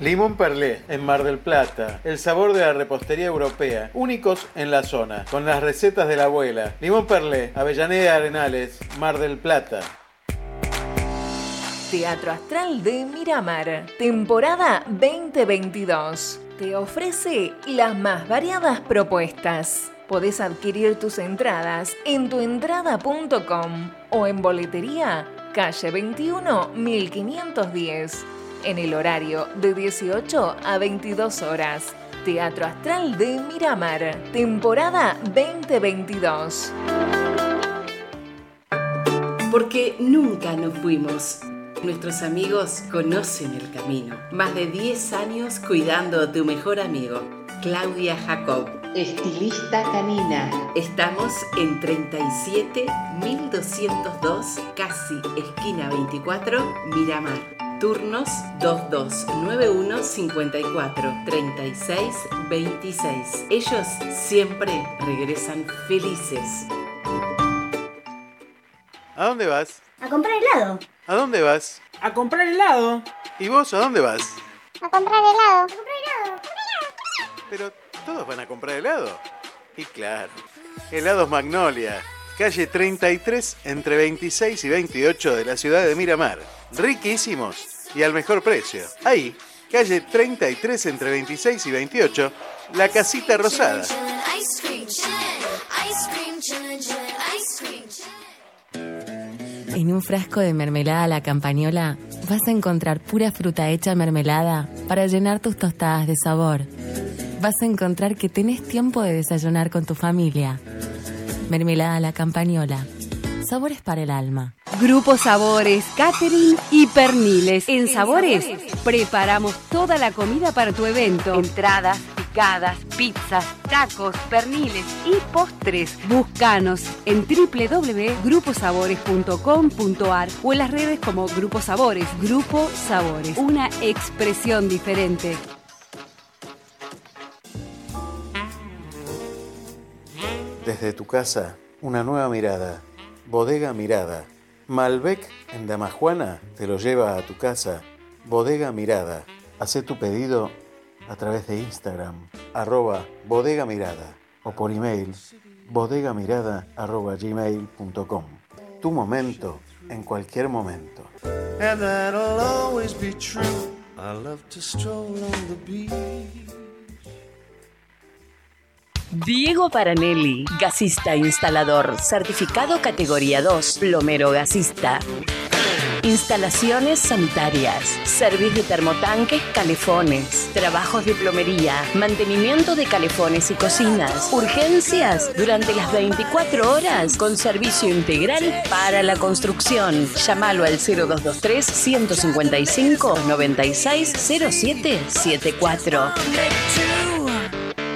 Limón Perlé, en Mar del Plata. El sabor de la repostería europea. Únicos en la zona. Con las recetas de la abuela. Limón Perlé, Avellaneda Arenales, Mar del Plata. Teatro Astral de Miramar, temporada 2022. Te ofrece las más variadas propuestas. Podés adquirir tus entradas en tuentrada.com o en boletería, calle 21 1510 en el horario de 18 a 22 horas. Teatro Astral de Miramar, temporada 2022. Porque nunca nos fuimos. Nuestros amigos conocen el camino. Más de 10 años cuidando a tu mejor amigo, Claudia Jacob. Estilista canina. Estamos en 37202, casi esquina 24, Miramar. Turnos 2291 54 36 26. Ellos siempre regresan felices. ¿A dónde vas? A comprar helado. ¿A dónde vas? A comprar helado. ¿Y vos a dónde vas? A comprar helado. A comprar helado. Pero todos van a comprar helado. Y claro, helados Magnolia, calle 33 entre 26 y 28 de la ciudad de Miramar. Riquísimos y al mejor precio. Ahí, calle 33 entre 26 y 28, La Casita Rosada. En un frasco de mermelada a la campañola vas a encontrar pura fruta hecha mermelada para llenar tus tostadas de sabor. Vas a encontrar que tenés tiempo de desayunar con tu familia. Mermelada a la campañola. Sabores para el alma. Grupo Sabores, Catering y Perniles. En Sabores preparamos toda la comida para tu evento. Entradas, picadas, pizzas, tacos, perniles y postres. Búscanos en www.gruposabores.com.ar o en las redes como Grupo Sabores. Grupo Sabores, una expresión diferente. Desde tu casa, una nueva mirada Bodega Mirada. Malbec en Damajuana te lo lleva a tu casa. Bodega Mirada. Haz tu pedido a través de Instagram, arroba bodega mirada o por email bodegamirada arroba gmail.com. Tu momento en cualquier momento. And that'll always be true. I love to stroll on the beach. Diego Paranelli, gasista instalador, certificado categoría 2, plomero gasista. Instalaciones sanitarias, servicio de termotanques, calefones, trabajos de plomería, mantenimiento de calefones y cocinas, urgencias durante las 24 horas con servicio integral para la construcción. Llámalo al 0223 155 96 0774.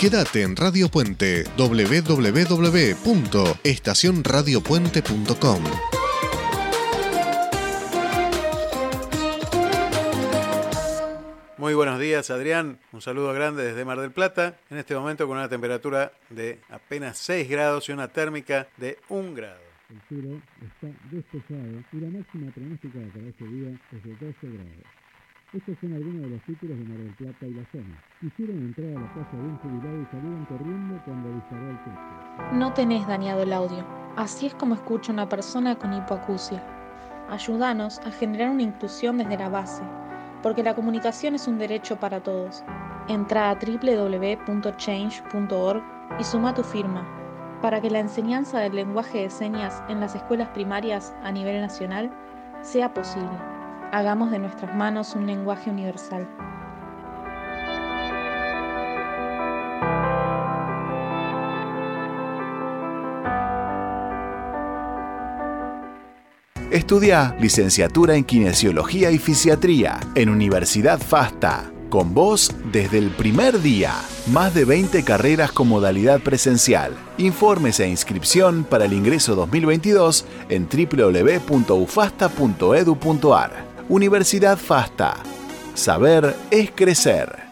Quédate en Radio Puente www.estacionradiopuente.com. Muy buenos días, Adrián. Un saludo grande desde Mar del Plata. En este momento con una temperatura de apenas 6 grados y una térmica de 1 grado. El cielo está despejado y la máxima pronóstica para este día es de 12 grados. Estos son algunos de los títulos de Mar del Plata y la zona. Quisieron entrar a la casa de un jubilado y salieron corriendo cuando disparó el coche. No tenés dañado el audio. Así es como escucha una persona con hipoacusia. Ayúdanos a generar una inclusión desde la base, porque la comunicación es un derecho para todos. Entra a www.change.org y suma tu firma para que la enseñanza del lenguaje de señas en las escuelas primarias a nivel nacional sea posible. Hagamos de nuestras manos un lenguaje universal. Estudia licenciatura en Kinesiología y Fisiatría en Universidad FASTA. Con vos desde el primer día. Más de 20 carreras con modalidad presencial. Informes e inscripción para el ingreso 2022 en www.ufasta.edu.ar. Universidad FASTA. Saber es crecer.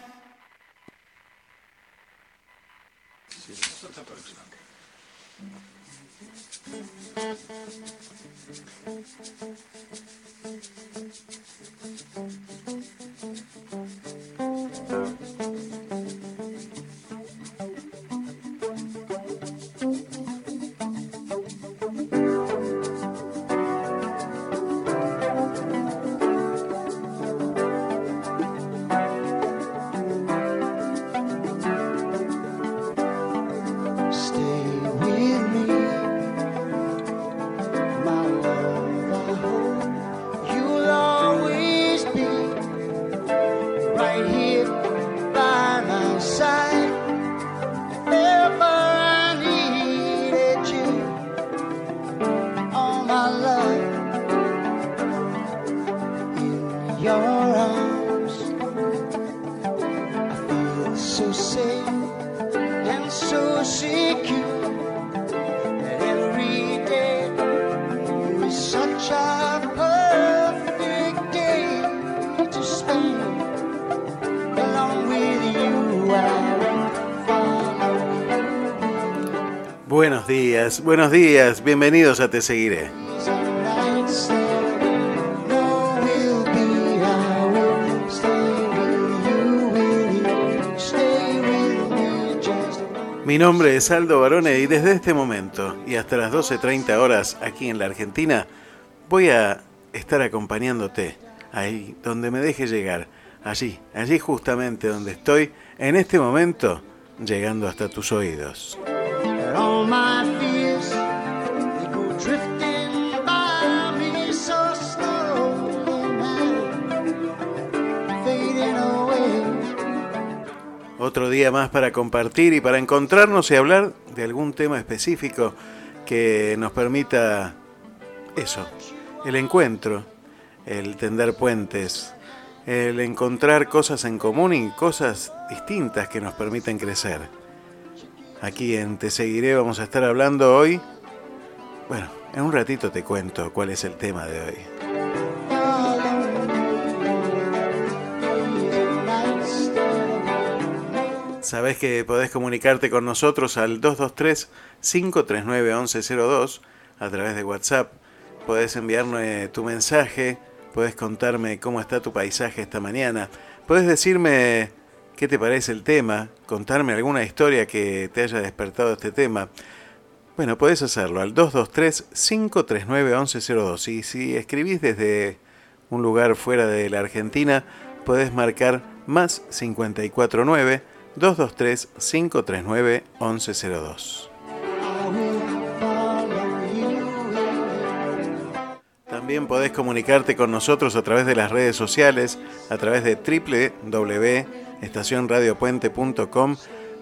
Buenos días. Bienvenidos a Te Seguiré. Mi nombre es Aldo Barone y desde este momento y hasta las 12.30 horas aquí en la Argentina voy a estar acompañándote ahí donde me deje llegar, allí, allí justamente donde estoy en este momento, llegando hasta tus oídos. Otro día más para compartir y para encontrarnos y hablar de algún tema específico que nos permita eso, el encuentro, el tender puentes, el encontrar cosas en común y cosas distintas que nos permiten crecer. Aquí en Te Seguiré vamos a estar hablando hoy, bueno, en un ratito te cuento cuál es el tema de hoy. Sabés que podés comunicarte con nosotros al 223-539-1102 a través de WhatsApp. Podés enviarme tu mensaje, podés contarme cómo está tu paisaje esta mañana. Podés decirme qué te parece el tema, contarme alguna historia que te haya despertado este tema. Bueno, podés hacerlo al 223-539-1102. Y si escribís desde un lugar fuera de la Argentina, podés marcar más 549 223 539 1102. También podés comunicarte con nosotros a través de las redes sociales, a través de www.estacionradiopuente.com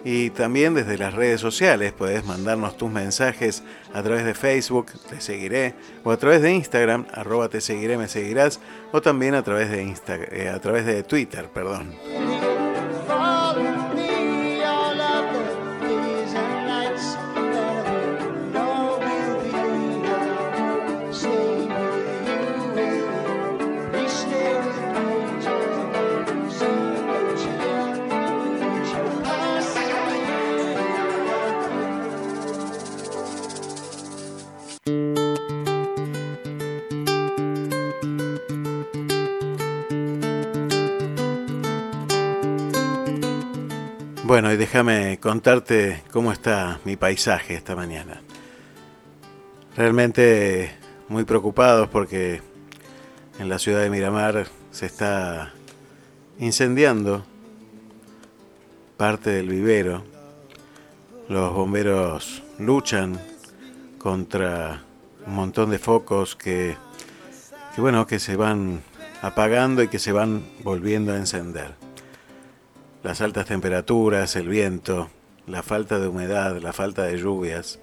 y también desde las redes sociales podés mandarnos tus mensajes a través de Facebook, te seguiré, o a través de Instagram, arroba te seguiré, me seguirás, o también a través de, eh, a través de Twitter, perdón. Déjame contarte cómo está mi paisaje esta mañana. Realmente muy preocupados porque en la ciudad de Miramar se está incendiando parte del vivero. Los bomberos luchan contra un montón de focos que, que bueno, que se van apagando y que se van volviendo a encender. Las altas temperaturas, el viento, la falta de humedad, la falta de lluvias,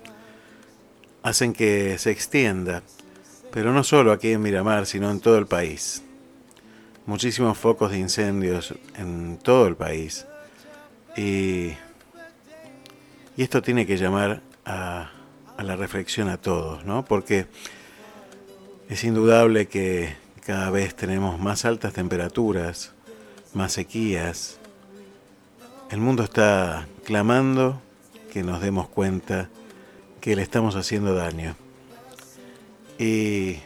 hacen que se extienda, pero no solo aquí en Miramar, sino en todo el país. Muchísimos focos de incendios en todo el país. Y, y esto tiene que llamar a, a la reflexión a todos, ¿no? Porque es indudable que cada vez tenemos más altas temperaturas, más sequías, el mundo está clamando que nos demos cuenta que le estamos haciendo daño. Y,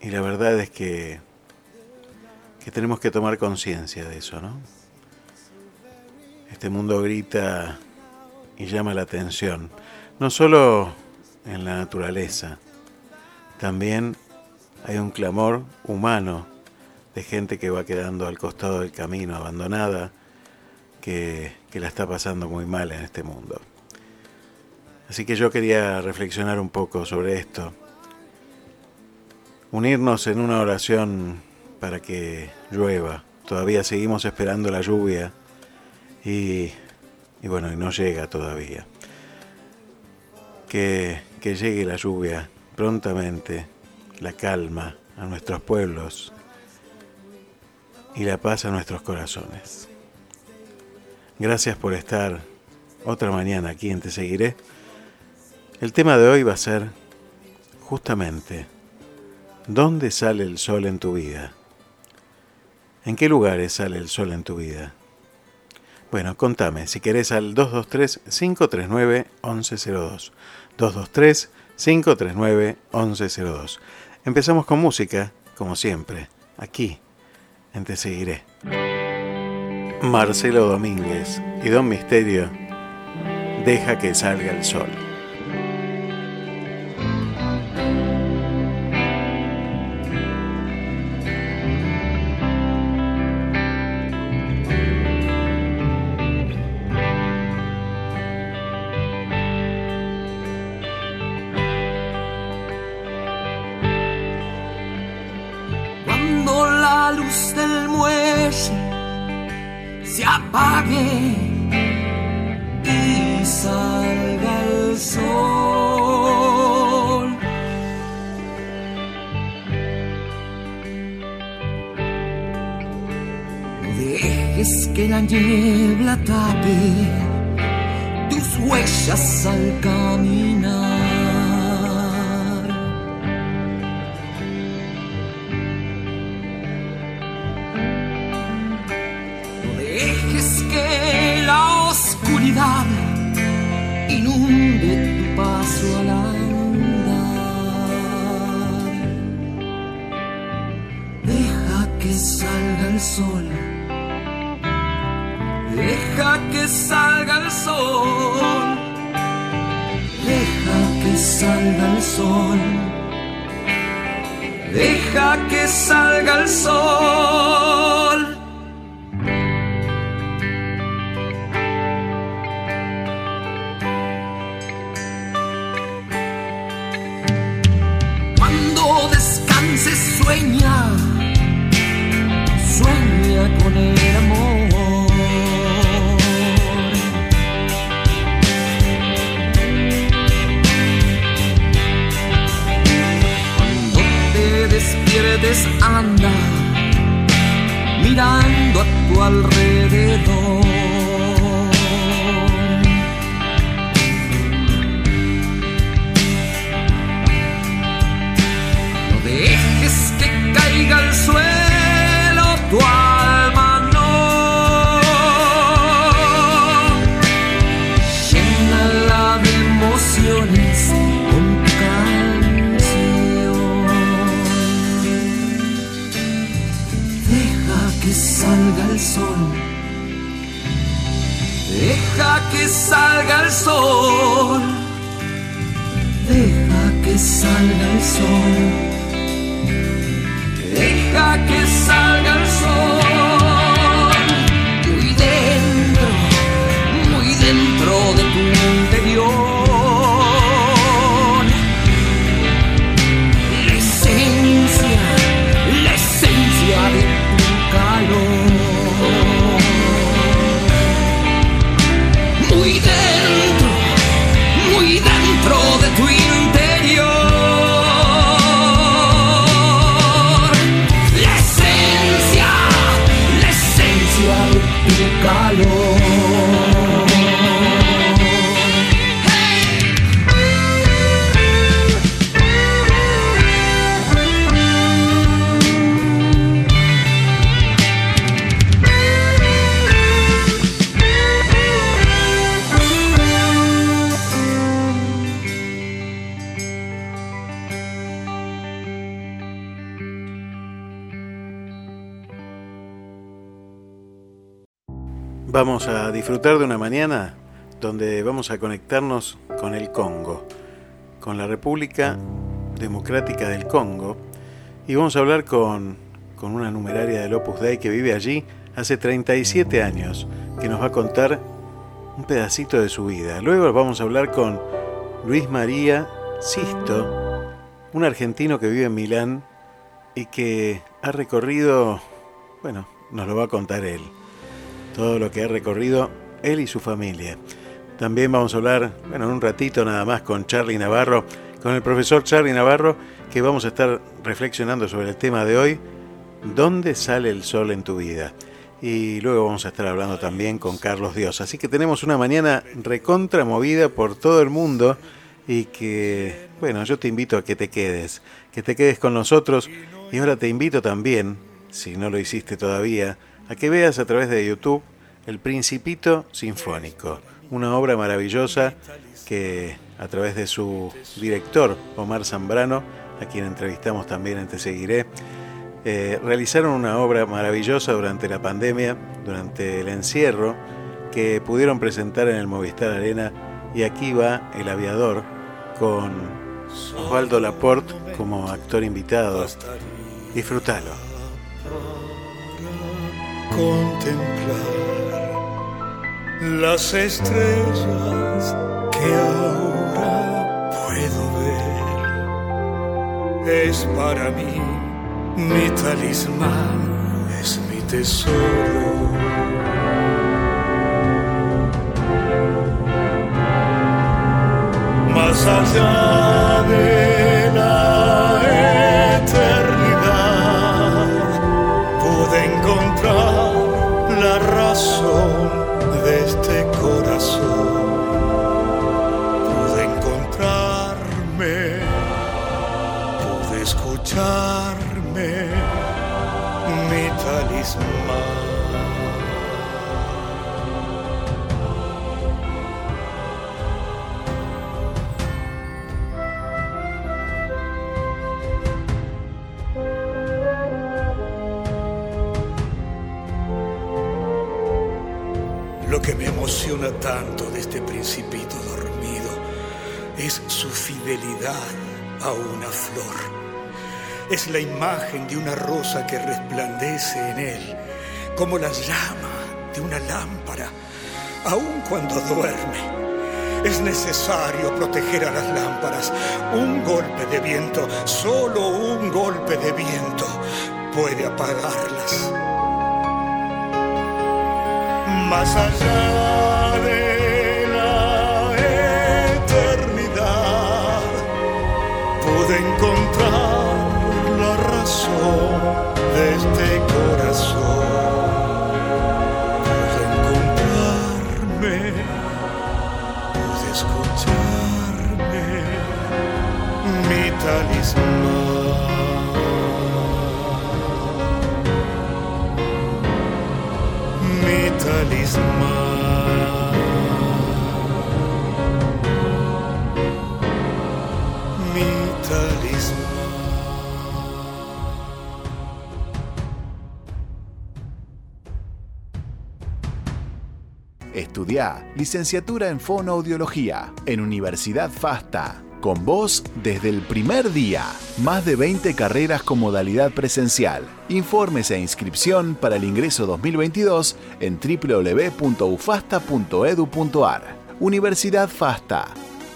y la verdad es que, que tenemos que tomar conciencia de eso, ¿no? Este mundo grita y llama la atención, no solo en la naturaleza, también hay un clamor humano de gente que va quedando al costado del camino, abandonada, que, la está pasando muy mal en este mundo. Así que yo quería reflexionar un poco sobre esto, unirnos en una oración para que llueva. Todavía seguimos esperando la lluvia y, bueno, y no llega todavía. Que llegue la lluvia prontamente, la calma a nuestros pueblos y la paz a nuestros corazones. Gracias por estar otra mañana aquí en Te Seguiré. El tema de hoy va a ser justamente, ¿dónde sale el sol en tu vida? ¿En qué lugares sale el sol en tu vida? Bueno, contame, si querés al 223-539-1102. 223-539-1102. Empezamos con música, como siempre, aquí, en Te Seguiré. Marcelo Domínguez y Don Misterio, deja que salga el sol. Apague y salga el sol. Dejes que la niebla tape tus huellas al caminar. inunde tu paso al andar. Deja que salga el sol, deja que salga el sol, deja que salga el sol. Deja que salga el sol. Disfrutar de una mañana donde vamos a conectarnos con el Congo, con la República Democrática del Congo, y vamos a hablar con, con una numeraria del Opus Dei que vive allí hace 37 años, que nos va a contar un pedacito de su vida. Luego vamos a hablar con Luis María Sisto, un argentino que vive en Milán y que ha recorrido, bueno, nos lo va a contar él todo lo que ha recorrido él y su familia. También vamos a hablar, bueno, en un ratito nada más con Charlie Navarro, con el profesor Charlie Navarro, que vamos a estar reflexionando sobre el tema de hoy, ¿dónde sale el sol en tu vida? Y luego vamos a estar hablando también con Carlos Dios. Así que tenemos una mañana recontra movida por todo el mundo y que, bueno, yo te invito a que te quedes, que te quedes con nosotros y ahora te invito también, si no lo hiciste todavía, a que veas a través de YouTube El Principito Sinfónico, una obra maravillosa que a través de su director Omar Zambrano, a quien entrevistamos también en Te Seguiré, eh, realizaron una obra maravillosa durante la pandemia, durante el encierro, que pudieron presentar en el Movistar Arena y aquí va El Aviador con Osvaldo Laporte como actor invitado. Disfrútalo. Contemplar las estrellas que ahora puedo ver. Es para mí mi talismán, es mi tesoro. Más allá tanto de este principito dormido es su fidelidad a una flor. Es la imagen de una rosa que resplandece en él, como la llama de una lámpara, aun cuando duerme. Es necesario proteger a las lámparas. Un golpe de viento, solo un golpe de viento puede apagarlas. Más allá pude encontrar la razón de este corazón. Pude encontrarme, pude escucharme, mi talismán. mi talismán. Estudia licenciatura en fonoaudiología en Universidad FASTA. Con vos desde el primer día. Más de 20 carreras con modalidad presencial. Informes e inscripción para el ingreso 2022 en www.ufasta.edu.ar. Universidad FASTA.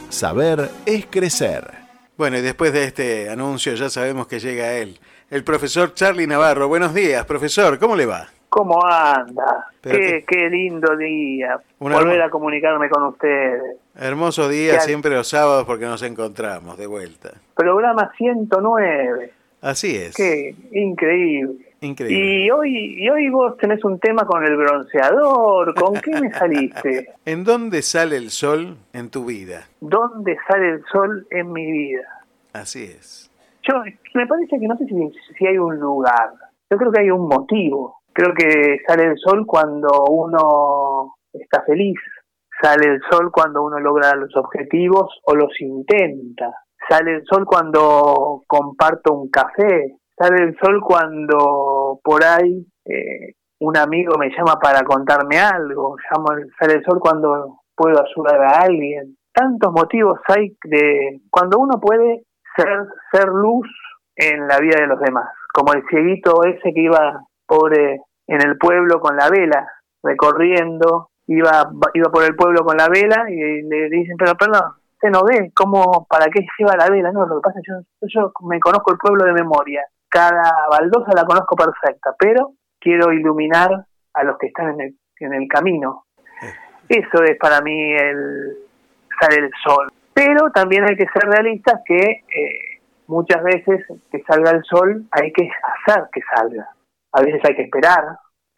Saber es crecer. Bueno, y después de este anuncio ya sabemos que llega él, el profesor Charlie Navarro. Buenos días, profesor, ¿cómo le va? ¿Cómo anda? Qué, qué lindo día. Volver a comunicarme con ustedes. Hermoso día siempre los sábados porque nos encontramos de vuelta. Programa 109. Así es. Qué increíble. Increíble. Y hoy, y hoy vos tenés un tema con el bronceador. ¿Con qué me saliste? ¿En dónde sale el sol en tu vida? ¿Dónde sale el sol en mi vida? Así es. Yo me parece que no sé si, si hay un lugar. Yo creo que hay un motivo. Creo que sale el sol cuando uno está feliz. Sale el sol cuando uno logra los objetivos o los intenta. Sale el sol cuando comparto un café. Sale el sol cuando por ahí eh, un amigo me llama para contarme algo. Sale el sol cuando puedo ayudar a alguien. Tantos motivos hay de cuando uno puede ser, ser luz en la vida de los demás. Como el cieguito ese que iba pobre en el pueblo con la vela, recorriendo, iba, iba por el pueblo con la vela y le dicen, pero perdón, usted no ve cómo, para qué lleva la vela, no, lo que pasa es que yo, yo me conozco el pueblo de memoria, cada baldosa la conozco perfecta, pero quiero iluminar a los que están en el, en el camino. Eso es para mí el sale el sol. Pero también hay que ser realistas que eh, muchas veces que salga el sol hay que hacer que salga. A veces hay que esperar,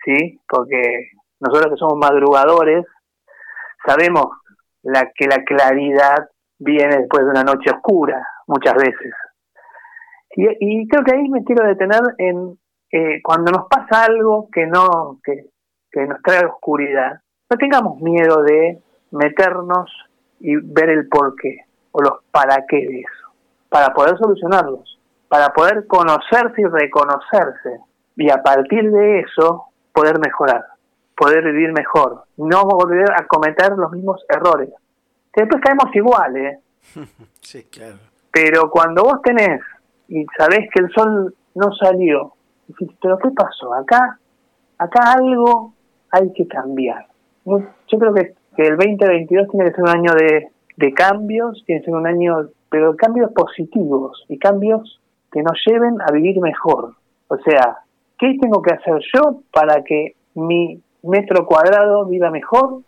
¿sí? Porque nosotros que somos madrugadores sabemos la, que la claridad viene después de una noche oscura, muchas veces. Y, creo que ahí me quiero detener en eh, cuando nos pasa algo que no que, que nos trae oscuridad, no tengamos miedo de meternos y ver el porqué o los para qué de eso, para poder solucionarlos, para poder conocerse y reconocerse y a partir de eso poder mejorar, poder vivir mejor, no volver a cometer los mismos errores. Que después caemos igual, ¿eh? Sí, claro. Pero cuando vos tenés y sabés que el sol no salió, decís, pero ¿qué pasó? Acá, acá algo hay que cambiar. Yo creo que, que el 2022 tiene que ser un año de, de cambios, tiene que ser un año, pero cambios positivos y cambios que nos lleven a vivir mejor. O sea, ¿qué tengo que hacer yo para que mi metro cuadrado viva mejor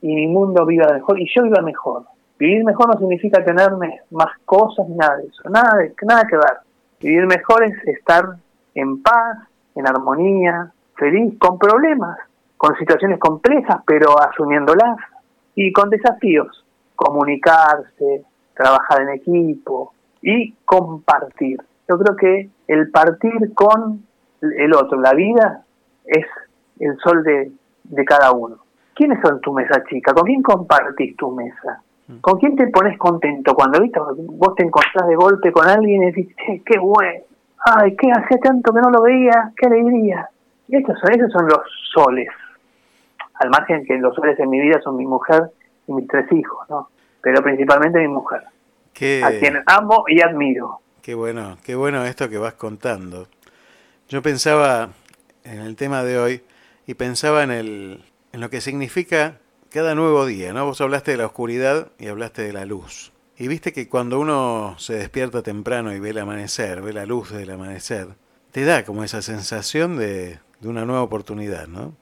y mi mundo viva mejor y yo viva mejor? Vivir mejor no significa tener más cosas ni nada de eso, nada, de, nada que ver. Vivir mejor es estar en paz, en armonía, feliz, con problemas, con situaciones complejas, pero asumiéndolas y con desafíos, comunicarse, trabajar en equipo y compartir. Yo creo que el partir con el otro, la vida, es el sol de, de cada uno. ¿Quiénes son tu mesa chica? ¿Con quién compartís tu mesa? ¿Con quién te pones contento? Cuando ¿viste? vos te encontrás de golpe con alguien y decís, "Che, qué bueno, ay, qué hacía tanto que no lo veía, qué alegría. Y esos son, esos son los soles. al margen que los soles en mi vida son mi mujer y mis tres hijos, ¿no? Pero principalmente mi mujer, Qué, a quien amo y admiro. qué bueno, qué bueno esto que vas contando. Yo pensaba en el tema de hoy y pensaba en, el, en lo que significa cada nuevo día, ¿no? Vos hablaste de la oscuridad y hablaste de la luz. Y viste que cuando uno se despierta temprano y ve el amanecer, ve la luz del amanecer, te da como esa sensación de, de una nueva oportunidad, ¿no?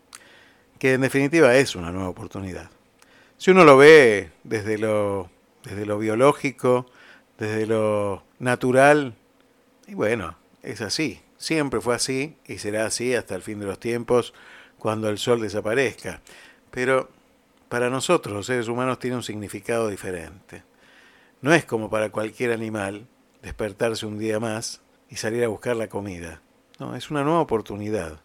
Que en definitiva es una nueva oportunidad. Si uno lo ve desde lo, desde lo biológico, desde lo natural, y bueno, es así. Siempre fue así y será así hasta el fin de los tiempos, cuando el sol desaparezca. Pero para nosotros, los seres humanos, tiene un significado diferente. No es como para cualquier animal despertarse un día más y salir a buscar la comida. No, es una nueva oportunidad.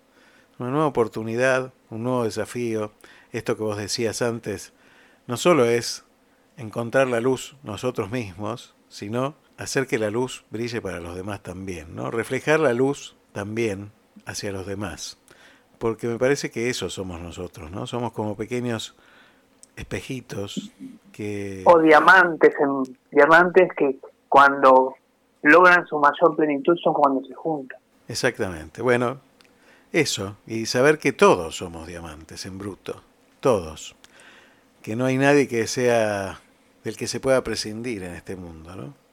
Una nueva oportunidad, un nuevo desafío. Esto que vos decías antes, no solo es encontrar la luz nosotros mismos, sino hacer que la luz brille para los demás también, ¿no? Reflejar la luz también hacia los demás. Porque me parece que eso somos nosotros, ¿no? Somos como pequeños espejitos que... O diamantes, en, diamantes que cuando logran su mayor plenitud son cuando se juntan. Exactamente. Bueno, eso. Y saber que todos somos diamantes en bruto. Todos. Que no hay nadie que sea del que se pueda prescindir en este mundo, ¿no?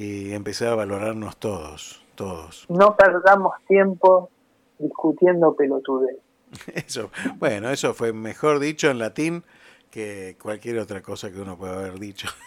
Y empezar a valorarnos todos, todos. No perdamos tiempo discutiendo pelotudez. Eso, bueno, eso fue mejor dicho en latín que cualquier otra cosa que uno pueda haber dicho.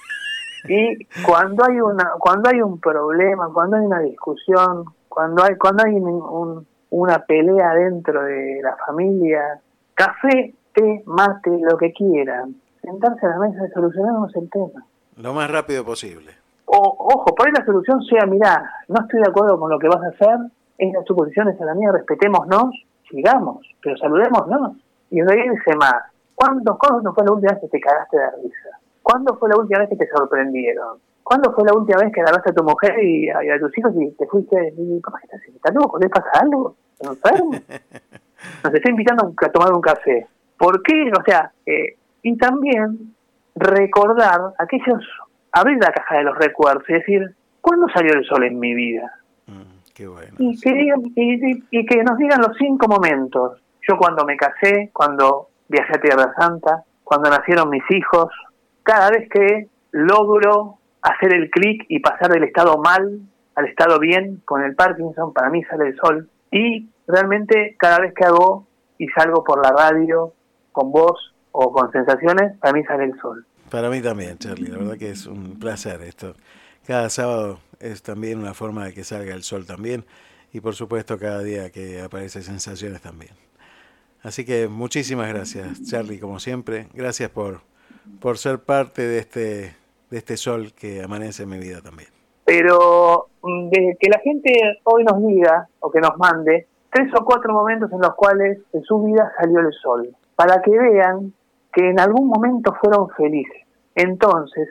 Y cuando hay una cuando hay un problema, cuando hay una discusión, cuando hay cuando hay un- un- una pelea dentro de la familia, café, té, mate, lo que quieran, sentarse a la mesa y solucionamos el tema. Lo más rápido posible. O, ojo, por ahí la solución sea, mirá, no estoy de acuerdo con lo que vas a hacer, es la tu posición, esa es la mía, respetémonos, sigamos, pero saludémonos. Y reírse más. ¿Cuándo, ¿Cuándo fue la última vez que te cagaste de risa? ¿Cuándo fue la última vez que te sorprendieron? ¿Cuándo fue la última vez que agarraste a tu mujer y a, y a tus hijos y te fuiste? Y, ¿qué estás? ¿Estás loco? ¿Le pasa algo? ¿Estás enfermo? Nos está invitando a tomar un café. ¿Por qué? O sea, eh, y también recordar aquellos, abrir la caja de los recuerdos y decir, ¿cuándo salió el sol en mi vida? Qué bueno. Y que, digan- y, y- y que nos digan los cinco momentos. Yo cuando me casé, cuando viajé a Tierra Santa, cuando nacieron mis hijos, cada vez que logro hacer el clic y pasar del estado mal al estado bien con el Parkinson, para mí sale el sol. Y realmente cada vez que hago y salgo por la radio con voz o con sensaciones, para mí sale el sol. Para mí también, Charlie. La verdad que es un placer esto. Cada sábado es también una forma de que salga el sol también. Y por supuesto cada día que aparece sensaciones también. Así que muchísimas gracias, Charlie, como siempre. Gracias por, por ser parte de este, de este sol que amanece en mi vida también. pero mm, de que la gente hoy nos diga o que nos mande tres o cuatro momentos en los cuales en su vida salió el sol, para que vean que en algún momento fueron felices. Entonces,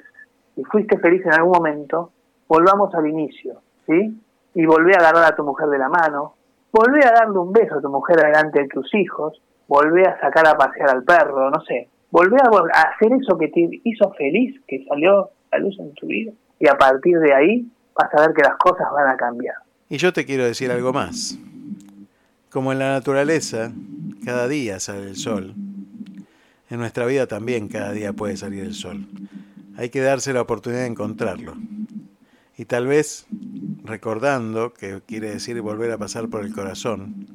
si fuiste feliz en algún momento, volvamos al inicio, ¿sí? Y volvé a agarrar a tu mujer de la mano, volvé a darle un beso a tu mujer delante de tus hijos, volvé a sacar a pasear al perro, no sé, volvé a, a hacer eso que te hizo feliz, que salió la luz en tu vida, y a partir de ahí vas a ver que las cosas van a cambiar. Y yo te quiero decir algo más. Como en la naturaleza, cada día sale el sol, en nuestra vida también cada día puede salir el sol. Hay que darse la oportunidad de encontrarlo. Y tal vez, recordando, que quiere decir volver a pasar por el corazón,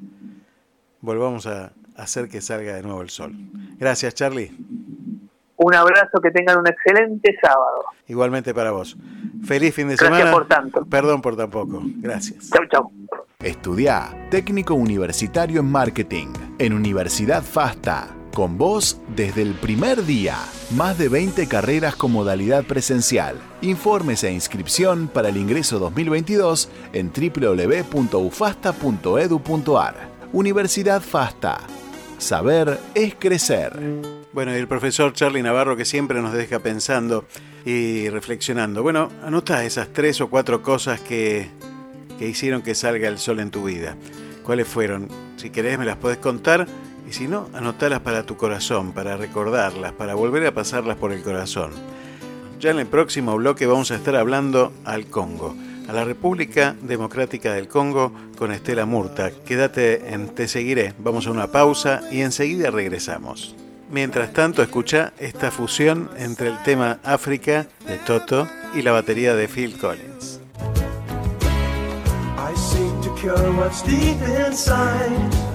volvamos a hacer que salga de nuevo el sol. Gracias, Charlie. Un abrazo, que tengan un excelente sábado. Igualmente para vos. Feliz fin de Gracias semana. por tanto. Perdón por tan poco. Gracias. Chau, chau. Estudia Técnico Universitario en Marketing en Universidad FASTA. Con vos desde el primer día. Más de 20 carreras con modalidad presencial. Informes e inscripción para el ingreso 2022 en www.ufasta.edu.ar. Universidad FASTA. Saber es crecer. Bueno, y el profesor Charlie Navarro que siempre nos deja pensando y reflexionando. Bueno, anota esas tres o cuatro cosas que, que hicieron que salga el sol en tu vida. ¿Cuáles fueron? Si querés me las podés contar Y si no, anotalas para tu corazón, para recordarlas, para volver a pasarlas por el corazón. Ya en el próximo bloque vamos a estar hablando al Congo, a la República Democrática del Congo con Estela Murta. Quédate en Te Seguiré, vamos a una pausa y enseguida regresamos. Mientras tanto, escucha esta fusión entre el tema África de Toto y la batería de Phil Collins. I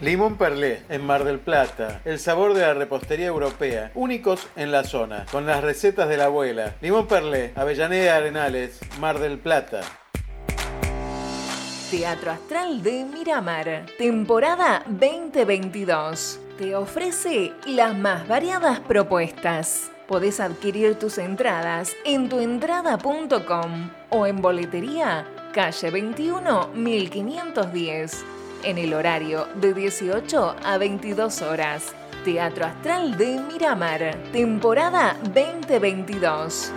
Limón Perlé, en Mar del Plata. El sabor de la repostería europea. Únicos en la zona, con las recetas de la abuela. Limón Perlé, Avellaneda Arenales, Mar del Plata. Teatro Astral de Miramar, temporada 2022. Te ofrece las más variadas propuestas. Podés adquirir tus entradas en tuentrada.com o en boletería calle 21 1510 en el horario de 18 a 22 horas. Teatro Astral de Miramar, temporada 2022.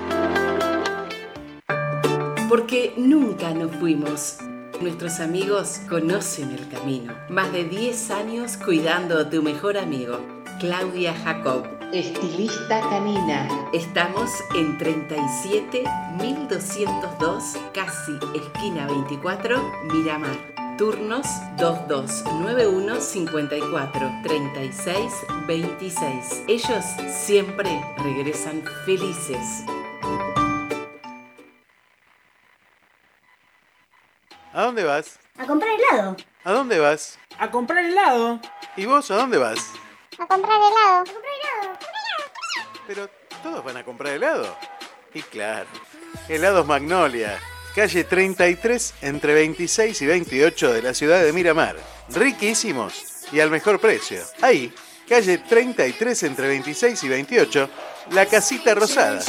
Porque nunca nos fuimos. Nuestros amigos conocen el camino. Más de 10 años cuidando a tu mejor amigo. Claudia Jacob, estilista canina. Estamos en 37 1202, casi esquina 24, Miramar. Turnos 2291 54 36 26. Ellos siempre regresan felices. ¿A dónde vas? A comprar helado. ¿A dónde vas? A comprar helado. ¿Y vos a dónde vas? A comprar helado. A comprar helado. Pero todos van a comprar helado. Y claro, helados Magnolia, calle 33 entre 26 y 28 de la ciudad de Miramar. Riquísimos y al mejor precio. Ahí, calle 33 entre 26 y 28, la casita rosada.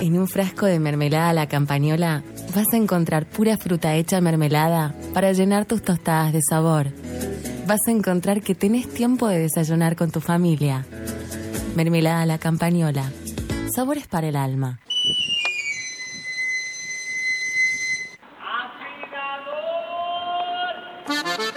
En un frasco de mermelada la campañola vas a encontrar pura fruta hecha mermelada para llenar tus tostadas de sabor. Vas a encontrar que tenés tiempo de desayunar con tu familia. Mermelada a la campañola. Sabores para el alma.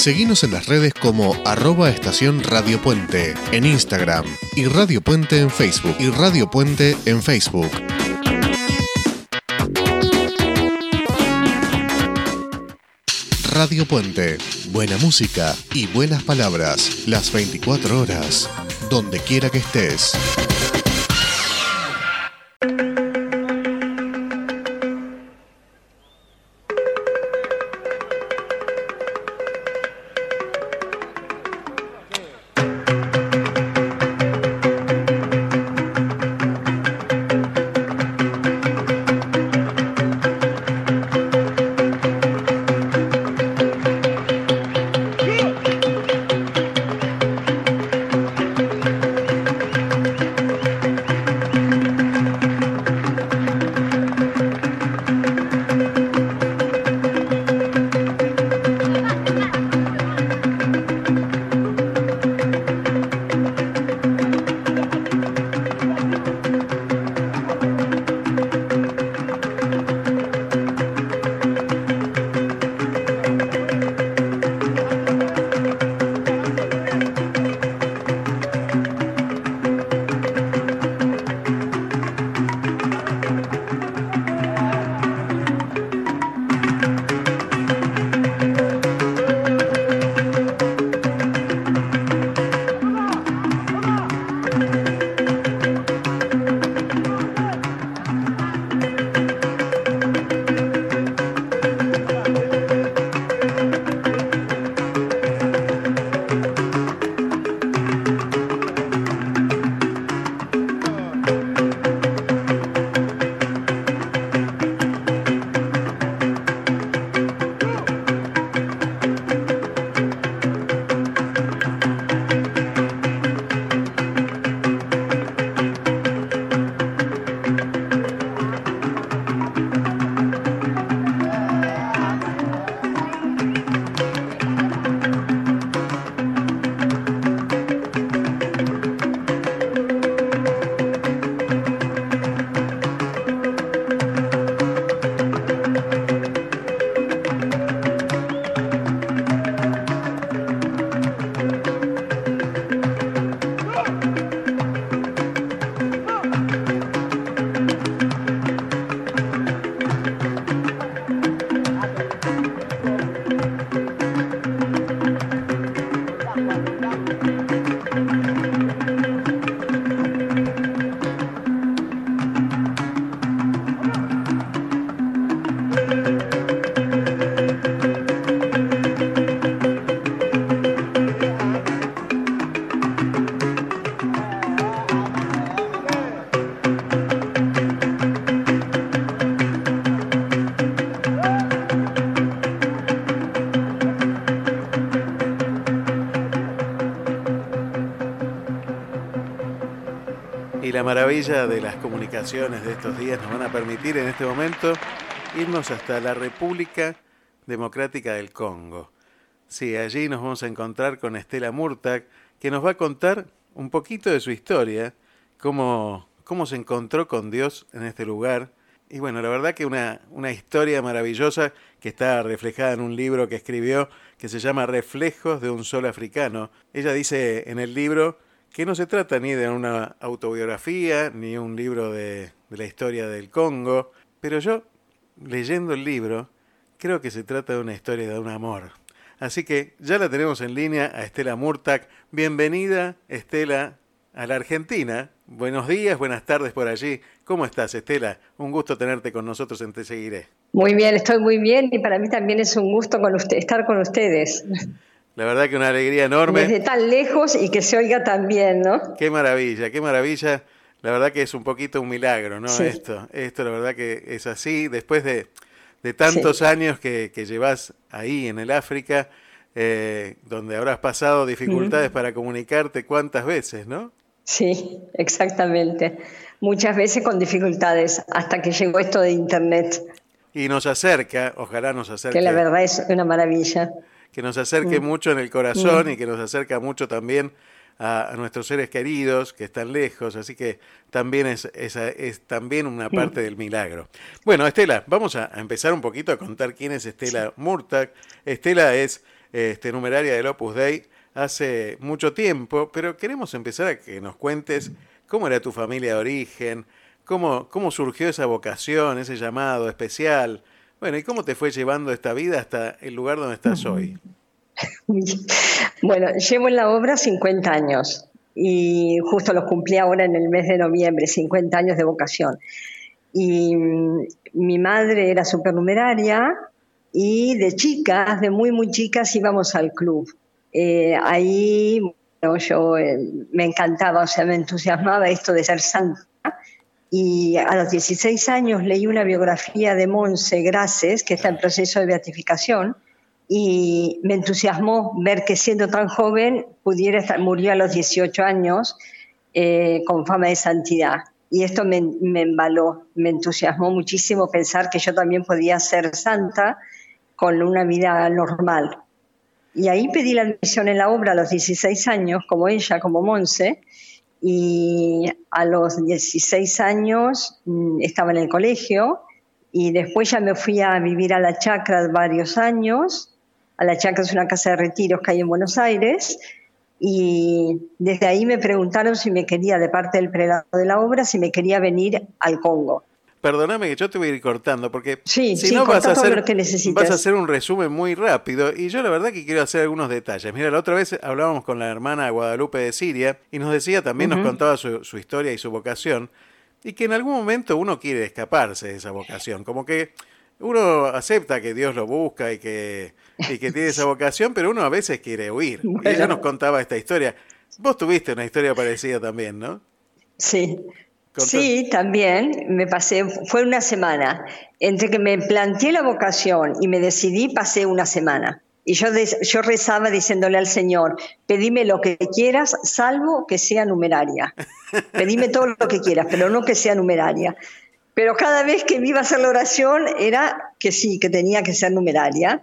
Seguinos en las redes como arroba estación Radio Puente en Instagram y Radio Puente en Facebook y Radio Puente en Facebook. Radio Puente, buena música y buenas palabras, las 24 horas, donde quiera que estés. Maravilla de las comunicaciones de estos días nos van a permitir en este momento irnos hasta la República Democrática del Congo. Sí, allí nos vamos a encontrar con Estela Murtag, que nos va a contar un poquito de su historia, cómo, cómo se encontró con Dios en este lugar. Y bueno, la verdad que una, una historia maravillosa que está reflejada en un libro que escribió que se llama Reflejos de un Sol Africano. Ella dice en el libro que no se trata ni de una autobiografía, ni un libro de, la historia del Congo, pero yo, leyendo el libro, creo que se trata de una historia de un amor. Así que ya la tenemos en línea a Estela Murtak. Bienvenida, Estela, a la Argentina. Buenos días, buenas tardes por allí. ¿Cómo estás, Estela? Un gusto tenerte con nosotros en Te Seguiré. Muy bien, estoy muy bien y para mí también es un gusto estar con ustedes. La verdad que una alegría enorme. Desde tan lejos y que se oiga tan bien, ¿no? Qué maravilla, qué maravilla. La verdad que es un poquito un milagro, ¿no? Sí. Esto, esto la verdad que es así. Después de, de tantos Sí. años que, que llevas ahí en el África, eh, donde habrás pasado dificultades para comunicarte cuántas veces, ¿no? Sí, exactamente. Muchas veces con dificultades hasta que llegó esto de Internet, Y nos acerca, ojalá nos acerque, que la verdad es una maravilla. Que nos acerque mucho en el corazón y que nos acerca mucho también a, a nuestros seres queridos que están lejos, así que también es, es, es también una parte del milagro. Bueno, Estela, vamos a, a empezar un poquito a contar quién es Estela Murtag. Estela es este, numeraria del Opus Dei hace mucho tiempo, pero queremos empezar a que nos cuentes cómo era tu familia de origen, cómo, cómo surgió esa vocación, ese llamado especial, bueno, y cómo te fue llevando esta vida hasta el lugar donde estás hoy. Bueno, llevo en la obra 50 años y justo los cumplí ahora en el mes de noviembre, 50 años de vocación. Y mm, mi madre era supernumeraria y de chicas, de muy, muy chicas, íbamos al club. Eh, ahí bueno, yo eh, me encantaba, o sea, me entusiasmaba esto de ser santa. Y a los 16 años leí una biografía de Monse Graces, que está en proceso de beatificación, y me entusiasmó ver que siendo tan joven pudiera estar, murió a los 18 años eh, con fama de santidad. Y esto me, me embaló, me entusiasmó muchísimo pensar que yo también podía ser santa con una vida normal. Y ahí pedí la admisión en la obra a los 16 años, como ella, como Monse, y a los 16 años mm, estaba en el colegio y después ya me fui a vivir a la chacra varios años. A la chacra es una casa de retiros que hay en Buenos Aires y desde ahí me preguntaron si me quería, de parte del prelado de la obra, si me quería venir al Congo. Perdóname que yo te voy a ir cortando porque Sí, si sí, no vas a, hacer, vas a hacer un resumen muy rápido y yo la verdad que quiero hacer algunos detalles. Mira, la otra vez hablábamos con la hermana Guadalupe de Siria y nos decía también, nos contaba su, su historia y su vocación y que en algún momento uno quiere escaparse de esa vocación, como que uno acepta que Dios lo busca y que, y que tiene esa vocación, pero uno a veces quiere huir. Y ella nos contaba esta historia. Vos tuviste una historia parecida también, ¿no? Sí. Sí, también me pasé, fue una semana. Entre que me planteé la vocación y me decidí, pasé una semana. Y yo rezaba diciéndole al Señor, pedime lo que quieras, salvo que sea numeraria. Pedime todo lo que quieras, pero no que sea numeraria. Pero cada vez que me iba a hacer la oración era que sí, que tenía que ser numeraria.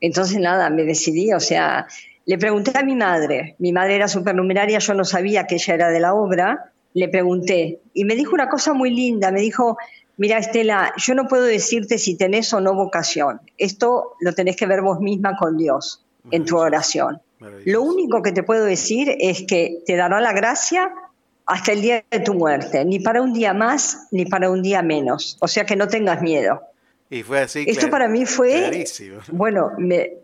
Entonces nada, me decidí, o sea, le pregunté a mi madre, mi madre era supernumeraria, yo no sabía que ella era de la obra, le pregunté y me dijo una cosa muy linda, me dijo, mira Estela, yo no puedo decirte si tenés o no vocación, esto lo tenés que ver vos misma con Dios en tu oración. Lo único que te puedo decir es que te dará la gracia hasta el día de tu muerte, ni para un día más ni para un día menos, o sea que no tengas miedo. Y fue así. Esto para mí fue, Clarísimo. bueno, me,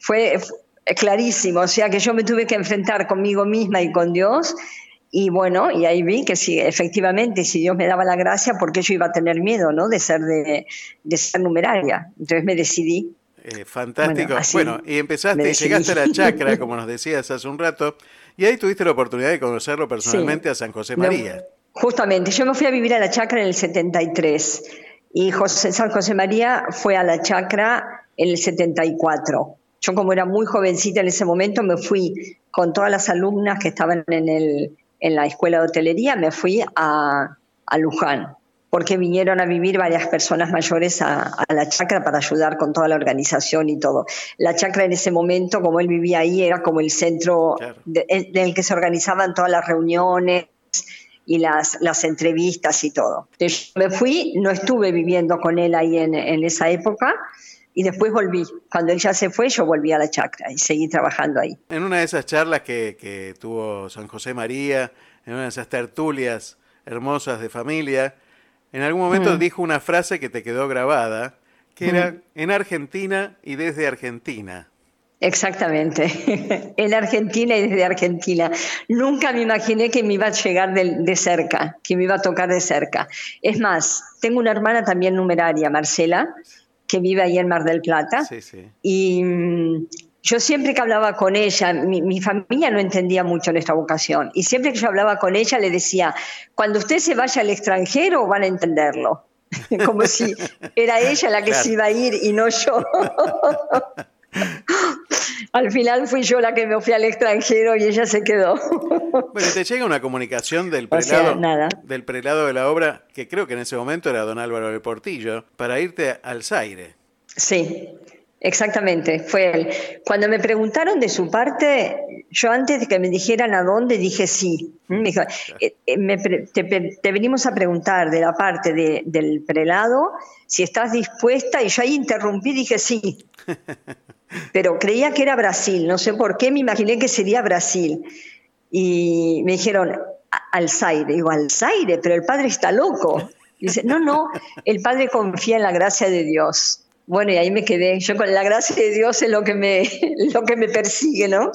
fue fue clarísimo, o sea que yo me tuve que enfrentar conmigo misma y con Dios y bueno, y ahí vi que sí, efectivamente, si Dios me daba la gracia, porque yo iba a tener miedo, ¿no? De ser de, de ser numeraria. Entonces me decidí. Eh, fantástico. Bueno, y empezaste llegaste a la chacra, como nos decías hace un rato, y ahí tuviste la oportunidad de conocerlo personalmente a San José María. Justamente, yo me fui a vivir a la chacra en el 73 y José, San José María fue a la chacra en el 74. Yo como era muy jovencita en ese momento me fui con todas las alumnas que estaban en, el, en la escuela de hotelería, me fui a, a Luján porque vinieron a vivir varias personas mayores a, a la chacra para ayudar con toda la organización y todo. La chacra en ese momento, como él vivía ahí, era como el centro de- en el que se organizaban todas las reuniones y las, las entrevistas y todo. Entonces, me fui, no estuve viviendo con él ahí en, en esa época y después volví. Cuando él ya se fue, yo volví a la chacra y seguí trabajando ahí. En una de esas charlas que, que tuvo San José María, en una de esas tertulias hermosas de familia, en algún momento Mm. dijo una frase que te quedó grabada, que era Mm. en Argentina y desde Argentina. Exactamente, en Argentina y desde Argentina. Nunca me imaginé que me iba a llegar de, de cerca, que me iba a tocar de cerca. Es más, tengo una hermana también numeraria, Marcela, que vive ahí en Mar del Plata. Sí, sí. Y mm, yo siempre que hablaba con ella, mi, mi familia no entendía mucho nuestra vocación. Y siempre que yo hablaba con ella le decía, cuando usted se vaya al extranjero van a entenderlo. Como si era ella la que Claro. se iba a ir y no yo. Al final fui yo la que me fui al extranjero y ella se quedó. Bueno, te llega una comunicación del O sea, prelado, nada. del prelado de la obra, que creo que en ese momento era don Álvaro del Portillo, para irte al Zaire. Sí, exactamente, fue él. Cuando me preguntaron de su parte, yo antes de que me dijeran a dónde, dije sí. Me dijo, eh, eh, me te, venimos a preguntar de la parte de- del prelado si estás dispuesta, y yo ahí interrumpí, dije sí. pero creía que era Brasil, no sé por qué, me imaginé que sería Brasil. Y me dijeron, "A- Alzaire, digo, Alzaire, pero el padre está loco. Dice, no, no, el padre confía en la gracia de Dios. Bueno, y ahí me quedé. Yo con la gracia de Dios es lo que me, lo que me persigue, ¿no?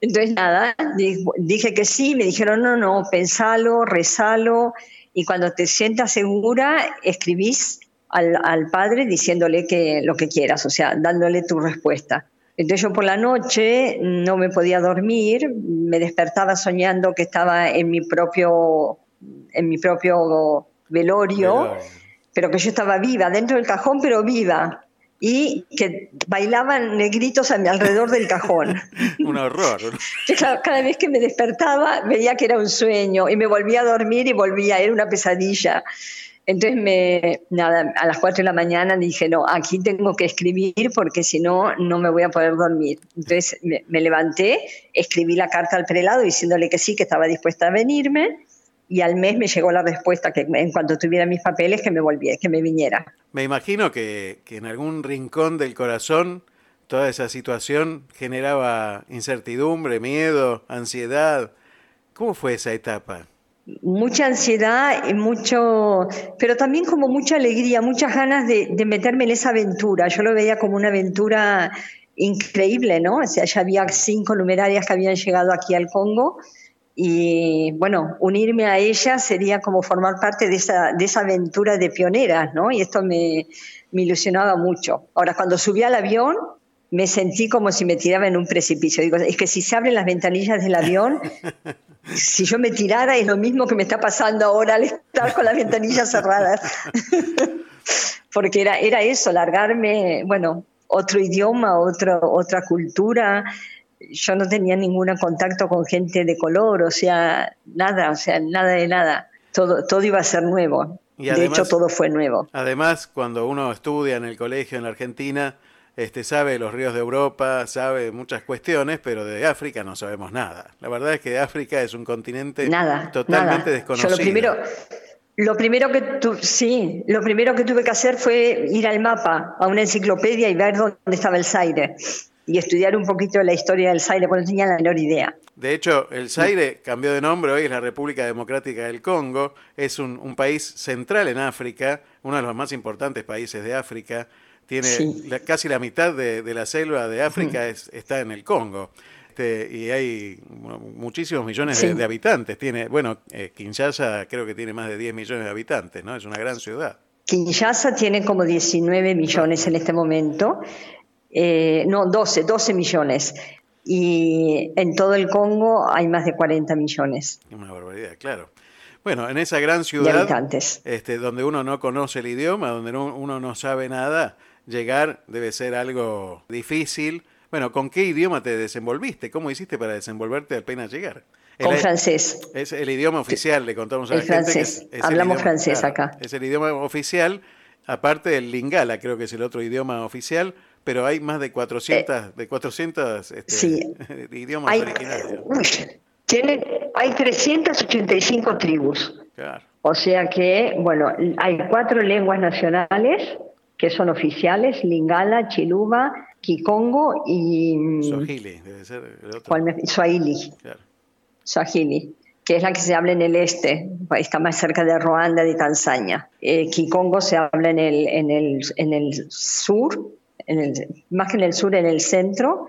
Entonces, nada, di- dije que sí, me dijeron, no, no, pensalo, rezalo, y cuando te sientas segura, escribís al, al padre diciéndole que lo que quieras, o sea, dándole tu respuesta. Entonces yo por la noche no me podía dormir, me despertaba soñando que estaba en mi propio, en mi propio velorio, pero que yo estaba viva, dentro del cajón, pero viva, y que bailaban negritos a mi alrededor del cajón. Un horror. Cada vez que me despertaba veía que era un sueño y me volvía a dormir y volvía, era una pesadilla. Entonces, me, nada, a las 4 de la mañana dije, no, aquí tengo que escribir porque si no, no me voy a poder dormir. Entonces me, me levanté, escribí la carta al prelado diciéndole que sí, que estaba dispuesta a venirme y al mes me llegó la respuesta que en cuanto tuviera mis papeles que me volviera, que me viniera. Me imagino que, que en algún rincón del corazón toda esa situación generaba incertidumbre, miedo, ansiedad. ¿Cómo fue esa etapa? Mucha ansiedad y mucho, pero también como mucha alegría, muchas ganas de, meterme en esa aventura. Yo lo veía como una aventura increíble, ¿no? O sea, ya había cinco numerarias que habían llegado aquí al Congo y bueno, unirme a ellas sería como formar parte de esa, de esa aventura de pioneras, ¿no? Y esto me, me ilusionaba mucho. Ahora, cuando subí al avión, me sentí como si me tiraba en un precipicio. Digo, es que si se abren las ventanillas del avión, si yo me tirara es lo mismo que me está pasando ahora al estar con las ventanillas cerradas. Porque era, era eso, largarme, bueno, otro idioma, otro, otra cultura. Yo no tenía ningún contacto con gente de color, o sea, nada, o sea, nada de nada. Todo, todo iba a ser nuevo. Y de hecho, todo fue nuevo. Además, cuando uno estudia en el colegio en la Argentina, este, sabe los ríos de Europa, sabe muchas cuestiones, pero de África no sabemos nada. La verdad es que África es un continente Nada, totalmente nada. desconocido. Yo lo primero, lo primero que tu, sí, lo primero que tuve que hacer fue ir al mapa, a una enciclopedia y ver dónde estaba el Zaire y estudiar un poquito la historia del Zaire, porque no tenía la menor idea. De hecho, el Zaire cambió de nombre, hoy es la República Democrática del Congo, es un, un país central en África, uno de los más importantes países de África, tiene Sí. la- casi la mitad de, de la selva de África es- está en el Congo. Este, y hay bueno, muchísimos millones de, Sí. de habitantes. Tiene, bueno, eh, Kinshasa creo que tiene más de 10 millones de habitantes, ¿no? Es una gran ciudad. Kinshasa tiene como 19 millones en este momento, eh, no, 12, 12 millones. Y en todo el Congo hay más de 40 millones. Una barbaridad, claro. Bueno, en esa gran De ciudad, habitantes. este, donde uno no conoce el idioma, donde no- uno no sabe nada, llegar debe ser algo difícil. Bueno, ¿con qué idioma te desenvolviste? ¿Cómo hiciste para desenvolverte apenas llegar? Con El- francés. Es el idioma oficial, le contamos a la El gente. que francés. es- es el Hablamos idioma- francés claro, acá. Es el idioma oficial, aparte del lingala, creo que es el otro idioma oficial, pero hay más de 400, de 400 este, Eh, sí. idiomas Hay, originarios. uy, tienen, hay 385 tribus. Claro. O sea que, bueno, hay cuatro lenguas nacionales que son oficiales, Lingala, Chiluba, Kikongo y mm, Swahili, debe ser el otro. ¿cuál me- Swahili. Claro. Swahili, que es la que se habla en el este, está más cerca de Ruanda, de Tanzania. Eh, Kikongo se habla en el, en el, en el sur, en el, más que en el sur, en el centro.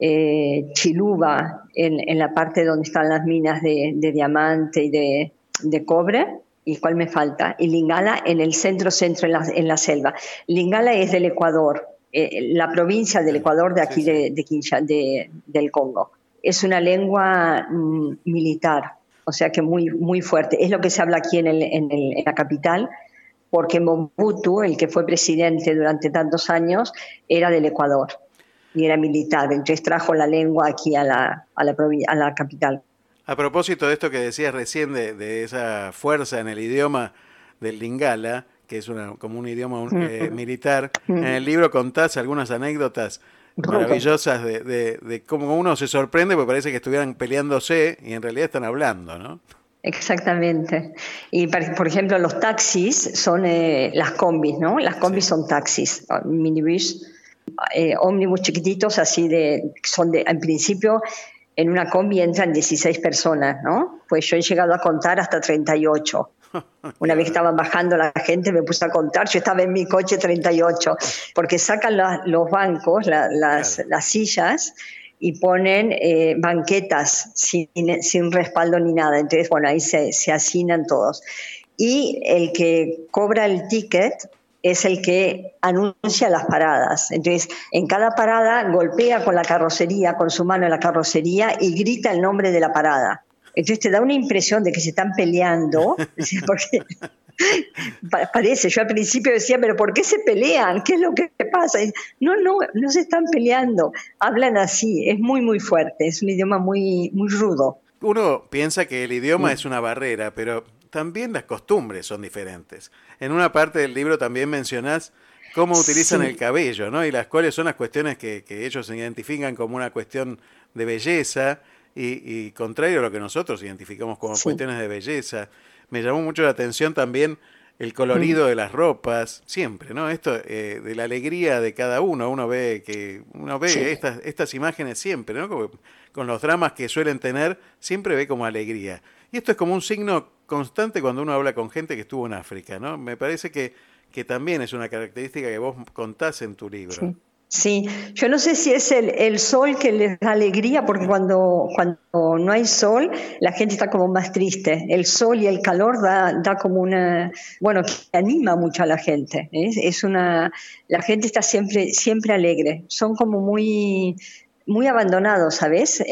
Eh, Chiluba, en, en la parte donde están las minas de, de diamante y de, de cobre. ¿Y cuál me falta? Y Lingala en el centro, centro, en la, en la selva. Lingala es del Ecuador, eh, la provincia del Ecuador de aquí de, de Kinshasa, de- del Congo. Es una lengua mm, militar, o sea que muy, muy fuerte. Es lo que se habla aquí en, el- en el- en la capital, porque Mobutu, el que fue presidente durante tantos años, era del Ecuador y era militar. Entonces trajo la lengua aquí a la, a la, a la capital. A propósito de esto que decías recién, de, de esa fuerza en el idioma del lingala, que es una, como un idioma un- eh, Mm. militar, Mm. en el libro contás algunas anécdotas maravillosas de, de- de cómo uno se sorprende porque parece que estuvieran peleándose y en realidad están hablando, ¿no? Exactamente. Y por ejemplo, los taxis son eh, las combis, ¿no? Las combis son taxis, minibus. eh, ómnibus chiquititos, así de, son de, en principio, en una combi entran 16 personas, ¿no? Pues yo he llegado a contar hasta 38. Una vez que estaban bajando la gente, me puse a contar, yo estaba en mi coche 38, porque sacan la- los bancos, la- las, las sillas, y ponen eh, banquetas sin, sin respaldo ni nada. Entonces, bueno, ahí se, se hacinan todos. Y el que cobra el ticket es el que anuncia las paradas. Entonces, en cada parada golpea con la carrocería, con su mano en la carrocería y grita el nombre de la parada. Entonces te da una impresión de que se están peleando, porque parece, yo al principio decía, pero ¿por qué se pelean? ¿Qué es lo que pasa? Y, no, no, no se están peleando, hablan así, es muy, muy fuerte, es un idioma muy, muy rudo. Uno piensa que el idioma es una barrera, pero también las costumbres son diferentes. En una parte del libro también mencionás cómo utilizan Sí. el cabello, ¿no? Y las cuales son las cuestiones que, que ellos identifican como una cuestión de belleza y, y contrario a lo que nosotros identificamos como Sí. cuestiones de belleza. Me llamó mucho la atención también el colorido Mm. de las ropas, siempre, ¿no? Esto eh, de la alegría de cada uno, uno ve que uno ve Sí. estas estas imágenes siempre, ¿no? Como- con los dramas que suelen tener, siempre ve como alegría. Y esto es como un signo constante cuando uno habla con gente que estuvo en África, ¿no? Me parece que, que también es una característica que vos contás en tu libro. Sí. Yo no sé si es el, el sol que les da alegría, porque cuando, cuando no hay sol, la gente está como más triste. El sol y el calor da, da como una, bueno, que anima mucho a la gente. Es una, la gente está siempre, siempre alegre. Son como muy, muy abandonados, ¿sabes?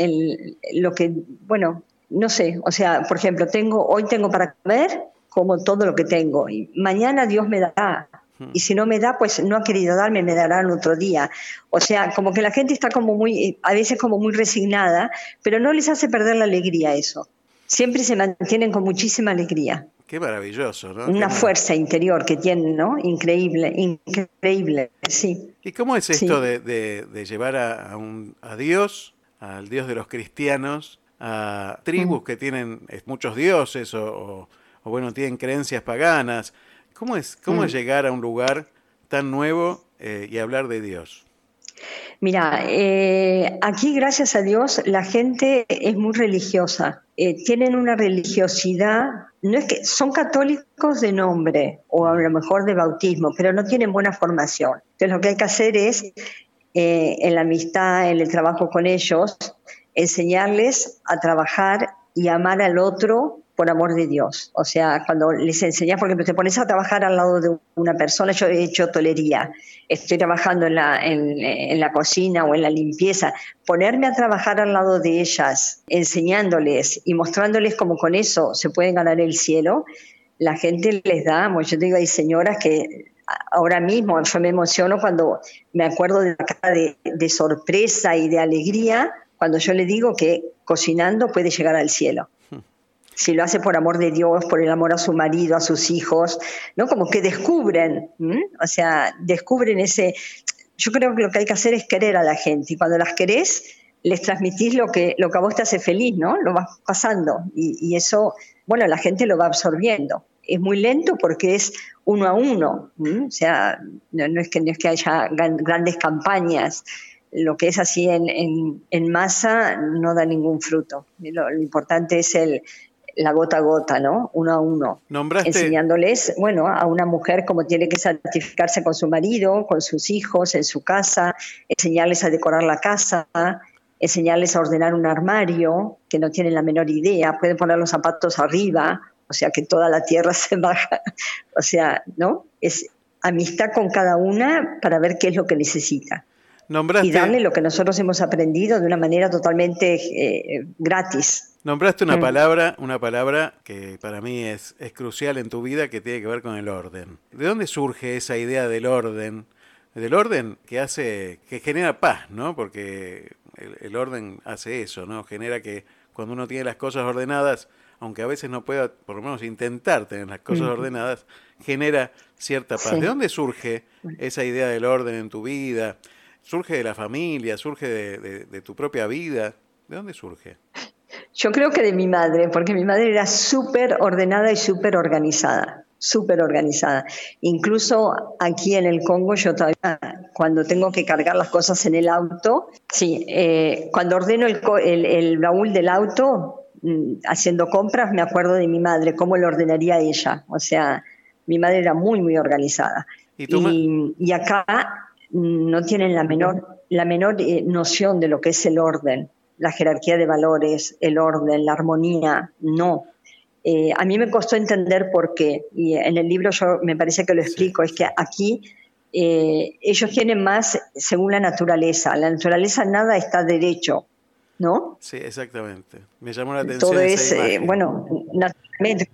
Lo que, bueno, no sé, o sea, por ejemplo, tengo, hoy tengo para comer como todo lo que tengo y mañana Dios me dará. Y si no me da, pues no ha querido darme, me dará en otro día. O sea, como que la gente está como muy, a veces como muy resignada, pero no les hace perder la alegría eso. Siempre se mantienen con muchísima alegría. Qué maravilloso, ¿no? Una Qué- fuerza interior que tienen, ¿no? Increíble, increíble, sí. ¿Y cómo es Sí. esto de, de- de llevar a, a un, a Dios, al Dios de los cristianos, a tribus que tienen muchos dioses o, o- o, bueno, tienen creencias paganas? ¿Cómo es, cómo es llegar a un lugar tan nuevo eh, y hablar de Dios? Mira, eh, aquí gracias a Dios la gente es muy religiosa. Eh, tienen una religiosidad, no es que son católicos de nombre o a lo mejor de bautismo, pero no tienen buena formación. Entonces lo que hay que hacer es, eh, en la amistad, en el trabajo con ellos, enseñarles a trabajar y amar al otro por amor de Dios. O sea, cuando les enseñas, por ejemplo, te pones a trabajar al lado de una persona, yo he hecho tolería, estoy trabajando en la, en, en la cocina o en la limpieza, ponerme a trabajar al lado de ellas, enseñándoles y mostrándoles cómo con eso se pueden ganar el cielo, la gente les da, bueno, yo digo, hay señoras que ahora mismo yo me emociono cuando me acuerdo de la cara de, de sorpresa y de alegría cuando yo le digo que cocinando puede llegar al cielo si lo hace por amor de Dios, por el amor a su marido, a sus hijos, ¿no? Como que descubren, ¿m? o sea, descubren ese... Yo creo que lo que hay que hacer es querer a la gente y cuando las querés, les transmitís lo que, lo que a vos te hace feliz, ¿no? Lo vas pasando y, y eso, bueno, la gente lo va absorbiendo. Es muy lento porque es uno a uno, o sea, no, no es que, no es que haya gran- grandes campañas, lo que es así en, en- en masa no da ningún fruto. Lo, lo importante es el, la gota a gota, ¿no? Uno a uno. Nombraste, Enseñándoles, bueno, a una mujer cómo tiene que santificarse con su marido, con sus hijos, en su casa, enseñarles a decorar la casa, enseñarles a ordenar un armario, que no tienen la menor idea, pueden poner los zapatos arriba, o sea que toda la tierra se baja, o sea, ¿no? Es amistad con cada una para ver qué es lo que necesita nombraste, y darle lo que nosotros hemos aprendido de una manera totalmente eh, gratis. nombraste una Mm. palabra, una palabra que para mí es, es crucial en tu vida que tiene que ver con el orden. ¿De dónde surge esa idea del orden? Del orden que hace, que genera paz, ¿no? Porque el, el orden hace eso, ¿no? Genera que cuando uno tiene las cosas ordenadas, aunque a veces no pueda, por lo menos intentar tener las cosas ordenadas, genera cierta paz. Sí. ¿De dónde surge esa idea del orden en tu vida? ¿Surge de la familia? ¿Surge de, de- de tu propia vida? ¿De dónde surge? Yo creo que de mi madre, porque mi madre era súper ordenada y súper organizada. súper organizada. Incluso aquí en el Congo, yo todavía, cuando tengo que cargar las cosas en el auto, sí, eh, cuando ordeno el, co- el, el baúl del auto, mm, haciendo compras, me acuerdo de mi madre, cómo lo ordenaría ella. O sea, mi madre era muy, muy organizada. ¿Y Y, y acá no tienen la menor, la menor eh, noción de lo que es el orden, la jerarquía de valores, el orden, la armonía, no. Eh, a mí me costó entender por qué, y en el libro yo me parece que lo explico, es que aquí eh, ellos tienen más según la naturaleza, la naturaleza nada está derecho, ¿no? Sí, exactamente. Me llamó la atención. Todo esa es, eh, bueno, naturalmente,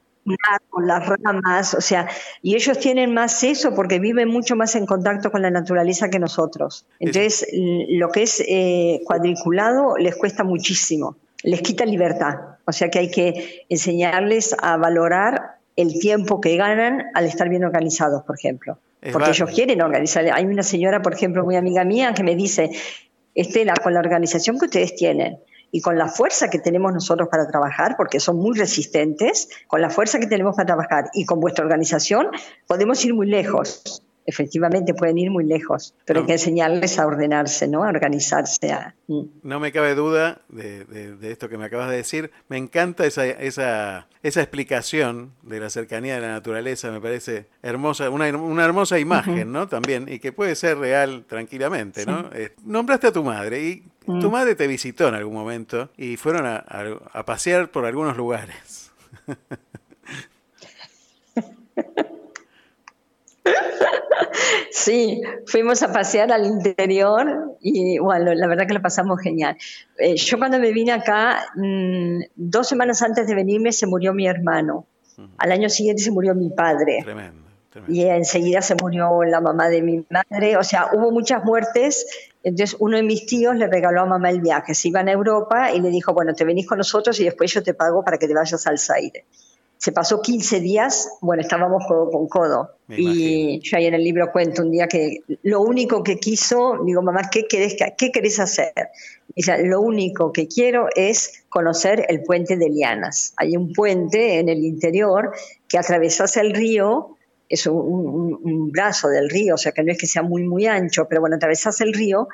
con las ramas, o sea, y ellos tienen más eso porque viven mucho más en contacto con la naturaleza que nosotros. Entonces, lo que es eh, cuadriculado les cuesta muchísimo, les quita libertad. O sea que hay que enseñarles a valorar el tiempo que ganan al estar bien organizados, por ejemplo. Es Porque bárbaro. ellos quieren organizar. Hay una señora, por ejemplo, muy amiga mía, que me dice, Estela, con la organización que ustedes tienen y con la fuerza que tenemos nosotros para trabajar, porque son muy resistentes, con la fuerza que tenemos para trabajar y con vuestra organización, podemos ir muy lejos. Efectivamente, pueden ir muy lejos, pero hay que enseñarles a ordenarse, ¿no? A organizarse. A... Mm. No me cabe duda de, de- de esto que me acabas de decir. Me encanta esa, esa, esa explicación de la cercanía de la naturaleza. Me parece hermosa, una, una hermosa imagen. ¿no? También, y que puede ser real tranquilamente, ¿no? Eh, nombraste a tu madre y Mm. tu madre te visitó en algún momento y fueron a, a- a pasear por algunos lugares. Sí, fuimos a pasear al interior y bueno, la verdad que lo pasamos genial. Eh, yo cuando me vine acá, mm, dos semanas antes de venirme se murió mi hermano. Al año siguiente se murió mi padre. Tremendo. Y enseguida se murió la mamá de mi madre. O sea, hubo muchas muertes. Entonces uno de mis tíos le regaló a mamá el viaje. Se iban a Europa y le dijo, bueno, te venís con nosotros y después yo te pago para que te vayas al Zaire. Se pasó 15 días, bueno, estábamos codo con codo. Me Y yo ahí en el libro cuento un día que lo único que quiso, digo, mamá, ¿qué querés, que- qué querés hacer? Dice, lo único que quiero es conocer el puente de Lianas. Hay un puente en el interior que atravesas el río, es un, un- un brazo del río, o sea que no es que sea muy, muy ancho, pero bueno, atravesas el río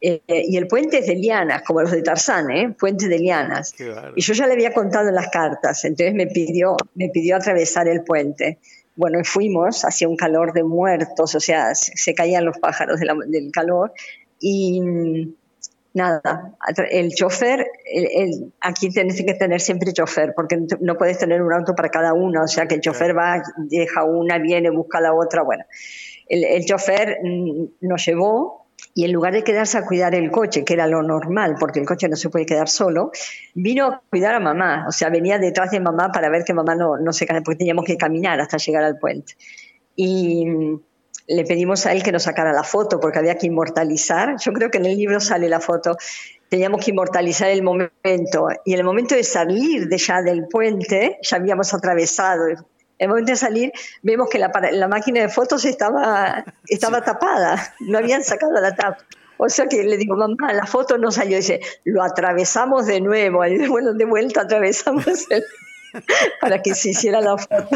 eh, y el puente es de lianas, como los de Tarzán, ¿eh? Puente de lianas. Y yo ya le había contado en las cartas, entonces me pidió, me pidió atravesar el puente. Bueno, y fuimos, hacía un calor de muertos, o sea, se, se caían los pájaros de la- del calor. Y nada, el chofer, el- el- aquí tenés que tener siempre chofer, porque no puedes tener un auto para cada uno, o sea que el chofer va, deja una, viene, busca la otra, bueno. El, el chofer mm, nos llevó y en lugar de quedarse a cuidar el coche, que era lo normal, porque el coche no se puede quedar solo, vino a cuidar a mamá. O sea, venía detrás de mamá para ver que mamá no, no se cae, porque teníamos que caminar hasta llegar al puente. Y mm, le pedimos a él que nos sacara la foto, porque había que inmortalizar. Yo creo que en el libro sale la foto. Teníamos que inmortalizar el momento. Y en el momento de salir de ya del puente, ya habíamos atravesado. En el momento de salir, vemos que la, la máquina de fotos estaba, estaba tapada, no habían sacado la tapa. O sea que le digo, mamá, la foto no salió. Dice, lo atravesamos de nuevo. Y bueno, de vuelta atravesamos el- para que se hiciera la foto.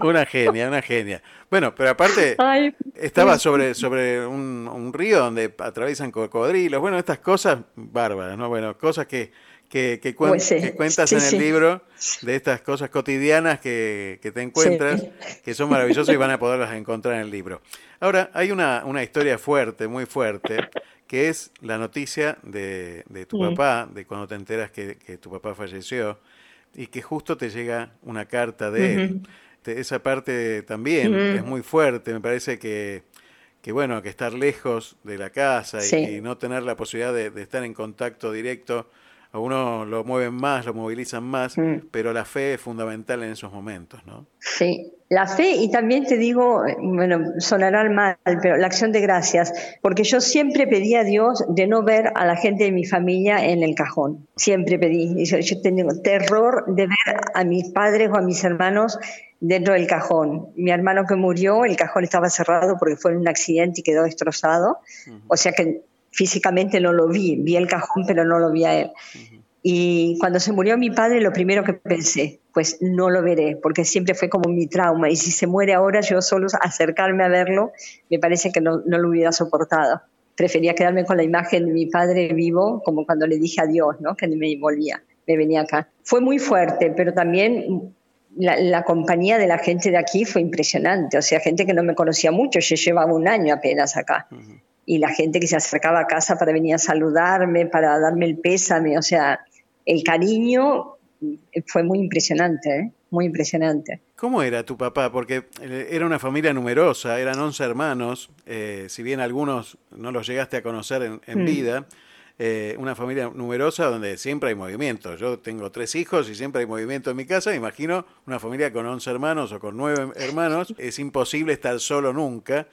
Una genia, una genia. Bueno, pero aparte Ay, estaba sobre, sobre un, un río donde atraviesan cocodrilos. Bueno, estas cosas bárbaras, ¿no? Bueno, cosas que, que, que cuen- Pues sí, que cuentas sí, en el libro, de estas cosas cotidianas que, que te encuentras, que son maravillosas y van a poderlas encontrar en el libro. Ahora, hay una, una historia fuerte, muy fuerte, que es la noticia de, de tu papá, de cuando te enteras que, que tu papá falleció y que justo te llega una carta de él. Te- Esa parte también es muy fuerte, me parece que, que bueno, que estar lejos de la casa y, no tener la posibilidad de, de estar en contacto directo, a uno lo mueven más, lo movilizan más, Mm. pero la fe es fundamental en esos momentos, ¿no? Sí, la fe y también te digo, bueno, sonará mal, pero la acción de gracias, porque yo siempre pedí a Dios de no ver a la gente de mi familia en el cajón, siempre pedí. Y Yo, yo tengo terror de ver a mis padres o a mis hermanos dentro del cajón. Mi hermano que murió, el cajón estaba cerrado porque fue en un accidente y quedó destrozado, o sea que físicamente no lo vi, vi el cajón pero no lo vi a él. Y cuando se murió mi padre, lo primero que pensé, pues no lo veré, porque siempre fue como mi trauma. Y si se muere ahora, yo solo acercarme a verlo, me parece que no, lo hubiera soportado. Prefería quedarme con la imagen de mi padre vivo, como cuando le dije adiós, ¿no? que me volvía, me venía acá. Fue muy fuerte, pero también la, compañía de la gente de aquí fue impresionante. O sea, gente que no me conocía mucho, yo llevaba un año apenas acá. Y la gente que se acercaba a casa para venir a saludarme, para darme el pésame, o sea, el cariño fue muy impresionante, ¿eh? muy impresionante. ¿Cómo era tu papá? Porque eh, era una familia numerosa, eran 11 hermanos, eh, si bien algunos no los llegaste a conocer en, en mm. vida, eh, una familia numerosa donde siempre hay movimiento. Yo tengo tres hijos y siempre hay movimiento en mi casa. Imagino una familia con 11 hermanos o con 9 hermanos. Es imposible estar solo nunca.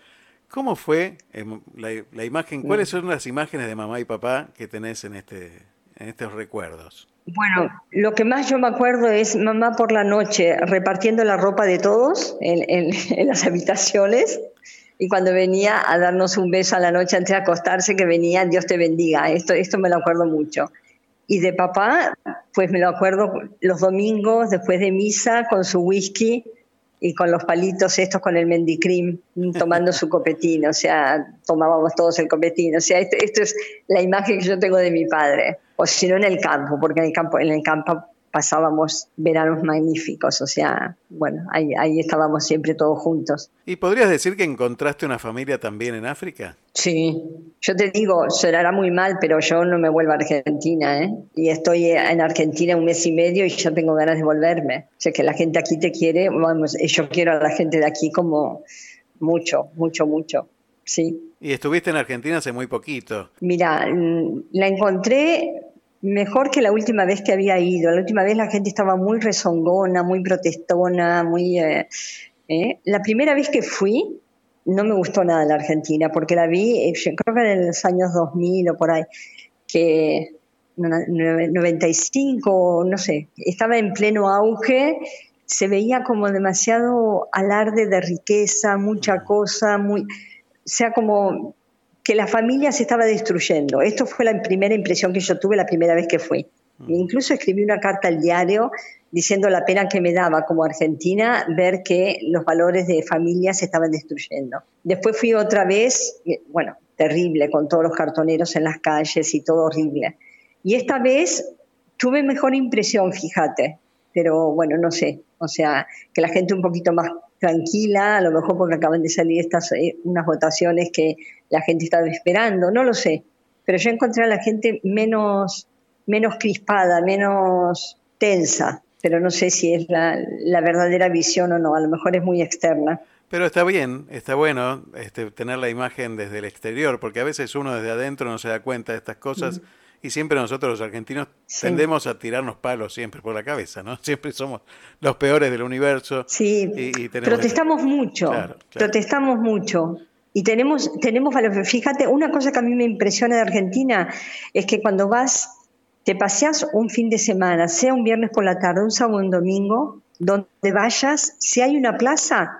¿Cómo fue eh, la, la, imagen? ¿Cuáles son las imágenes de mamá y papá que tenés en, este, en estos recuerdos? Bueno, lo que más yo me acuerdo es mamá por la noche repartiendo la ropa de todos en, en, en las habitaciones y cuando venía a darnos un beso a la noche antes de acostarse, que venía, Dios te bendiga. Esto, esto me lo acuerdo mucho. Y de papá, pues me lo acuerdo los domingos después de misa con su whisky y con los palitos estos con el mendicrim, tomando su copetín, o sea, tomábamos todos el copetín, o sea, esto, esto es la imagen que yo tengo de mi padre, o si no en el campo, porque en el campo, en el campo pasábamos veranos magníficos, o sea, bueno, ahí, ahí estábamos siempre todos juntos. ¿Y podrías decir que encontraste una familia también en África? Sí, yo te digo, sonará muy mal, pero yo no me vuelvo a Argentina, ¿eh? Y estoy en Argentina un mes y medio y yo tengo ganas de volverme. O sea, que la gente aquí te quiere, vamos, yo quiero a la gente de aquí como mucho, mucho, mucho, sí. Y estuviste en Argentina hace muy poquito. Mira, la encontré Mejor que la última vez que había ido. La última vez la gente estaba muy rezongona, muy protestona, muy... Eh, eh. La primera vez que fui no me gustó nada la Argentina, porque la vi, yo creo que en los años 2000 o por ahí, que 95, no sé, estaba en pleno auge, se veía como demasiado alarde de riqueza, mucha cosa, muy... O sea, como que la familia se estaba destruyendo. Esto fue la primera impresión que yo tuve la primera vez que fui. Incluso escribí una carta al diario diciendo la pena que me daba como argentina ver que los valores de familia se estaban destruyendo. Después fui otra vez, bueno, terrible, con todos los cartoneros en las calles y todo horrible. Y esta vez tuve mejor impresión, fíjate, pero bueno, no sé, o sea, que la gente un poquito más tranquila, a lo mejor porque acaban de salir estas eh, unas votaciones que la gente estaba esperando, no lo sé, pero yo encontré a la gente menos, menos crispada, menos tensa, pero no sé si es la, la verdadera visión o no, a lo mejor es muy externa. Pero está bien, está bueno este, tener la imagen desde el exterior, porque a veces uno desde adentro no se da cuenta de estas cosas. Y siempre nosotros los argentinos sí. tendemos a tirarnos palos siempre por la cabeza, ¿no? Siempre somos los peores del universo. Sí, y, y protestamos mucho, claro, claro. protestamos mucho. Y tenemos, tenemos valor. Fíjate, una cosa que a mí me impresiona de Argentina es que cuando vas, te paseas un fin de semana, sea un viernes por la tarde, un sábado, un domingo, donde vayas, si hay una plaza,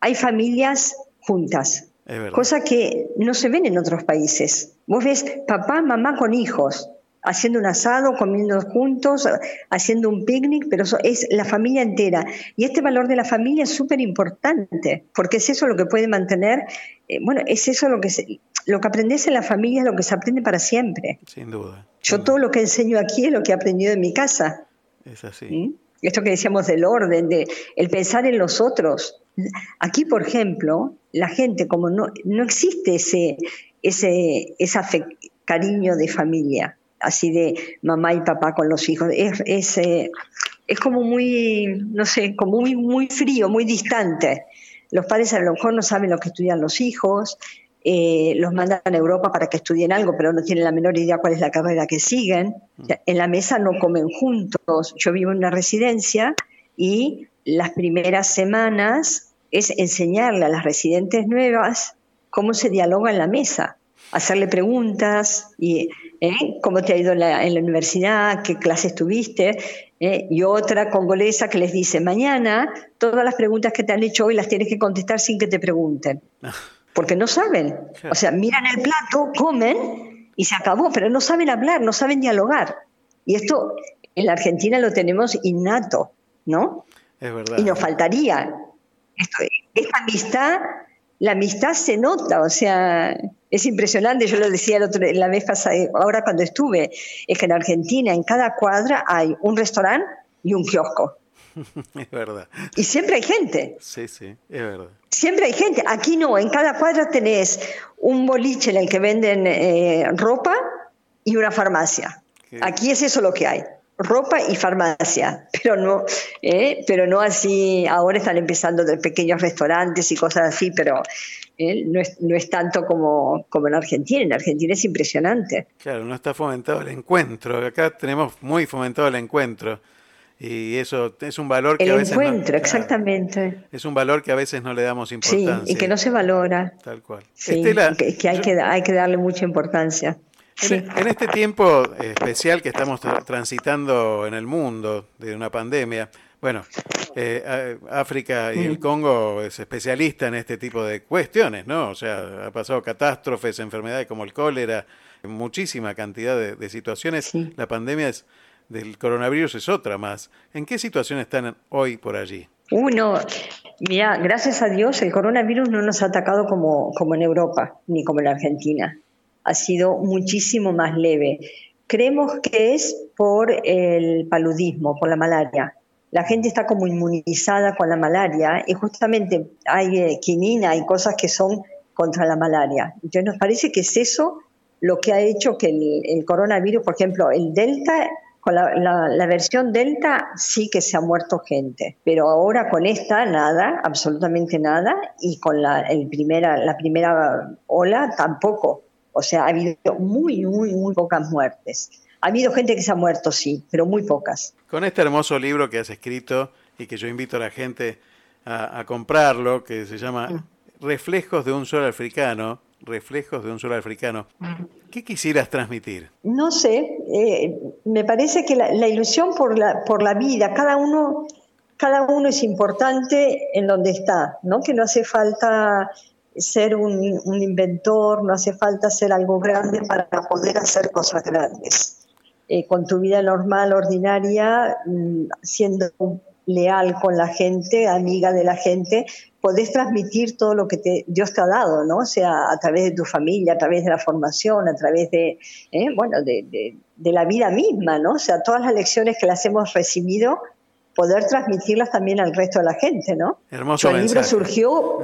hay familias juntas. Cosa que no se ven en otros países. Vos ves papá, mamá con hijos, haciendo un asado, comiendo juntos, haciendo un picnic, pero eso es la familia entera. Y este valor de la familia es súper importante, porque es eso lo que puede mantener, eh, bueno, es eso lo que, se, lo que aprendes en la familia, es lo que se aprende para siempre. Sin duda. Yo todo lo que enseño aquí es lo que he aprendido en mi casa. Es así. ¿Mm? Esto que decíamos del orden, de el pensar en los otros. Aquí, por ejemplo, la gente, como no, no existe ese, ese, ese cariño de familia, así de mamá y papá con los hijos, es, es, eh, es como muy, no sé, como muy, muy frío, muy distante. Los padres a lo mejor no saben lo que estudian los hijos, eh, los mandan a Europa para que estudien algo, pero no tienen la menor idea cuál es la carrera que siguen. En la mesa no comen juntos. Yo vivo en una residencia y las primeras semanas es enseñarle a las residentes nuevas cómo se dialoga en la mesa, hacerle preguntas y ¿eh? cómo te ha ido en la, en la universidad, qué clases tuviste, ¿eh? y otra congolesa que les dice, mañana todas las preguntas que te han hecho hoy las tienes que contestar sin que te pregunten, porque no saben, o sea, miran el plato, comen y se acabó, pero no saben hablar, no saben dialogar. Y esto en la Argentina lo tenemos innato, ¿no? Es verdad. Y nos faltaría. Esto- esta amistad, la amistad se nota, o sea, es impresionante. Yo lo decía el otro, la vez pasada, ahora cuando estuve, es que en Argentina, en cada cuadra hay un restaurante y un kiosco. es verdad. Y siempre hay gente. Sí, sí, es verdad. Siempre hay gente. Aquí no, en cada cuadra tenés un boliche en el que venden eh, ropa y una farmacia. Aquí es eso lo que hay. Ropa y farmacia, pero no, eh, pero no así. Ahora están empezando de pequeños restaurantes y cosas así, pero eh, no, es, no es tanto como, como en Argentina. En Argentina es impresionante. Claro, no está fomentado el encuentro. Acá tenemos muy fomentado el encuentro. Y eso es un valor que El a veces no- encuentro, claro, exactamente. es un valor que a veces no le damos Sí, importancia. y que no se valora. Tal cual. Sí, Estela, que, que hay, que hay que darle mucha importancia. Sí. En este tiempo especial que estamos tra- transitando en el mundo de una pandemia, bueno, eh, África y el. Congo es especialista en este tipo de cuestiones, ¿no? O sea, ha pasado catástrofes, enfermedades como el cólera, muchísima cantidad de, de situaciones. La pandemia es, del coronavirus es otra más. ¿En qué situación están hoy por allí? Uno, mira, gracias a Dios el coronavirus no nos ha atacado como, como en Europa ni como en Argentina. Ha sido muchísimo más leve. Creemos que es por el paludismo, por la malaria. La gente está como inmunizada con la malaria y justamente hay eh, quinina, hay cosas que son contra la malaria. Entonces nos parece que es eso lo que ha hecho que el, el coronavirus, por ejemplo, el Delta, con la, la- la versión Delta sí que se ha muerto gente, pero ahora con esta nada, absolutamente nada, y con la, el primera, la primera ola tampoco. O sea, ha habido muy, muy, muy pocas muertes. Ha habido gente que se ha muerto, sí, pero muy pocas. Con este hermoso libro que has escrito y que yo invito a la gente a, a comprarlo, que se llama Reflejos de un sol africano, Reflejos de un sol africano, ¿qué quisieras transmitir? No sé, eh, me parece que la, la ilusión por la, por la vida, cada uno, cada uno es importante en donde está, ¿no? Que no hace falta ser un, inventor, no hace falta ser algo grande para poder hacer cosas grandes. Eh, con tu vida normal, ordinaria, mm, siendo leal con la gente, amiga de la gente, podés transmitir todo lo que te, Dios te ha dado, ¿no? O sea, a través de tu familia, a través de la formación, a través de, eh, bueno, de, de- de la vida misma, ¿no? O sea, todas las lecciones que las hemos recibido, poder transmitirlas también al resto de la gente, ¿no? Hermoso el libro surgió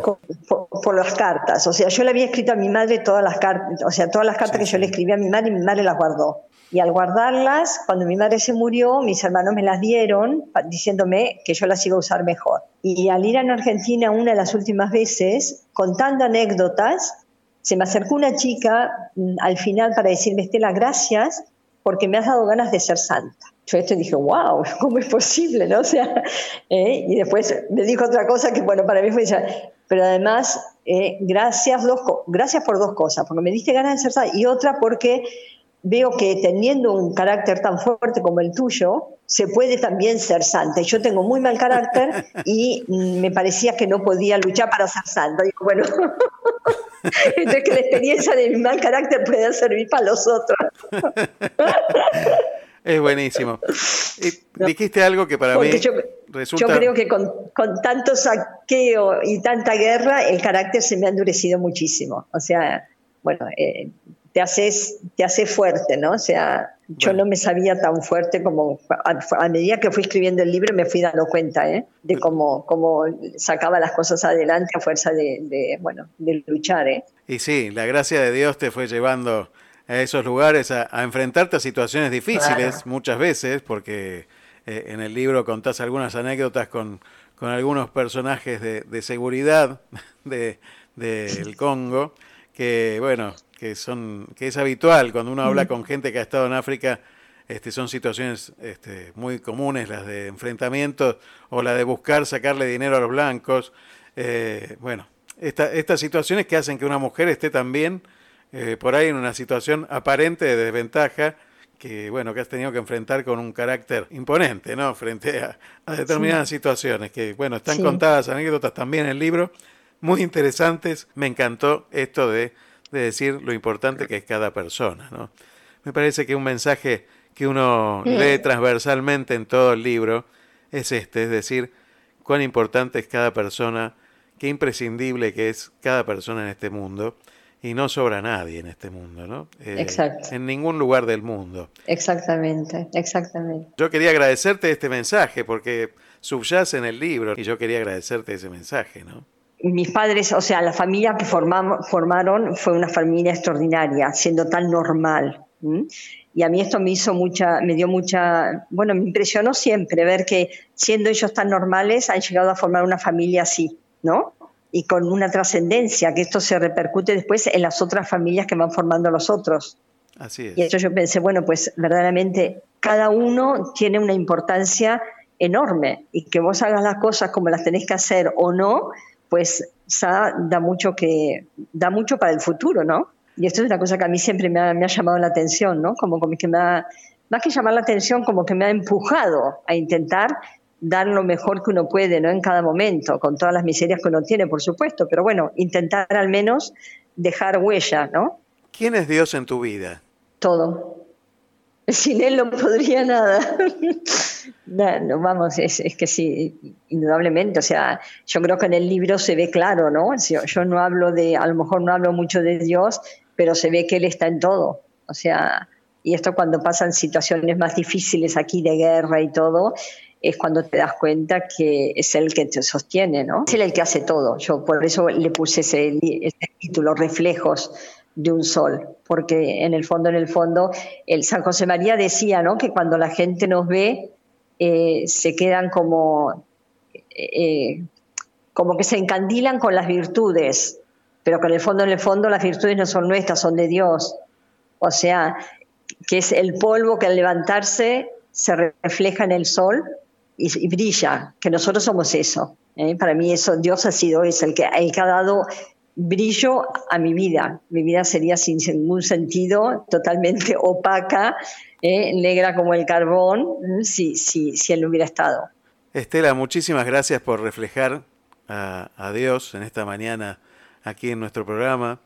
por, por las cartas, o sea, yo le había escrito a mi madre todas las cartas, o sea, todas las cartas que yo le escribí a mi madre y mi madre las guardó. Y al guardarlas, cuando mi madre se murió, mis hermanos me las dieron diciéndome que yo las iba a usar mejor. Y al ir a Argentina una de las últimas veces, contando anécdotas, se me acercó una chica mm, al final para decirme, Estela, gracias porque me has dado ganas de ser santa. Yo esto dije, wow, ¿cómo es posible? ¿no? O sea, eh, y después me dijo otra cosa que, bueno, para mí fue, pero además, eh, gracias, dos, gracias por dos cosas, porque me diste ganas de ser y otra porque veo que teniendo un carácter tan fuerte como el tuyo, se puede también ser santa. Yo tengo muy mal carácter y me parecía que no podía luchar para ser santa. Digo, bueno, entonces que la experiencia de mi mal carácter puede servir para los otros. Es buenísimo. Dijiste algo que para mí yo, resulta... yo creo que con, con tanto saqueo y tanta guerra, el carácter se me ha endurecido muchísimo. O sea, bueno, eh, te haces, te hace fuerte, ¿no? O sea, yo no me sabía tan fuerte como a, a medida que fui escribiendo el libro me fui dando cuenta, ¿eh? De cómo, cómo sacaba las cosas adelante a fuerza de, de, bueno, de luchar, ¿eh? Y sí, la gracia de Dios te fue llevando a esos lugares a, a enfrentarte a situaciones difíciles Claro. muchas veces, porque eh, en el libro contás algunas anécdotas con, con algunos personajes de, de seguridad de- del Congo, que bueno, que son, que es habitual cuando uno habla con gente que ha estado en África, este, son situaciones este, muy comunes, las de enfrentamientos o la de buscar sacarle dinero a los blancos. Eh, bueno, esta- estas situaciones que hacen que una mujer esté también eh, por ahí en una situación aparente de desventaja que bueno que has tenido que enfrentar con un carácter imponente no frente a, a determinadas situaciones que bueno están Sí. contadas anécdotas también en el libro muy interesantes. Me encantó esto de, de decir lo importante que es cada persona no me parece que un mensaje que uno lee transversalmente en todo el libro es este, es decir, cuán importante es cada persona, qué imprescindible que es cada persona en este mundo, y no sobra nadie en este mundo, ¿no? Eh, Exacto. En ningún lugar del mundo. Exactamente, exactamente. Yo quería agradecerte este mensaje porque subyace en el libro y yo quería agradecerte ese mensaje, ¿no? Mis padres, o sea, la familia que formamos, formaron fue una familia extraordinaria, siendo tan normal. Y a mí esto me hizo mucha, me dio mucha, bueno, me impresionó siempre ver que siendo ellos tan normales han llegado a formar una familia así, ¿no? Y con una trascendencia, que esto se repercute después en las otras familias que van formando los otros. Así es. Y entonces yo pensé, bueno, pues verdaderamente cada uno tiene una importancia enorme y que vos hagas las cosas como las tenés que hacer o no, pues ya da mucho que da mucho para el futuro, ¿no? Y esto es una cosa que a mí siempre me ha, me ha llamado la atención, ¿no? Como, como que me ha, más que llamar la atención, como que me ha empujado a intentar dar lo mejor que uno puede, ¿no? En cada momento, con todas las miserias que uno tiene, por supuesto, pero bueno, intentar al menos dejar huella, ¿no? ¿Quién es Dios en tu vida? Todo. Sin él no podría nada. No, no, vamos, es, es que sí, indudablemente. O sea, yo creo que en el libro se ve claro, ¿no? Yo, yo no hablo de, a lo mejor no hablo mucho de Dios, pero se ve que Él está en todo. O sea, y esto cuando pasan situaciones más difíciles aquí de guerra y todo, es cuando te das cuenta que es Él que te sostiene, ¿no? Es el que hace todo. Yo por eso le puse ese título, Reflejos de un sol, porque en el fondo, en el fondo, el San José María decía, ¿no? Que cuando la gente nos ve, eh, se quedan como, eh, como que se encandilan con las virtudes, pero que en el fondo, en el fondo, las virtudes no son nuestras, son de Dios. O sea, que es el polvo que al levantarse se refleja en el sol y, y brilla, que nosotros somos eso. ¿eh? Para mí eso, Dios ha sido eso, el que, el que ha dado brillo a mi vida. Mi vida sería sin ningún sentido, totalmente opaca, ¿eh? negra como el carbón, ¿m? si, si, si él no hubiera estado. Estela, muchísimas gracias por reflejar a, a Dios en esta mañana aquí en nuestro programa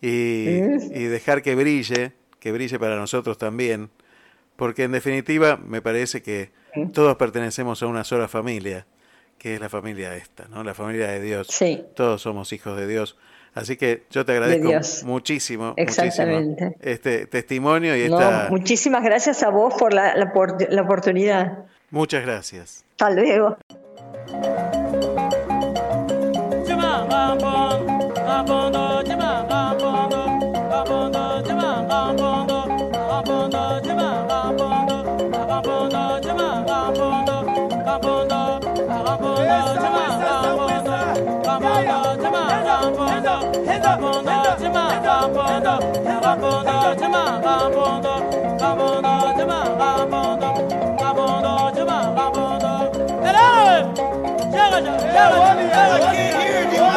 y, Mm. y dejar que brille, que brille para nosotros también, porque en definitiva me parece que todos pertenecemos a una sola familia, que es la familia esta, ¿no? La familia de Dios. Sí. Todos somos hijos de Dios. Así que yo te agradezco muchísimo, este testimonio y esta... Muchísimas gracias a vos por la, por la oportunidad. Muchas gracias. Hasta luego. I can't hear you.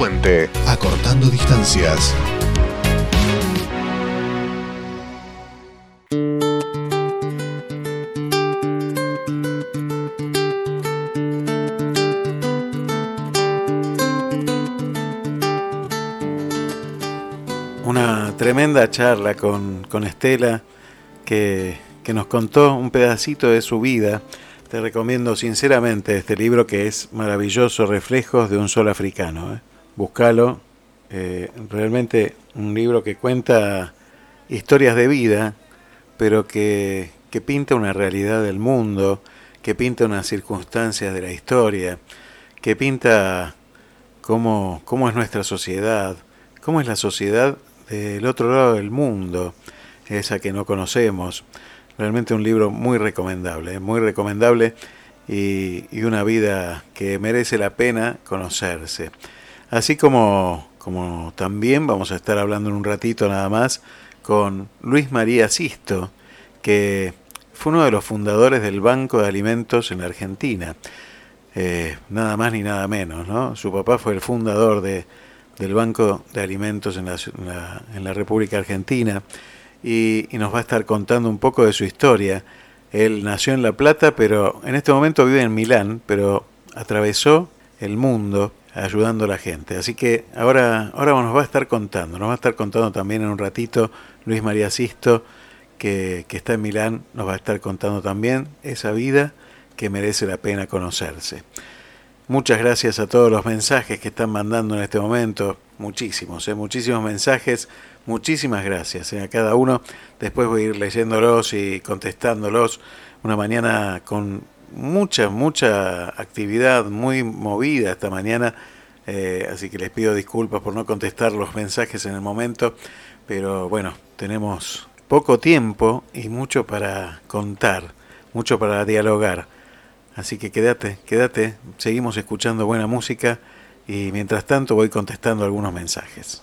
Puente, acortando distancias. Una tremenda charla con, con Estela que, que nos contó un pedacito de su vida. Te recomiendo sinceramente este libro que es maravilloso, Reflejos de un Sol Africano. ¿eh? Búscalo. eh, realmente un libro que cuenta historias de vida, pero que, que pinta una realidad del mundo, que pinta unas circunstancias de la historia, que pinta cómo, cómo es nuestra sociedad, cómo es la sociedad del otro lado del mundo, esa que no conocemos. Realmente un libro muy recomendable, ¿eh? muy recomendable y, y una vida que merece la pena conocerse. Así como, como también vamos a estar hablando en un ratito nada más con Luis María Sisto, que fue uno de los fundadores del Banco de Alimentos en la Argentina. Eh, nada más ni nada menos, ¿no? Su papá fue el fundador de, del Banco de Alimentos en la, en la- en la República Argentina y, y nos va a estar contando un poco de su historia. Él nació en La Plata, pero en este momento vive en Milán, pero atravesó el mundo ayudando a la gente. Así que ahora, ahora nos va a estar contando, nos va a estar contando también en un ratito Luis María Sisto, que, que está en Milán, nos va a estar contando también esa vida que merece la pena conocerse. Muchas gracias a todos los mensajes que están mandando en este momento, muchísimos, ¿eh? muchísimos mensajes, muchísimas gracias ¿eh? a cada uno. Después voy a ir leyéndolos y contestándolos. Una mañana con mucha, mucha actividad, muy movida esta mañana, eh, así que les pido disculpas por no contestar los mensajes en el momento, pero bueno, tenemos poco tiempo y mucho para contar, mucho para dialogar. Así que quédate, quédate, seguimos escuchando buena música y mientras tanto voy contestando algunos mensajes.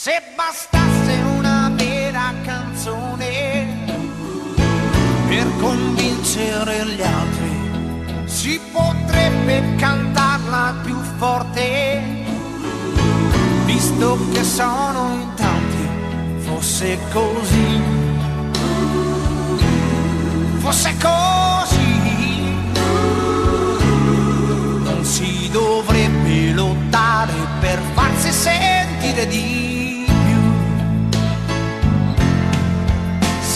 Se bastasse una vera canzone per convincere gli altri, si potrebbe cantarla più forte, visto che sono in tanti, fosse così, fosse così, non si dovrebbe lottare per farsi sentire di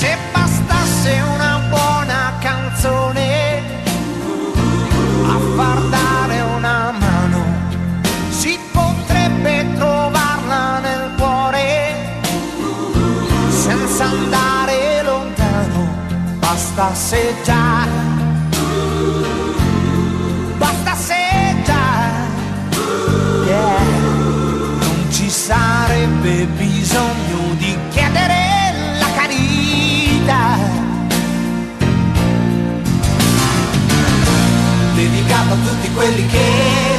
Se bastasse una buona canzone a far dare una mano, si potrebbe trovarla nel cuore senza andare lontano. Bastasse già, bastasse già, yeah. non ci sarebbe bisogno Dedicato a tutti quelli che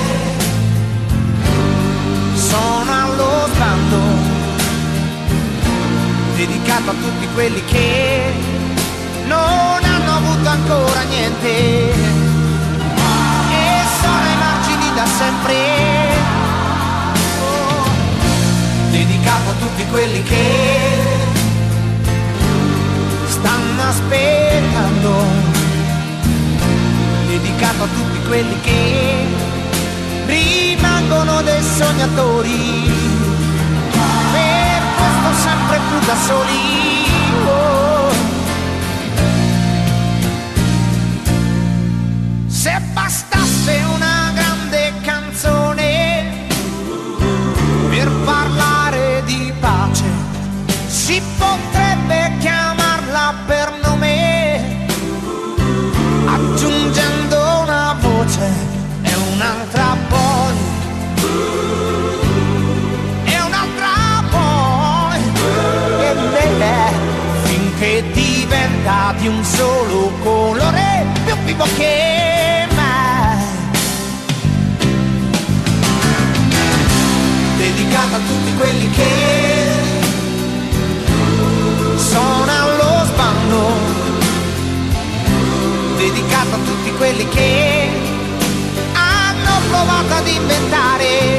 sono allo sbando, dedicato a tutti quelli che non hanno avuto ancora niente e sono ai margini da sempre. Dedicato a tutti quelli che stanno aspettando, dedicato a tutti quelli che rimangono dei sognatori, per questo sempre più da soli. Se bastasse una grande canzone per parlare di pace, si potrebbe di un solo colore, più vivo che mai. Dedicata a tutti quelli che sono allo sbando dedicato a tutti quelli che hanno provato ad inventare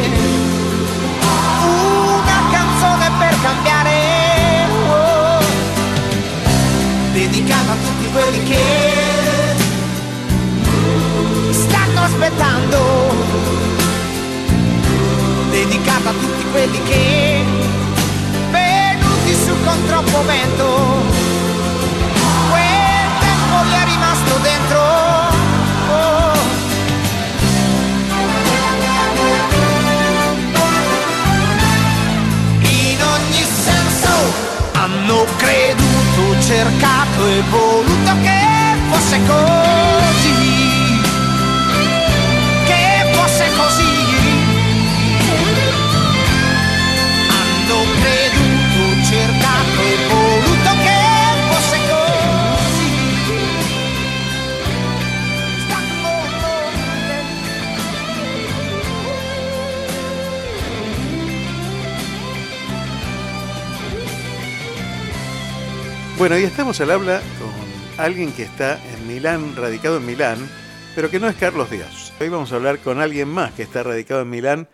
dedicato a tutti quelli che stanno aspettando. Dedicato a tutti quelli che venuti su con troppo vento. Quel tempo gli è rimasto dentro hanno creduto cercato e voluto che fosse così Bueno, y estamos al habla con alguien que está en Milán, radicado en Milán, pero que no es Carlos Díaz. Hoy vamos a hablar con alguien más que está radicado en Milán,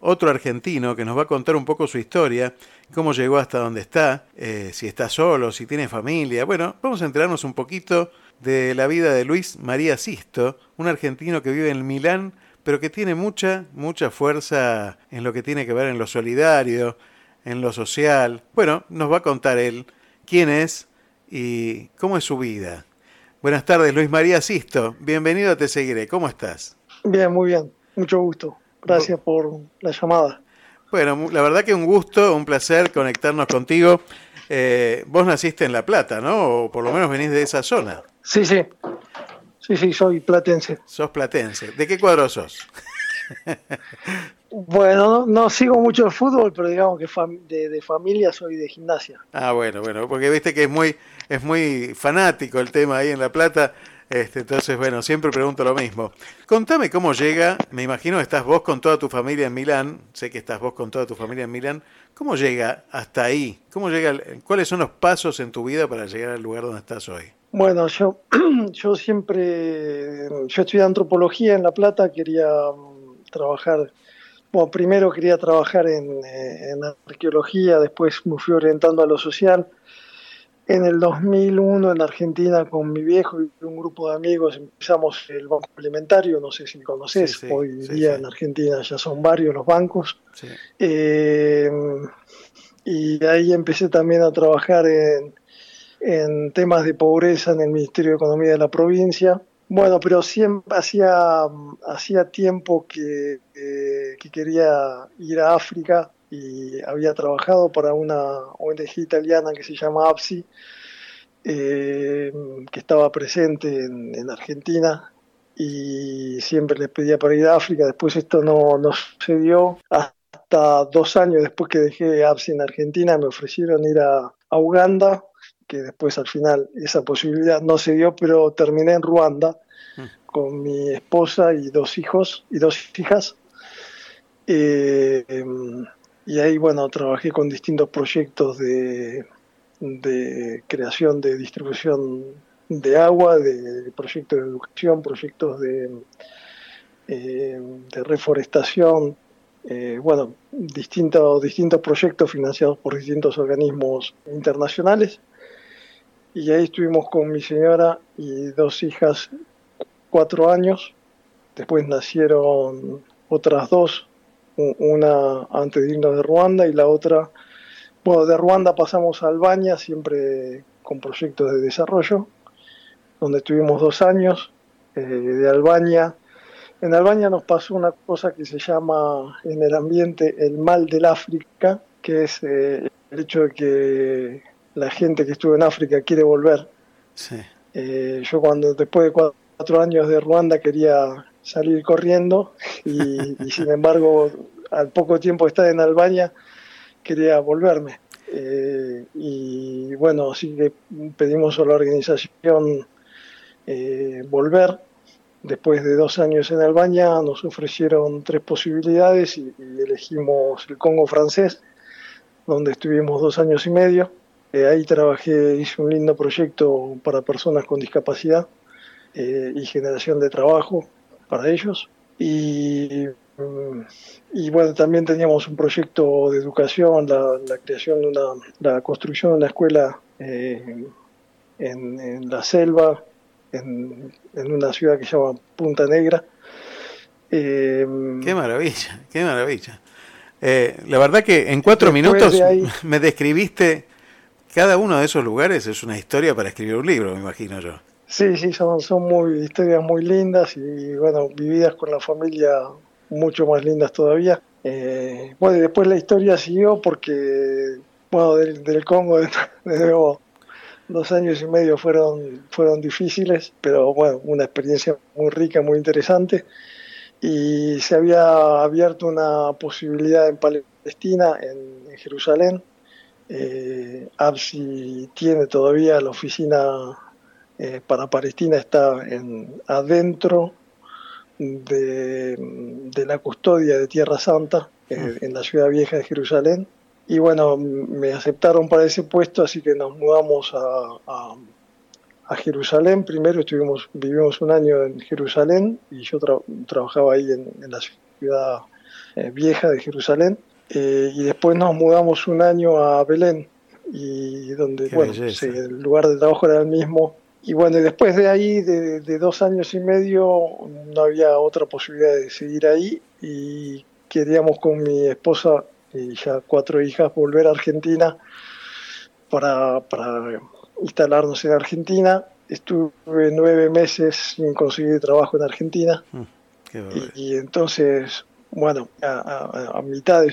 otro argentino que nos va a contar un poco su historia, cómo llegó hasta donde está, eh, si está solo, si tiene familia. Bueno, vamos a enterarnos un poquito de la vida de Luis María Sisto, un argentino que vive en Milán, pero que tiene mucha, mucha fuerza en lo que tiene que ver en lo solidario, en lo social. Bueno, nos va a contar él quién es y cómo es su vida. Buenas tardes, Luis María Sisto. Bienvenido a Te Seguiré. ¿Cómo estás? Bien, muy bien. Mucho gusto. Gracias por la llamada. Bueno, la verdad que un gusto, un placer conectarnos contigo. Eh, vos naciste en La Plata, ¿no? O por lo menos venís de esa zona. Sí, sí. Sí, sí, soy platense. Sos platense. ¿De qué cuadro sos? Bueno, no, no sigo mucho el fútbol, pero digamos que fam- de, de familia soy de gimnasia. Ah, bueno, bueno, porque viste que es muy, es muy fanático el tema ahí en La Plata. Este, entonces, bueno, siempre pregunto lo mismo. Contame cómo llega, me imagino que estás vos con toda tu familia en Milán, sé que estás vos con toda tu familia en Milán, ¿cómo llega hasta ahí? ¿Cómo llega, ¿Cuáles son los pasos en tu vida para llegar al lugar donde estás hoy? Bueno, yo, yo siempre, yo estudié antropología en La Plata, quería mm, trabajar, bueno, primero quería trabajar en, eh, en arqueología, después me fui orientando a lo social. En el 2001 en Argentina con mi viejo y un grupo de amigos empezamos el banco alimentario, no sé si conoces, Sí, sí, hoy sí, día en Argentina ya son varios los bancos. Eh, y ahí empecé también a trabajar en, en temas de pobreza en el Ministerio de Economía de la provincia. Bueno, pero siempre hacía, hacía tiempo que, que quería ir a África y había trabajado para una ONG italiana que se llama APSI, eh, que estaba presente en, en Argentina y siempre les pedía para ir a África. Después esto no, no sucedió. Hasta dos años después que dejé APSI en Argentina me ofrecieron ir a Uganda, que después al final esa posibilidad no se dio, pero terminé en Ruanda con mi esposa y dos hijos y dos hijas. Eh, y ahí, bueno, trabajé con distintos proyectos de, de creación de distribución de agua, de proyectos de educación, proyectos de, eh, de reforestación, eh, bueno, distintos, distintos proyectos financiados por distintos organismos internacionales. Y ahí estuvimos con mi señora y dos hijas cuatro años. Después nacieron otras dos, una antes de de Ruanda y la otra, bueno, de Ruanda pasamos a Albania, siempre con proyectos de desarrollo, donde estuvimos dos años. Eh, de Albania, en Albania nos pasó una cosa que se llama en el ambiente el mal del África, que es eh, el hecho de que la gente que estuvo en África quiere volver. Sí. Eh, yo cuando después de cua- cuatro años de Ruanda quería salir corriendo y, y sin embargo al poco tiempo de estar en Albania quería volverme. Eh, y bueno, así que pedimos a la organización eh, volver. Después de dos años en Albania nos ofrecieron tres posibilidades y, y elegimos el Congo francés, donde estuvimos dos años y medio. Eh, ahí trabajé, hice un lindo proyecto para personas con discapacidad eh, y generación de trabajo para ellos. Y, mm, y bueno, también teníamos un proyecto de educación, la, la creación de una, la construcción de una escuela eh, en, en la selva, en, en una ciudad que se llama Punta Negra. Qué maravilla, qué maravilla. La verdad que en cuatro minutos de ahí- me describiste cada uno de esos lugares, es una historia para escribir un libro, me imagino yo. Sí, sí, son, son muy historias muy lindas y bueno, vividas con la familia mucho más lindas todavía. Eh, bueno, y después la historia siguió porque, bueno, del, Congo de, de dos años y medio fueron, fueron difíciles, pero bueno, una experiencia muy rica, muy interesante. Y se había abierto una posibilidad en Palestina, en Jerusalén. Eh, ABSI tiene todavía la oficina eh, para Palestina está en, adentro de, de la custodia de Tierra Santa, eh, en la ciudad vieja de Jerusalén. Y bueno, me aceptaron para ese puesto, así que nos mudamos a, a- a Jerusalén. Primero estuvimos, vivimos un año en Jerusalén y yo tra- trabajaba ahí en, en la ciudad eh, vieja de Jerusalén. Eh, y después nos mudamos un año a Belén, y donde, Qué bueno, sí, el lugar de trabajo era el mismo. Y bueno, y después de ahí, de, de dos años y medio, no había otra posibilidad de seguir ahí y queríamos con mi esposa y ya cuatro hijas volver a Argentina para, para instalarnos en Argentina. Estuve nueve meses sin conseguir trabajo en Argentina Qué barbaridad. y, y entonces, bueno, a, a- mitad, de,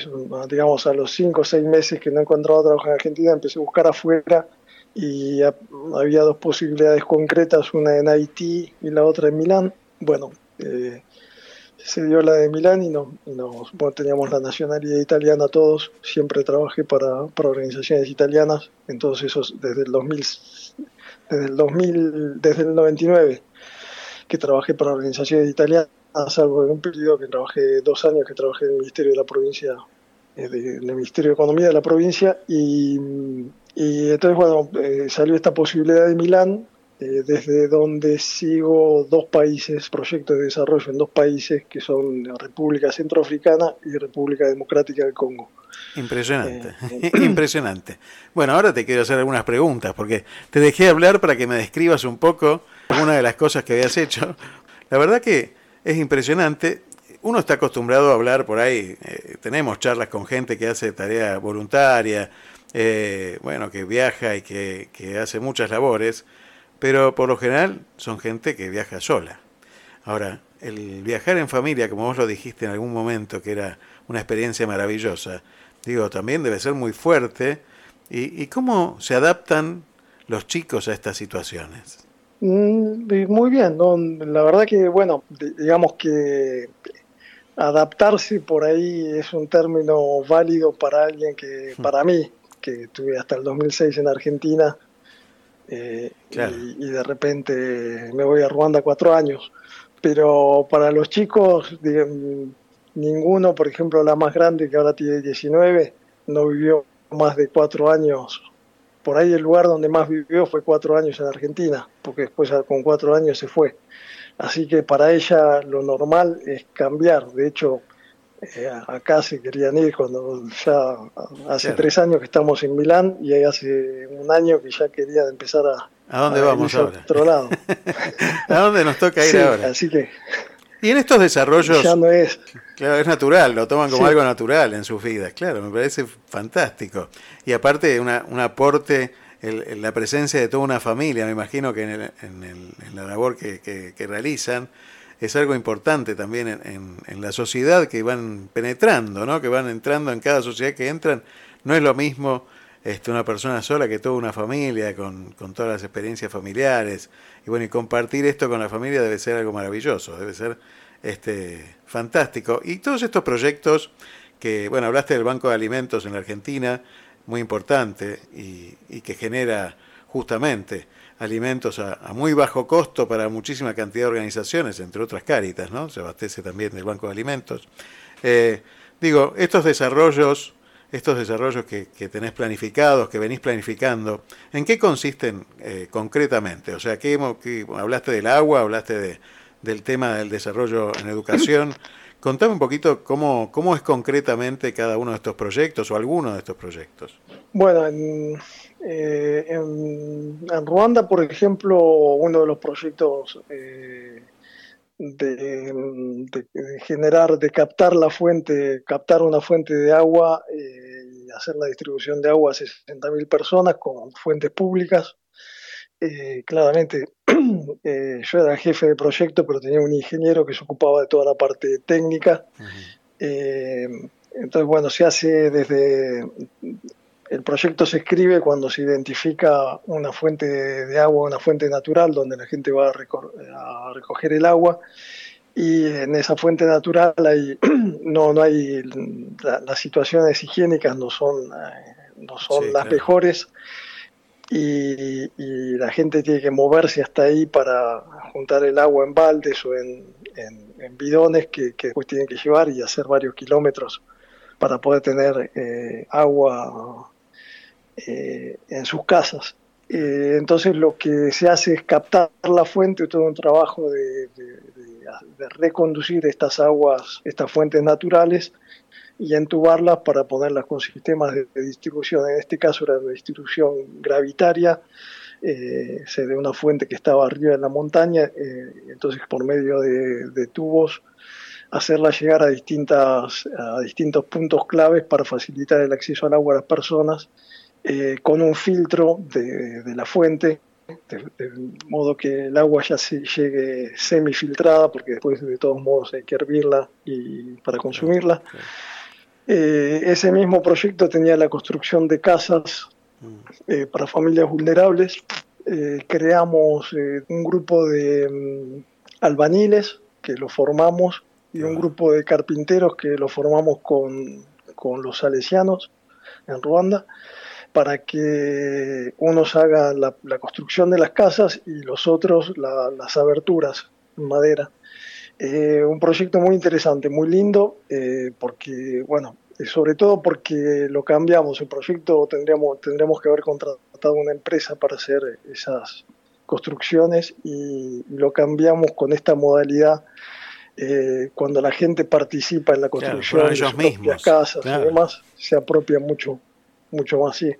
digamos, a los cinco o seis meses que no encontraba trabajo en Argentina, empecé a buscar afuera y había dos posibilidades concretas, una en Haití y la otra en Milán. Bueno, eh, se dio la de Milán y, no, y nos, bueno, teníamos la nacionalidad italiana todos. Siempre trabajé para, para organizaciones italianas, entonces eso es desde el 2000, desde el 2000, desde el 99 que trabajé para organizaciones italianas, salvo en un periodo que trabajé dos años que trabajé en el Ministerio de la Provincia, eh, de- en el Ministerio de Economía de la provincia, y, y entonces, bueno, eh, salió esta posibilidad de Milán, eh, desde donde sigo dos países, proyectos de desarrollo en dos países que son República Centroafricana y República Democrática del Congo. Impresionante, impresionante. Bueno, ahora te quiero hacer algunas preguntas, porque te dejé hablar para que me describas un poco alguna de las cosas que habías hecho. La verdad que es impresionante. Uno está acostumbrado a hablar por ahí, eh, tenemos charlas con gente que hace tarea voluntaria, eh, bueno, que viaja y que, que hace muchas labores, pero por lo general son gente que viaja sola. Ahora, el viajar en familia, como vos lo dijiste en algún momento, que era una experiencia maravillosa, digo, también debe ser muy fuerte. ¿Y, y cómo se adaptan los chicos a estas situaciones? Mm, Muy bien, ¿no? la verdad que, bueno, di- digamos que adaptarse por ahí es un término válido para alguien que, para mí, que estuve hasta el 2006 en Argentina eh, Claro. y, y de repente me voy a Ruanda cuatro años. Pero para los chicos, digamos, ninguno, por ejemplo, la más grande que ahora tiene 19, no vivió más de cuatro años por ahí el lugar donde más vivió fue cuatro años en Argentina, porque después con cuatro años se fue. Así que para ella lo normal es cambiar. De hecho, eh, acá se querían ir cuando ya hace Claro. tres años que estamos en Milán y ahí hace un año que ya querían empezar a, ¿A dónde vamos ahora? otro lado. ¿A dónde nos toca ir Sí, ahora? Así que Y en estos desarrollos, ya no es. claro, es natural, lo toman como Sí. algo natural en sus vidas, claro, me parece fantástico. Y aparte, una, un aporte, el- la presencia de toda una familia, me imagino que en, el- en el- en la labor que, que- que realizan, es algo importante también en, en- en la sociedad que van penetrando, ¿no? que van entrando en cada sociedad que entran. No es lo mismo este, una persona sola que toda una familia, con, con todas las experiencias familiares. Y bueno, y compartir esto con la familia debe ser algo maravilloso, debe ser este, fantástico. Y todos estos proyectos que, bueno, hablaste del Banco de Alimentos en la Argentina, muy importante, y, y que genera justamente alimentos a, a muy bajo costo para muchísima cantidad de organizaciones, entre otras Cáritas, ¿no? Se abastece también del Banco de Alimentos. Eh, digo, estos desarrollos, estos desarrollos que, tenés planificados, que venís planificando, ¿en qué consisten eh, concretamente? O sea, ¿qué, qué- hablaste del agua, hablaste de, del tema del desarrollo en educación. Contame un poquito cómo, cómo es concretamente cada uno de estos proyectos o alguno de estos proyectos. Bueno, en, eh, en Ruanda, por ejemplo, uno de los proyectos eh, de, de- de generar, de captar la fuente, captar una fuente de agua eh, y hacer la distribución de agua a 60.000 personas con fuentes públicas. Eh, claramente, eh, yo era jefe de proyecto, pero tenía un ingeniero que se ocupaba de toda la parte técnica. Entonces, bueno, se hace desde el proyecto se escribe cuando se identifica una fuente de, agua, una fuente natural donde la gente va a, recor- a recoger el agua y en esa fuente natural hay, no, no hay la- las situaciones higiénicas no son, eh, no son Sí, las claro. mejores y, y la gente tiene que moverse hasta ahí para juntar el agua en baldes o en, en- en bidones que, que después tienen que llevar y hacer varios kilómetros para poder tener eh, agua eh, en sus casas. Eh, entonces lo que se hace es captar la fuente, todo un trabajo de, de- de- de reconducir estas aguas, estas fuentes naturales y entubarlas para ponerlas con sistemas de, distribución. En este caso era de distribución gravitaria, eh, se de una fuente que estaba arriba en la montaña, eh, entonces por medio de, de tubos hacerla llegar a, distintas, a distintos puntos claves para facilitar el acceso al agua a las personas eh, con un filtro de, de la fuente, de, de modo que el agua ya se llegue semifiltrada, porque después de todos modos hay que hervirla y, para consumirla. Eh, ese mismo proyecto tenía la construcción de casas eh, para familias vulnerables. Eh, creamos eh, un grupo de mm, albañiles que lo formamos y un grupo de carpinteros que lo formamos con, con los salesianos en Ruanda para que unos hagan la, la construcción de las casas y los otros la- las aberturas en madera. Eh, un proyecto muy interesante, muy lindo, eh, porque, bueno, eh, sobre todo porque lo cambiamos. El proyecto tendríamos, tendríamos que haber contratado una empresa para hacer esas construcciones y, lo cambiamos con esta modalidad. eh, cuando la gente participa en la construcción de sus propias casas claro. y demás, se apropia mucho, mucho más, sí.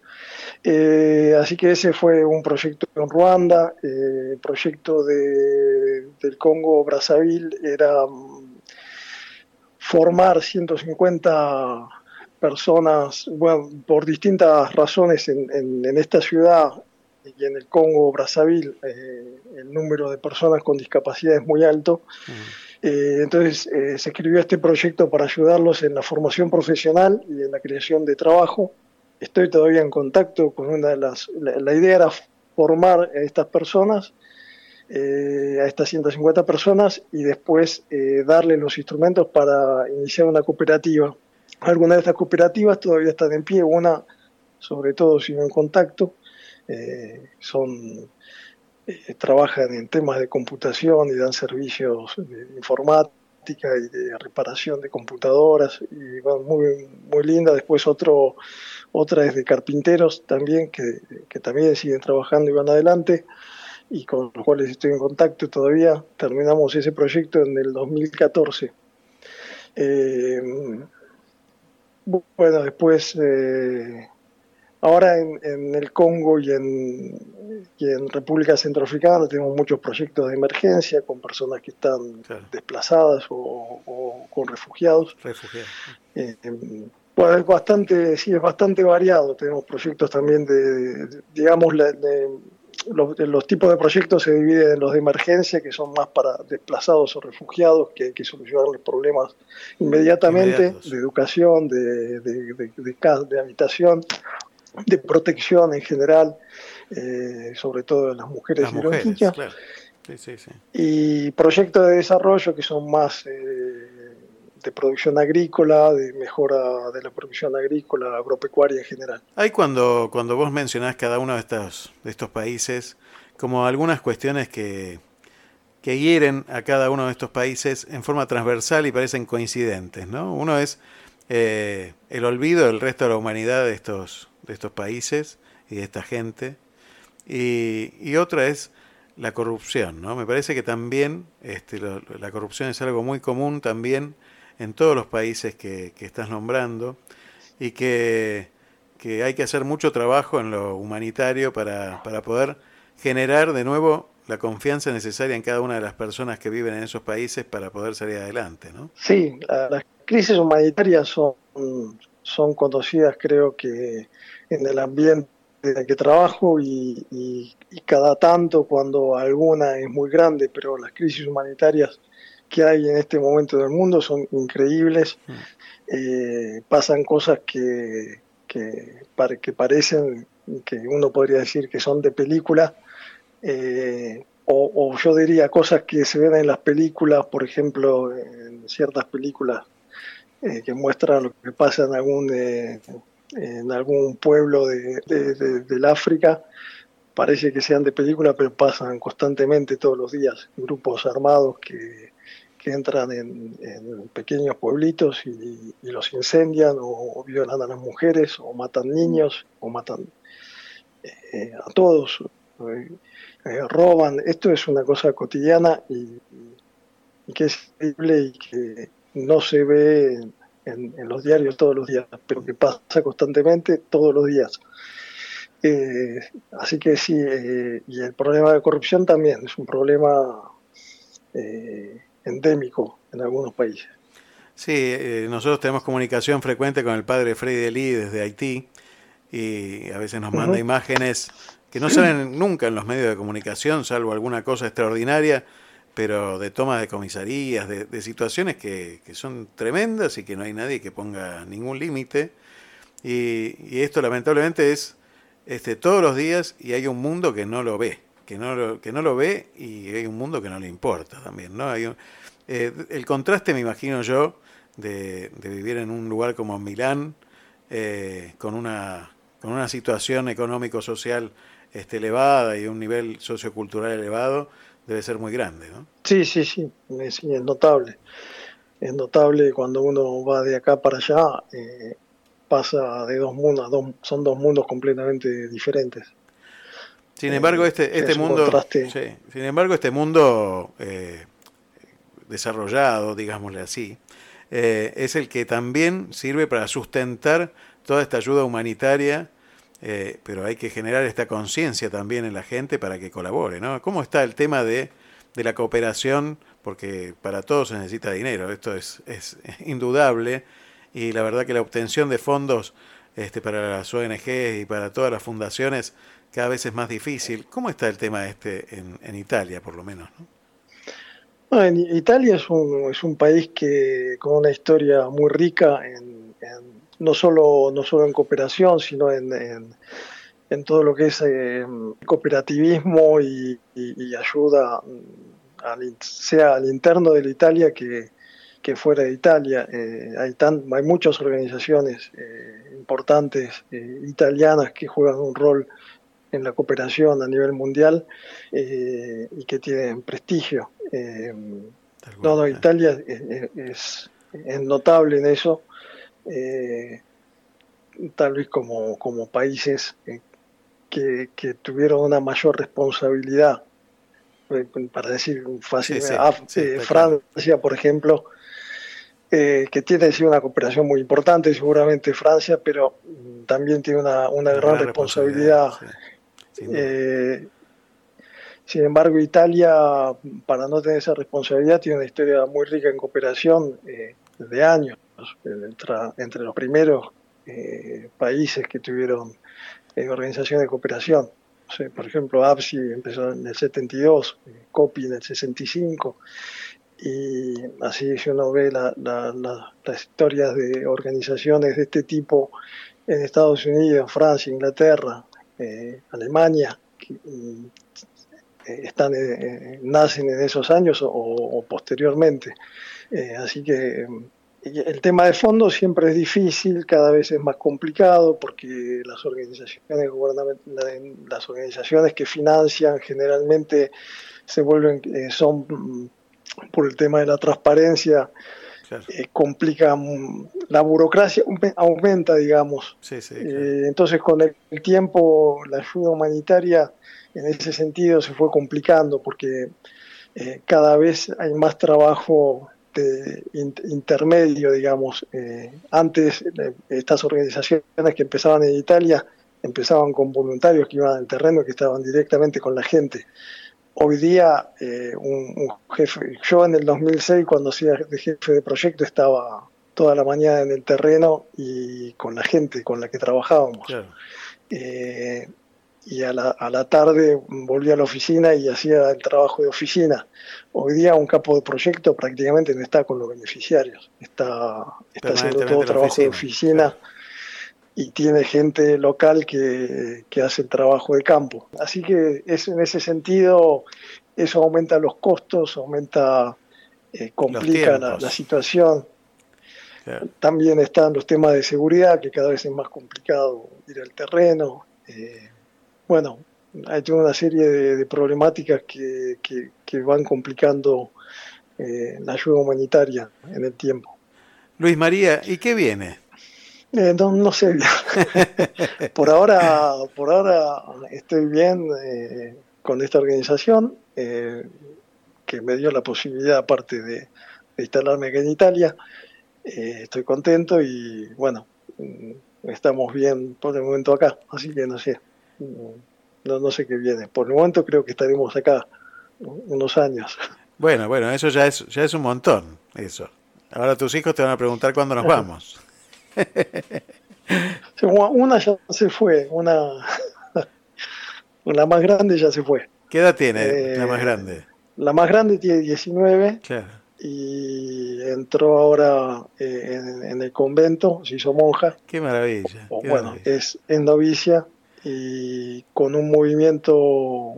Eh, así que ese fue un proyecto en Ruanda. eh, el proyecto de, del Congo Brazzaville era mm, formar 150 personas, bueno, por distintas razones en, en- en esta ciudad y en el Congo Brazzaville eh, el número de personas con discapacidad es muy alto. Eh, entonces eh, se escribió este proyecto para ayudarlos en la formación profesional y en la creación de trabajo. Estoy todavía en contacto con una de las... La, idea era formar a estas personas, eh, a estas 150 personas, y después eh, darles los instrumentos para iniciar una cooperativa. Algunas de estas cooperativas todavía están en pie, una sobre todo sigo en contacto, eh, son eh, trabajan en temas de computación y dan servicios de y de reparación de computadoras y bueno, muy, muy linda. Después otro, otra es de carpinteros también que, que también siguen trabajando y van adelante y con los cuales estoy en contacto todavía. Terminamos ese proyecto en el 2014. Eh, bueno, después eh, Ahora en, en el Congo y en, y en República Centroafricana tenemos muchos proyectos de emergencia con personas que están desplazadas o, o con refugiados. Refugiados. Eh, em, bueno, es bastante, sí, es bastante variado. Tenemos proyectos también de, de- digamos, de- los, de los tipos de proyectos se dividen en los de emergencia, que son más para desplazados o refugiados, que hay que solucionarles problemas inmediatamente, Inmediatos. de educación, de, de, de- de habitación de protección en general, eh, sobre todo de las mujeres Las mujeres, niños, claro. Sí, sí, sí. y proyectos de desarrollo que son más eh, de producción agrícola, de mejora de la producción agrícola, agropecuaria en general. Hay cuando, cuando vos mencionás cada uno de estos, de estos países, como algunas cuestiones que, que hieren a cada uno de estos países en forma transversal y parecen coincidentes, ¿no? Uno es eh, el olvido del resto de la humanidad de estos, de estos países y de esta gente, y, y otra es la corrupción, ¿no? Me parece que también este, lo- la corrupción es algo muy común también en todos los países que, que estás nombrando y que, que hay que hacer mucho trabajo en lo humanitario para, para poder generar de nuevo la confianza necesaria en cada una de las personas que viven en esos países para poder salir adelante, ¿no? Sí, la- las crisis humanitarias son, son conocidas creo que en el ambiente en el que trabajo y, y- y cada tanto cuando alguna es muy grande, pero las crisis humanitarias que hay en este momento del mundo son increíbles. Eh, pasan cosas que, que, que parecen que uno podría decir que son de película, eh, o, o yo diría cosas que se ven en las películas, por ejemplo, en ciertas películas eh, que muestran lo que pasa en algún, en algún pueblo de, de- de- del África. Parece que sean de película, pero pasan constantemente todos los días. Grupos armados que, que entran en, pequeños pueblitos y, los incendian o, violan a las mujeres o matan niños o matan eh, a todos. eh, eh, roban. Esto es una cosa cotidiana y, que es terrible y que no se ve en- en los diarios todos los días, pero que pasa constantemente todos los días. Eh, así que sí, eh, y el problema de corrupción también es un problema eh, endémico en algunos países. Sí, eh, nosotros tenemos comunicación frecuente con el padre Freddy Lee desde Haití y a veces nos manda imágenes que no salen nunca en los medios de comunicación, salvo alguna cosa extraordinaria, pero de tomas de comisarías, de, situaciones que, que son tremendas y que no hay nadie que ponga ningún límite. Y, esto lamentablemente es este, todos los días y hay un mundo que no lo ve, que no lo, que no lo ve y hay un mundo que no le importa también. ¿no? Hay eh, el contraste, me imagino yo, de, de vivir en un lugar como Milán, eh, con, una, con una situación económico-social este, elevada y un nivel sociocultural elevado, debe ser muy grande. ¿no? Sí, sí, sí, es, sí, es notable. Es notable cuando uno va de acá para allá, eh, pasa de dos mundos, dos, son dos mundos completamente diferentes. Sin embargo, este, es este un mundo, sí, sin embargo, este mundo eh, desarrollado, digámosle así, eh, es el que también sirve para sustentar toda esta ayuda humanitaria, eh, pero hay que generar esta conciencia también en la gente para que colabore, ¿no? ¿Cómo está el tema de, de la cooperación? Porque para todos se necesita dinero, esto es, es indudable, y la verdad que la obtención de fondos este, para las ONG y para todas las fundaciones cada vez es más difícil. ¿Cómo está el tema este en, en Italia, por lo menos? ¿no? No, en Italia es un, es un país que con una historia muy rica en- no solo no solo en cooperación sino en, en- en todo lo que es eh, cooperativismo y, y- y ayuda mm, al sea al interno de la Italia que, que fuera de Italia Eh, hay tan hay muchas organizaciones eh, importantes italianas que juegan un rol en la cooperación a nivel mundial y que tienen prestigio. No, no, Italia es, es- es notable en eso, eh, tal vez como, como países eh, que, que tuvieron una mayor responsabilidad. Eh, Para decir fácil, Sí, sí, Af- sí, eh, está Francia, por ejemplo, eh, que tiene sí, una cooperación muy importante, seguramente Francia, pero también tiene una, una gran gran responsabilidad. Sin embargo, Italia, para no tener esa responsabilidad, tiene una historia muy rica en cooperación eh, de años, entre, los primeros eh, países que tuvieron eh, organizaciones de cooperación. Por ejemplo, APSI empezó en el 72, eh, COPI en el 65, y así si uno ve la- la- la- las historias de organizaciones de este tipo en Estados Unidos, Francia, Inglaterra, eh, Alemania, que, eh, están, nacen en esos años o posteriormente. Eh, así que y el tema de fondo siempre es difícil, cada vez es más complicado porque las organizaciones las organizaciones que financian generalmente se vuelven, eh, son mm, por el tema de la transparencia, eh, complican la burocracia, aume- aumenta, digamos. Sí, sí. Eh, entonces, con el, tiempo, la ayuda humanitaria en ese sentido se fue complicando porque eh, cada vez hay más trabajo in- intermedio, digamos. Eh, antes, eh, estas organizaciones que empezaban en Italia empezaban con voluntarios que iban al terreno, que estaban directamente con la gente. Hoy día, eh, un, un jefe, yo en el 2006, cuando hacía de jefe de proyecto, estaba toda la mañana en el terreno y con la gente con la que trabajábamos. Eh, y a la, a la tarde volvía a la oficina y hacía el trabajo de oficina. Hoy día un capo de proyecto prácticamente no está con los beneficiarios, está, está haciendo todo trabajo de oficina, y tiene gente local que, que hace el trabajo de campo. Así que es, en ese sentido eso aumenta los costos, aumenta, eh, complica la situación. También están los temas de seguridad, que cada vez es más complicado ir al terreno. Eh, bueno, hay toda una serie de, de problemáticas que, que- que van complicando eh, la ayuda humanitaria en el tiempo. Luis María, ¿y qué viene? Eh, no, no sé por ahora, por ahora estoy bien eh, con esta organización eh, que me dio la posibilidad, aparte de, de instalarme acá en Italia. Eh, estoy contento y bueno, mm, estamos bien por el momento acá, así que no sé, no, no sé qué viene. Por el momento creo que estaremos acá unos años. Bueno, bueno, eso ya es, ya es un montón, eso. Ahora tus hijos te van a preguntar cuándo nos vamos. Sí, una- ya se fue, una la más grande ya se fue. ¿Qué edad tiene Eh, la más grande? La más grande tiene 19 Claro. y entró ahora eh, en, en el convento, se hizo monja. Qué maravilla. O qué bueno, maravilla. es, es novicia y con un movimiento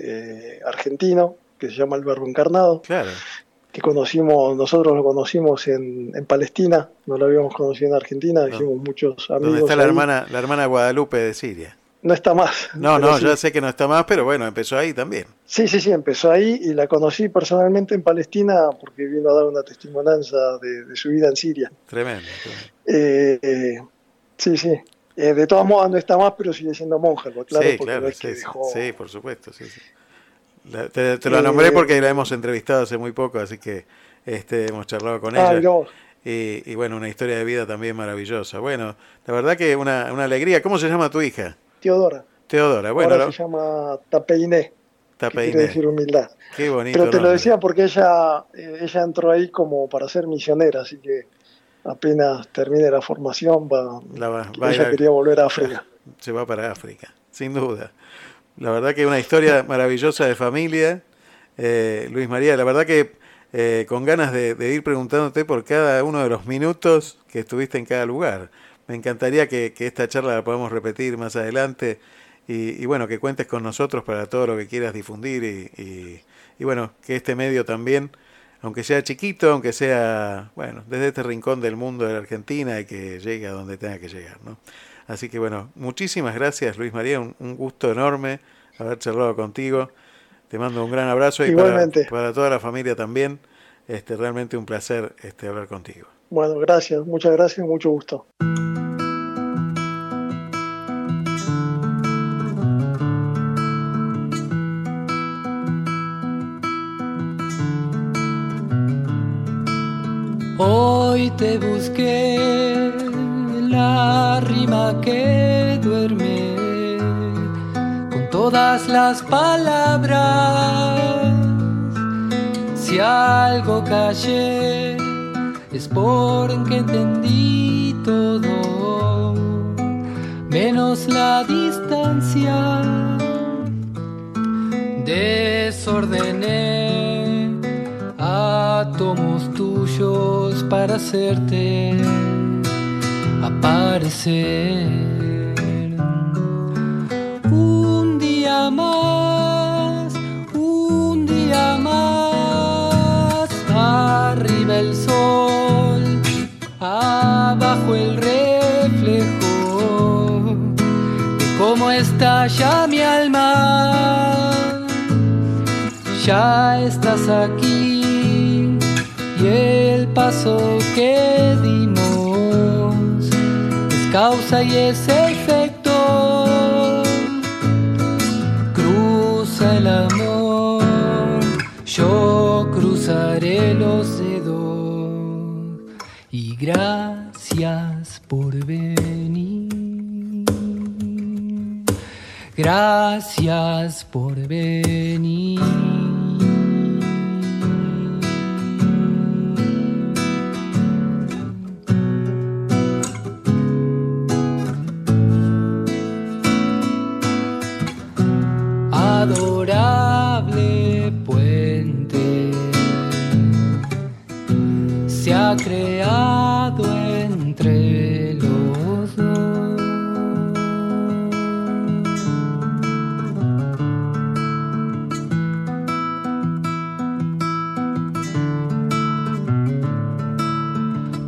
eh, argentino que se llama el Verbo Encarnado, Claro. que conocimos, nosotros lo conocimos en, en Palestina, no lo habíamos conocido en Argentina, hicimos muchos amigos. Donde está la ahí. hermana, la hermana Guadalupe de Siria. No está más. No, no, sí. ya sé que no está más, pero bueno, empezó ahí también. Sí, sí, sí, empezó ahí y la conocí personalmente en Palestina porque vino a dar una testimonianza de, de su vida en Siria. Tremendo. tremendo. Eh, eh, sí, sí. Eh, de todos modos no está más, pero sigue siendo monja, lo claro, sí, porque claro, no es sí, que sí, dejó- sí, por supuesto, sí, sí. La- te, te la Eh, nombré porque la hemos entrevistado hace muy poco, así que este, hemos charlado con ella. vos. Y, y bueno, una historia de vida también maravillosa. Bueno, la verdad que una, una alegría. ¿Cómo se llama tu hija? Teodora. Teodora. Bueno, Ahora lo- se llama Tapeiné, que quiere decir humildad. Qué bonito. Pero te lo decía porque ella, eh, ella entró ahí como para ser misionera, así que apenas termine la formación va, La va- va ella a- quería volver a África. Se va para África, sin duda. La verdad que una historia maravillosa de familia. Eh, Luis María, la verdad que eh, con ganas de, de ir preguntándote por cada uno de los minutos que estuviste en cada lugar. Me encantaría que, que esta charla la podamos repetir más adelante y, y bueno, que cuentes con nosotros para todo lo que quieras difundir y, y- y bueno, que este medio también, aunque sea chiquito, aunque sea, bueno, desde este rincón del mundo de la Argentina y que llegue a donde tenga que llegar, ¿no? Así que bueno, muchísimas gracias Luis María, un, un gusto enorme haber charlado contigo. Te mando un gran abrazo y para, para toda la familia también. Este, realmente un placer este, hablar contigo. Bueno, gracias, muchas gracias, mucho gusto. Hoy te busqué la rima que duerme con todas las palabras. Si algo callé es porque entendí todo, menos la distancia. Desordené átomos tuyos para hacerte aparecer. Un día más, un día más, arriba el sol, abajo el reflejo de cómo estalla mi alma. Ya estás aquí el paso que dimos es causa y es efecto. Cruza el amor, yo cruzaré los dedos y gracias por venir. Gracias por venir. Puente se ha creado entre los dos.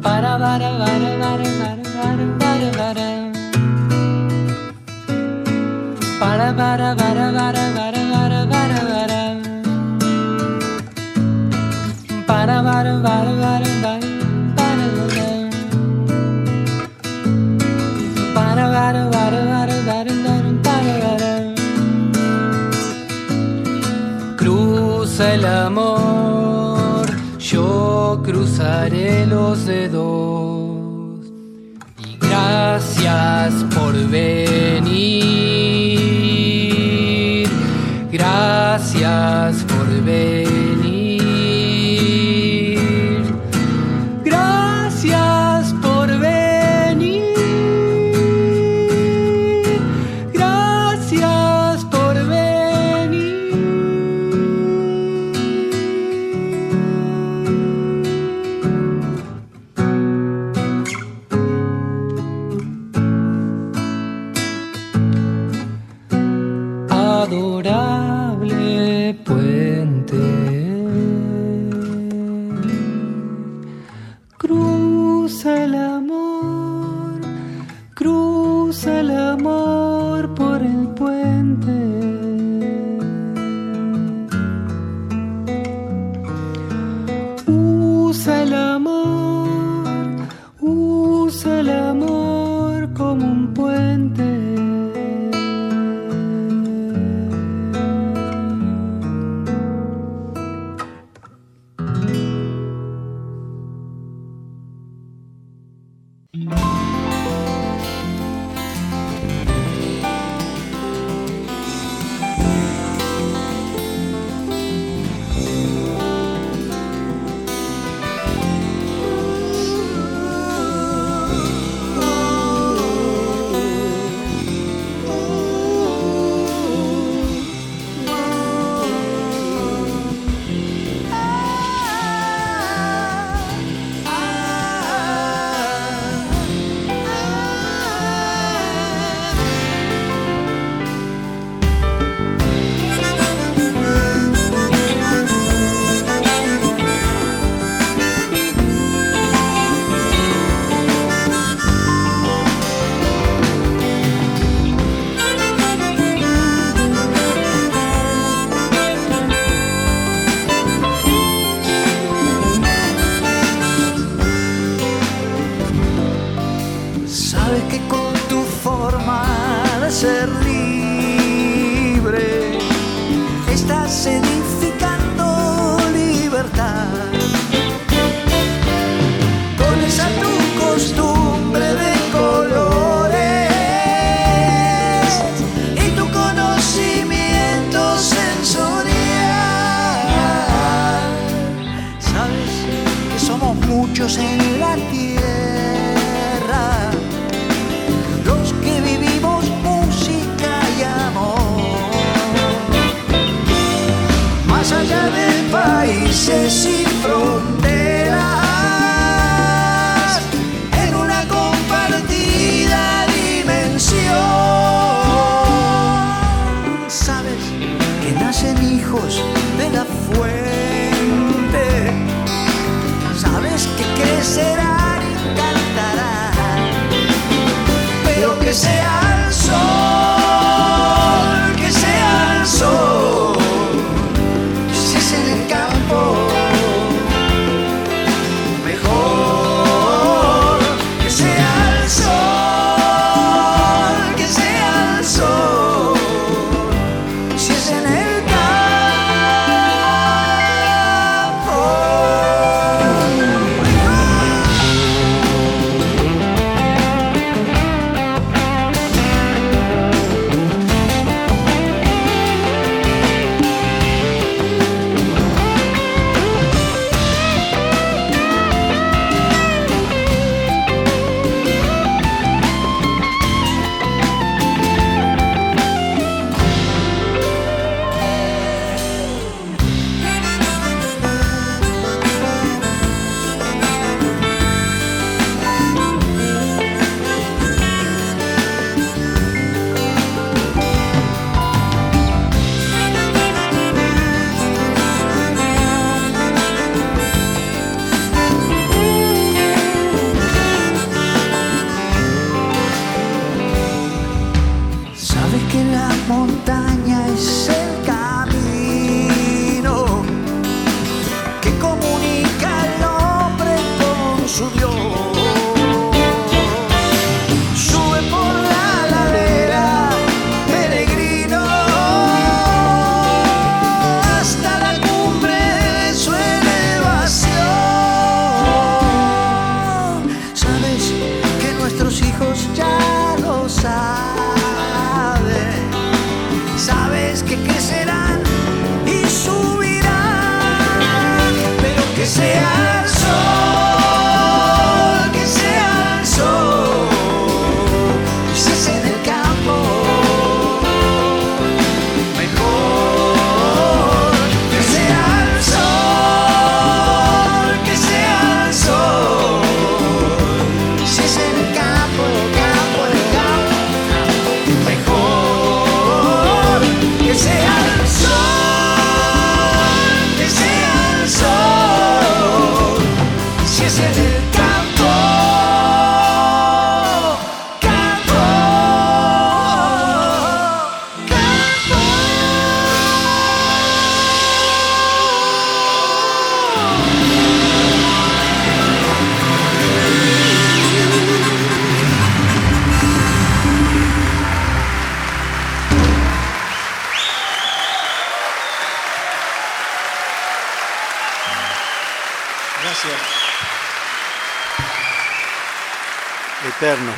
Para, para, para, para, para. Para, para, para, para, para, para, para, Cruza el amor, yo cruzaré los dedos. Y gracias por venir. Gracias Adorable puente.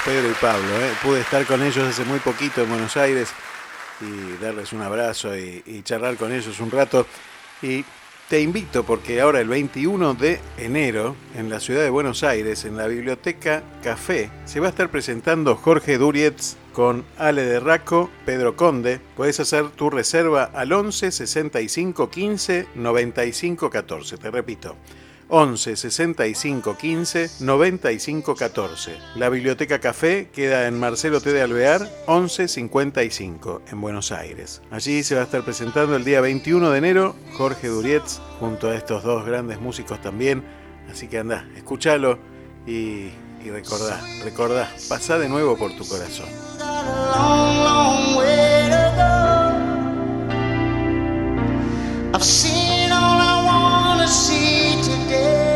Pedro y Pablo. ¿eh? Pude estar con ellos hace muy poquito en Buenos Aires y darles un abrazo y, y charlar con ellos un rato. Y te invito porque ahora el 21 de enero en la ciudad de Buenos Aires, en la Biblioteca Café, se va a estar presentando Jorge Durietz con Ale de Raco, Pedro Conde. Puedes hacer tu reserva al 11 65 15 95 14. Te repito. 11 65 15 95 14. La Biblioteca Café queda en Marcelo T. de Alvear 11 55 en Buenos Aires. Allí se va a estar presentando el día 21 de enero Jorge Durietz junto a estos dos grandes músicos también. Así que anda, escúchalo y, y recordá, recordá, pasá de nuevo por tu corazón. day.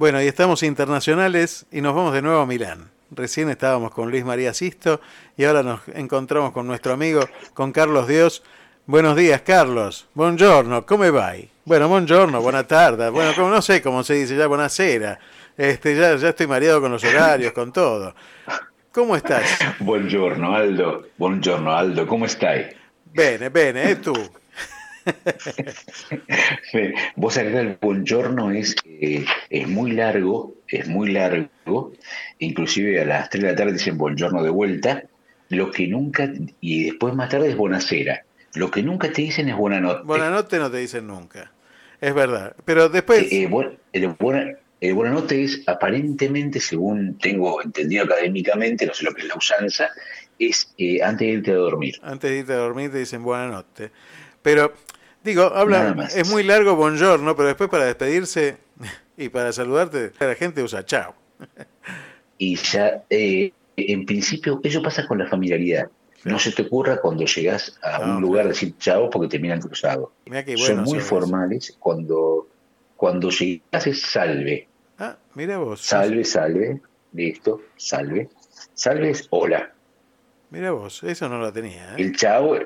Bueno, y estamos internacionales y nos vamos de nuevo a Milán. Recién estábamos con Luis María Sisto y ahora nos encontramos con nuestro amigo, con Carlos Dios. Buenos días, Carlos. Buongiorno, ¿cómo va? Bueno, buongiorno, buena tarde. Bueno, como no sé cómo se dice ya, buonasera. Este, ya, ya estoy mareado con los horarios, con todo. ¿Cómo estás? Buongiorno Aldo, buongiorno Aldo, ¿cómo stai? Bene, bene, ¿eh? Tú. Vos sabés que el buongiorno es, eh, es muy largo, es muy largo, inclusive a las 3 de la tarde dicen buongiorno de vuelta, lo que nunca, y después más tarde es buonasera, lo que nunca te dicen es buena noche. Buena noche no te dicen nunca. Es verdad. Pero después... Eh, eh, buen- el buena, el buena noche es aparentemente, según tengo entendido académicamente, no sé lo que es la usanza, es antes de irte a dormir. Antes de irte a dormir te dicen buena noche. Pero, digo, habla, es muy largo buongiorno, pero después para despedirse y para saludarte, la gente usa chao. Y ya, eh, en principio, eso pasa con la familiaridad. No se te ocurra cuando llegas a un lugar decir chao porque te miran cruzado. Son muy formales. Cuando, cuando llegas es salve. Ah, mira vos. Salve, salve. Listo, salve. Salve es hola. Mira vos, eso no lo tenía. ¿eh? El chavo,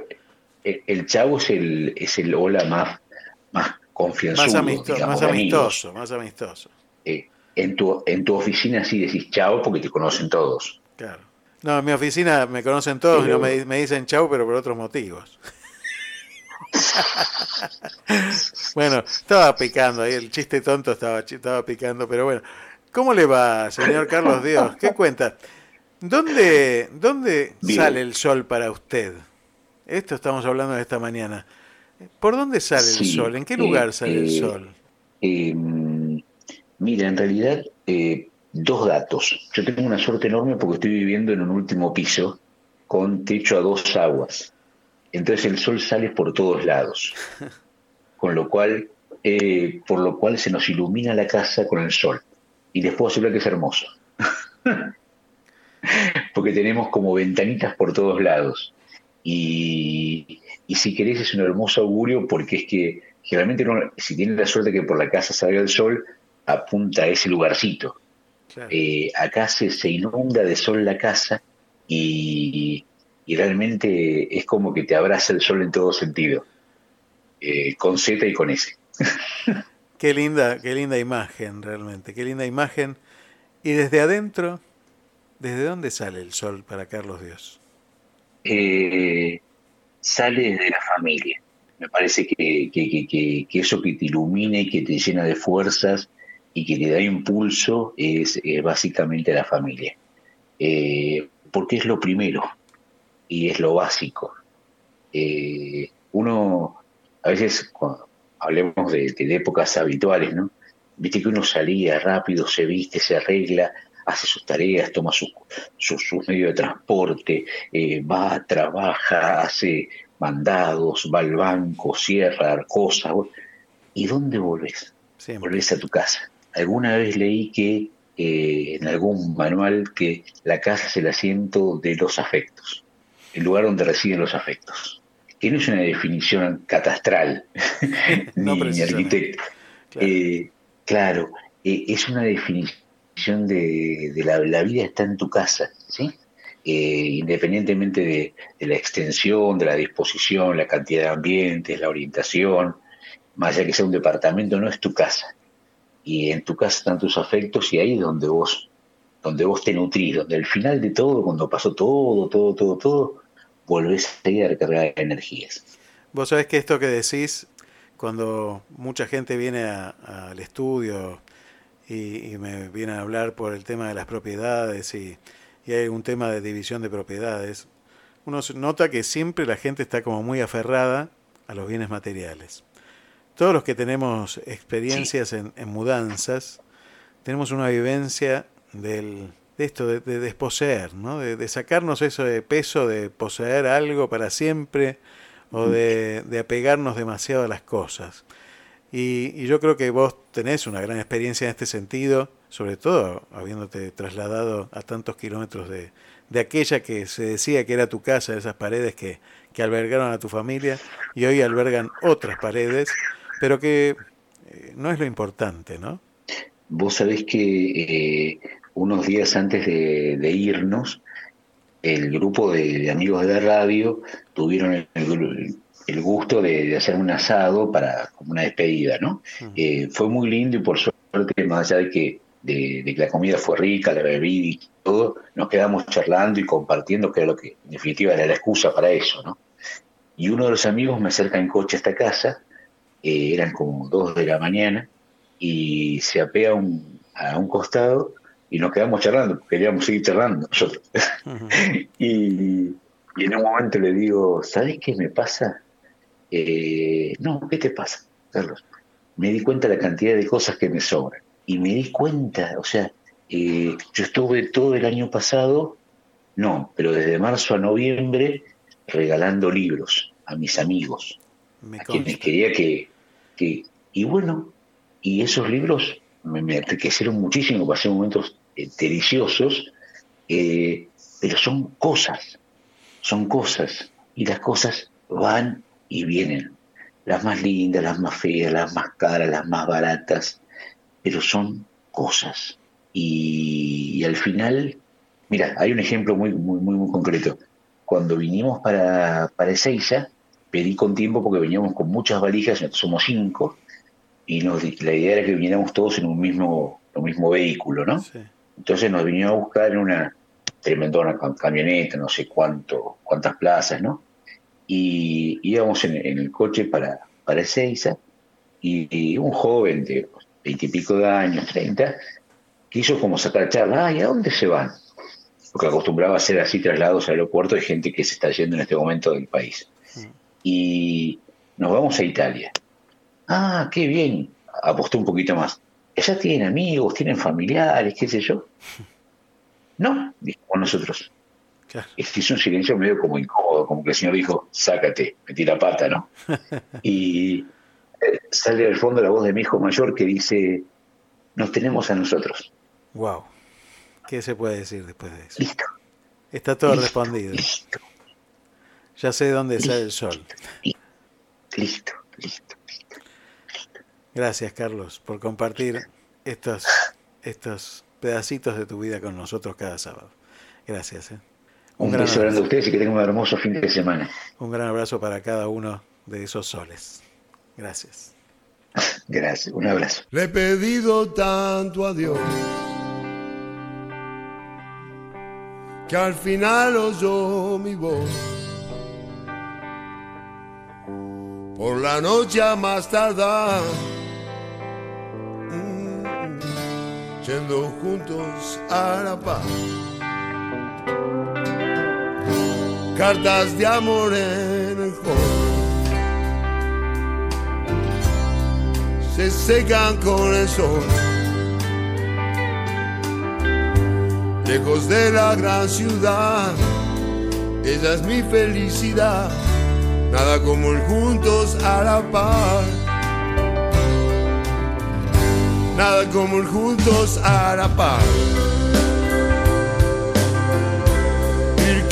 el, chavo es el, es el hola más, más confianzudo. Más, amisto- digamos, más amistoso, más amistoso. Eh, en, tu, en tu oficina sí decís chao porque te conocen todos. Claro. No, en mi oficina me conocen todos y no me, me dicen chau, pero por otros motivos. bueno, estaba picando ahí, el chiste tonto estaba, estaba picando, pero bueno. ¿Cómo le va, señor Carlos Dios? ¿Qué cuenta? ¿Dónde, dónde Bien. sale el sol para usted? Esto estamos hablando de esta mañana. ¿Por dónde sale el sol? ¿En qué eh, lugar sale el eh, sol? Eh, mira, en realidad, eh, dos datos. Yo tengo una suerte enorme porque estoy viviendo en un último piso con techo a dos aguas. Entonces el sol sale por todos lados. Con lo cual, eh, por lo cual se nos ilumina la casa con el sol. Y les puedo asegurar que es hermoso. porque tenemos como ventanitas por todos lados. Y, y si querés es un hermoso augurio porque es que generalmente uno, si tiene la suerte que por la casa salga el sol, apunta a ese lugarcito. Eh, acá se, se inunda de sol la casa y, y realmente es como que te abraza el sol en todo sentido, eh, con Z y con S. Qué linda, qué linda imagen realmente, qué linda imagen. Y desde adentro, ¿desde dónde sale el sol para Carlos Dios? Eh, sale desde la familia. Me parece que, eso que te ilumina y que te llena de fuerzas y que te da impulso es, es básicamente la familia. Eh, porque es lo primero y es lo básico. Eh, uno, a veces cuando hablemos de, de épocas habituales, ¿no? Viste que uno salía rápido, se viste, se arregla, hace sus tareas, toma sus sus sus medios de transporte, eh, va, trabaja, hace mandados, va al banco, cierra cosas. ¿Y dónde volvés? Volvés a tu casa. Alguna vez leí que eh, en algún manual que la casa es el asiento de los afectos, el lugar donde residen los afectos. Que no es una definición catastral No ni, ni arquitecto. Eh, claro, eh, es una definición de, de la, vida está en tu casa, ¿sí? Eh, independientemente de, de la extensión, de la disposición, la cantidad de ambientes, la orientación, más allá que sea un departamento, no es tu casa. Y en tu casa están tus afectos y ahí es donde vos, donde vos te nutrís, donde al final de todo, cuando pasó todo, todo, todo, todo, volvés a ir a recargar energías. Vos sabés que esto que decís, cuando mucha gente viene al estudio y, y me vienen a hablar por el tema de las propiedades y, y hay un tema de división de propiedades, uno nota que siempre la gente está como muy aferrada a los bienes materiales. Todos los que tenemos experiencias en, en mudanzas, tenemos una vivencia del, de esto, de, de desposeer, ¿no? de, de sacarnos ese peso de poseer algo para siempre o de, de apegarnos demasiado a las cosas. Y, y yo creo que vos tenés una gran experiencia en este sentido, sobre todo habiéndote trasladado a tantos kilómetros de, de aquella que se decía que era tu casa, esas paredes que, que albergaron a tu familia y hoy albergan otras paredes, pero que eh, no es lo importante, ¿no? Vos sabés que eh, unos días antes de, irnos, el grupo de, de amigos de la radio tuvieron el, el- el gusto de, de hacer un asado para como una despedida, ¿no? Eh, fue muy lindo y por suerte, más allá de que, de, de que la comida fue rica, la bebida y todo, nos quedamos charlando y compartiendo, que era lo que en definitiva era la excusa para eso, ¿no? Y uno de los amigos me acerca en coche a esta casa, eh, eran como dos de la mañana, y se apea a un, a un costado y nos quedamos charlando, porque queríamos seguir charlando nosotros. y, y en un momento le digo, ¿sabes qué me pasa? Eh, no, ¿qué te pasa, Carlos? Me di cuenta de la cantidad de cosas que me sobran. Y me di cuenta, o sea, eh, yo estuve todo el año pasado, no, pero desde marzo a noviembre regalando libros a mis amigos, Me a quienes quería que, que... Y bueno, y esos libros me, me enriquecieron muchísimo, pasé momentos eh, deliciosos, pero son cosas, son cosas, y las cosas van y vienen, las más lindas, las más feas, las más caras, las más baratas, pero son cosas. Y, y al final, mira, hay un ejemplo muy, muy, muy, muy concreto. Cuando vinimos para, para Ezeiza, pedí con tiempo porque veníamos con muchas valijas, somos cinco, y nos la idea era que viniéramos todos en un mismo, un mismo vehículo, ¿no? Entonces nos vinieron a buscar en una tremendona cam- camioneta, no sé cuánto, cuántas plazas, ¿no? Y íbamos en, en el coche para, para Ezeiza, y, y un joven de veintipico de años, treinta, quiso como sacar charla, ay, ¿a dónde se van? Porque acostumbraba a hacer así traslados al aeropuerto de gente que se está yendo en este momento del país. Y nos vamos a Italia. Ah, qué bien. Apostó un poquito más. ¿Ya tienen amigos, tienen familiares, qué sé yo? No, dijimos nosotros. Es hizo un silencio medio como incómodo, como que el señor dijo, sácate, metí la pata, ¿no? y eh, sale al fondo la voz de mi hijo mayor que dice, nos tenemos a nosotros. Wow. ¿Qué se puede decir después de eso? Listo. Está todo respondido. Ya sé dónde sale el sol. Listo, listo. Gracias, Carlos, por compartir estos, estos pedacitos de tu vida con nosotros cada sábado. Gracias. ¿eh? Un, beso grande a ustedes y que tengan un hermoso fin de semana. Un gran abrazo para cada uno de esos soles. Gracias. Gracias, un abrazo. Le he pedido tanto a Dios que al final oyó mi voz. Por la noche a más tardar, mm, yendo juntos a la paz. Cartas de amor en el hall. se secan con el sol. Lejos de la gran ciudad, ella es mi felicidad, nada como el juntos a la par. Nada como el juntos a la par.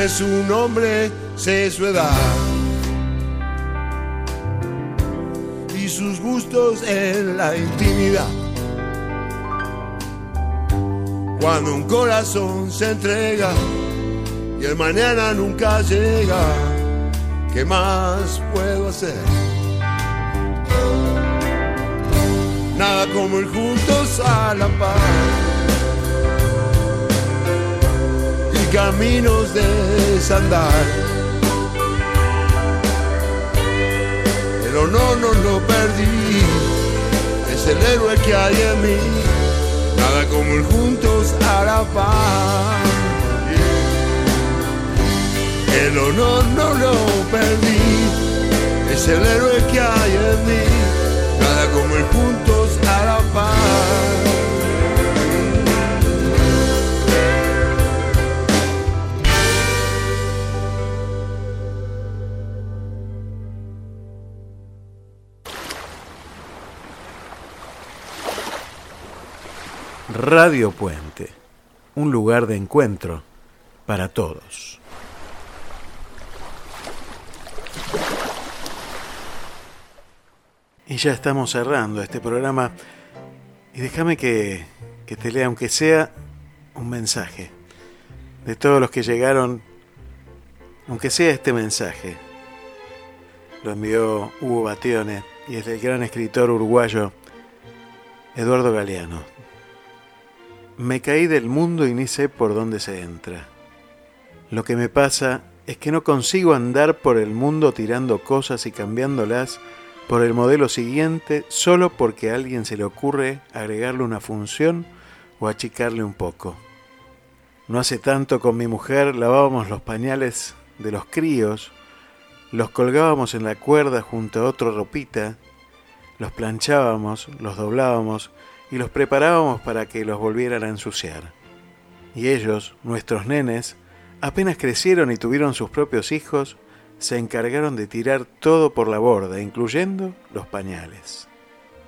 Sé su nombre, sé su edad y sus gustos en la intimidad. Cuando un corazón se entrega y el mañana nunca llega, ¿qué más puedo hacer? Nada como ir juntos a la paz. caminos de desandar. Pero no, no lo perdí, es el héroe que hay en mí, nada como ir juntos la paz. El honor no lo perdí, es el héroe que hay en mí, nada como ir juntos la paz. Radio Puente, un lugar de encuentro para todos. Y ya estamos cerrando este programa y déjame que, que te lea, aunque sea un mensaje, de todos los que llegaron, aunque sea este mensaje. Lo envió Hugo Batione y es del gran escritor uruguayo Eduardo Galeano. Me caí del mundo y ni sé por dónde se entra. Lo que me pasa es que no consigo andar por el mundo tirando cosas y cambiándolas por el modelo siguiente solo porque a alguien se le ocurre agregarle una función o achicarle un poco. No hace tanto con mi mujer lavábamos los pañales de los críos, los colgábamos en la cuerda junto a otra ropita, los planchábamos, los doblábamos y los preparábamos para que los volvieran a ensuciar. Y ellos, nuestros nenes, apenas crecieron y tuvieron sus propios hijos, se encargaron de tirar todo por la borda, incluyendo los pañales.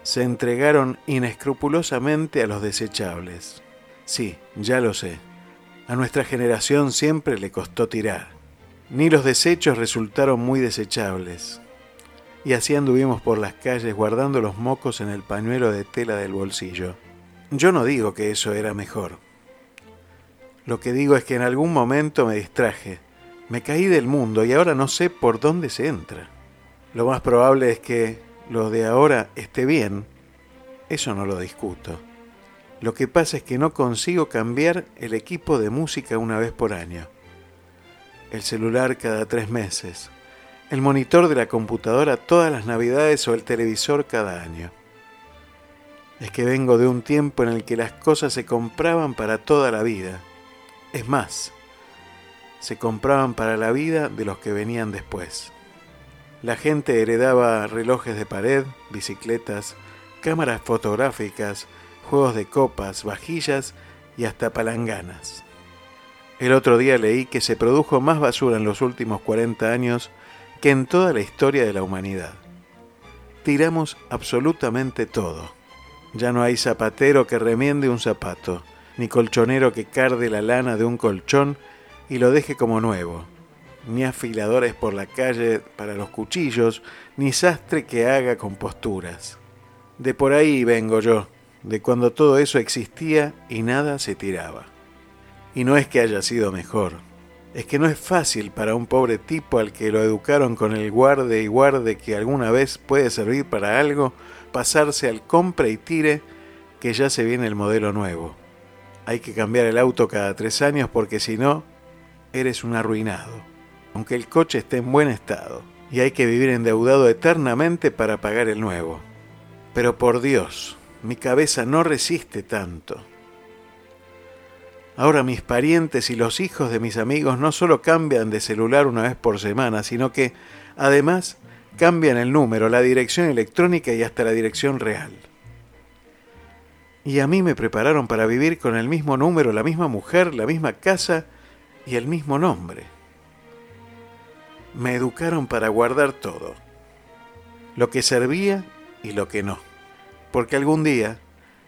Se entregaron inescrupulosamente a los desechables. Sí, ya lo sé. A nuestra generación siempre le costó tirar. Ni los desechos resultaron muy desechables. Y así anduvimos por las calles guardando los mocos en el pañuelo de tela del bolsillo. Yo no digo que eso era mejor. Lo que digo es que en algún momento me distraje, me caí del mundo y ahora no sé por dónde se entra. Lo más probable es que lo de ahora esté bien, eso no lo discuto. Lo que pasa es que no consigo cambiar el equipo de música una vez por año. El celular cada tres meses. El monitor de la computadora todas las navidades o el televisor cada año. Es que vengo de un tiempo en el que las cosas se compraban para toda la vida. Es más, se compraban para la vida de los que venían después. La gente heredaba relojes de pared, bicicletas, cámaras fotográficas, juegos de copas, vajillas y hasta palanganas. El otro día leí que se produjo más basura en los últimos 40 años que en toda la historia de la humanidad. Tiramos absolutamente todo. Ya no hay zapatero que remiende un zapato, ni colchonero que carde la lana de un colchón y lo deje como nuevo, ni afiladores por la calle para los cuchillos, ni sastre que haga composturas. De por ahí vengo yo, de cuando todo eso existía y nada se tiraba. Y no es que haya sido mejor, es que no es fácil para un pobre tipo al que lo educaron con el guarde y guarde que alguna vez puede servir para algo, pasarse al compra y tire que ya se viene el modelo nuevo. Hay que cambiar el auto cada tres años porque si no, eres un arruinado, aunque el coche esté en buen estado, y hay que vivir endeudado eternamente para pagar el nuevo. Pero por Dios, mi cabeza no resiste tanto. Ahora mis parientes y los hijos de mis amigos no solo cambian de celular una vez por semana, sino que además cambian el número, la dirección electrónica y hasta la dirección real. Y a mí me prepararon para vivir con el mismo número, la misma mujer, la misma casa y el mismo nombre. Me educaron para guardar todo, lo que servía y lo que no, porque algún día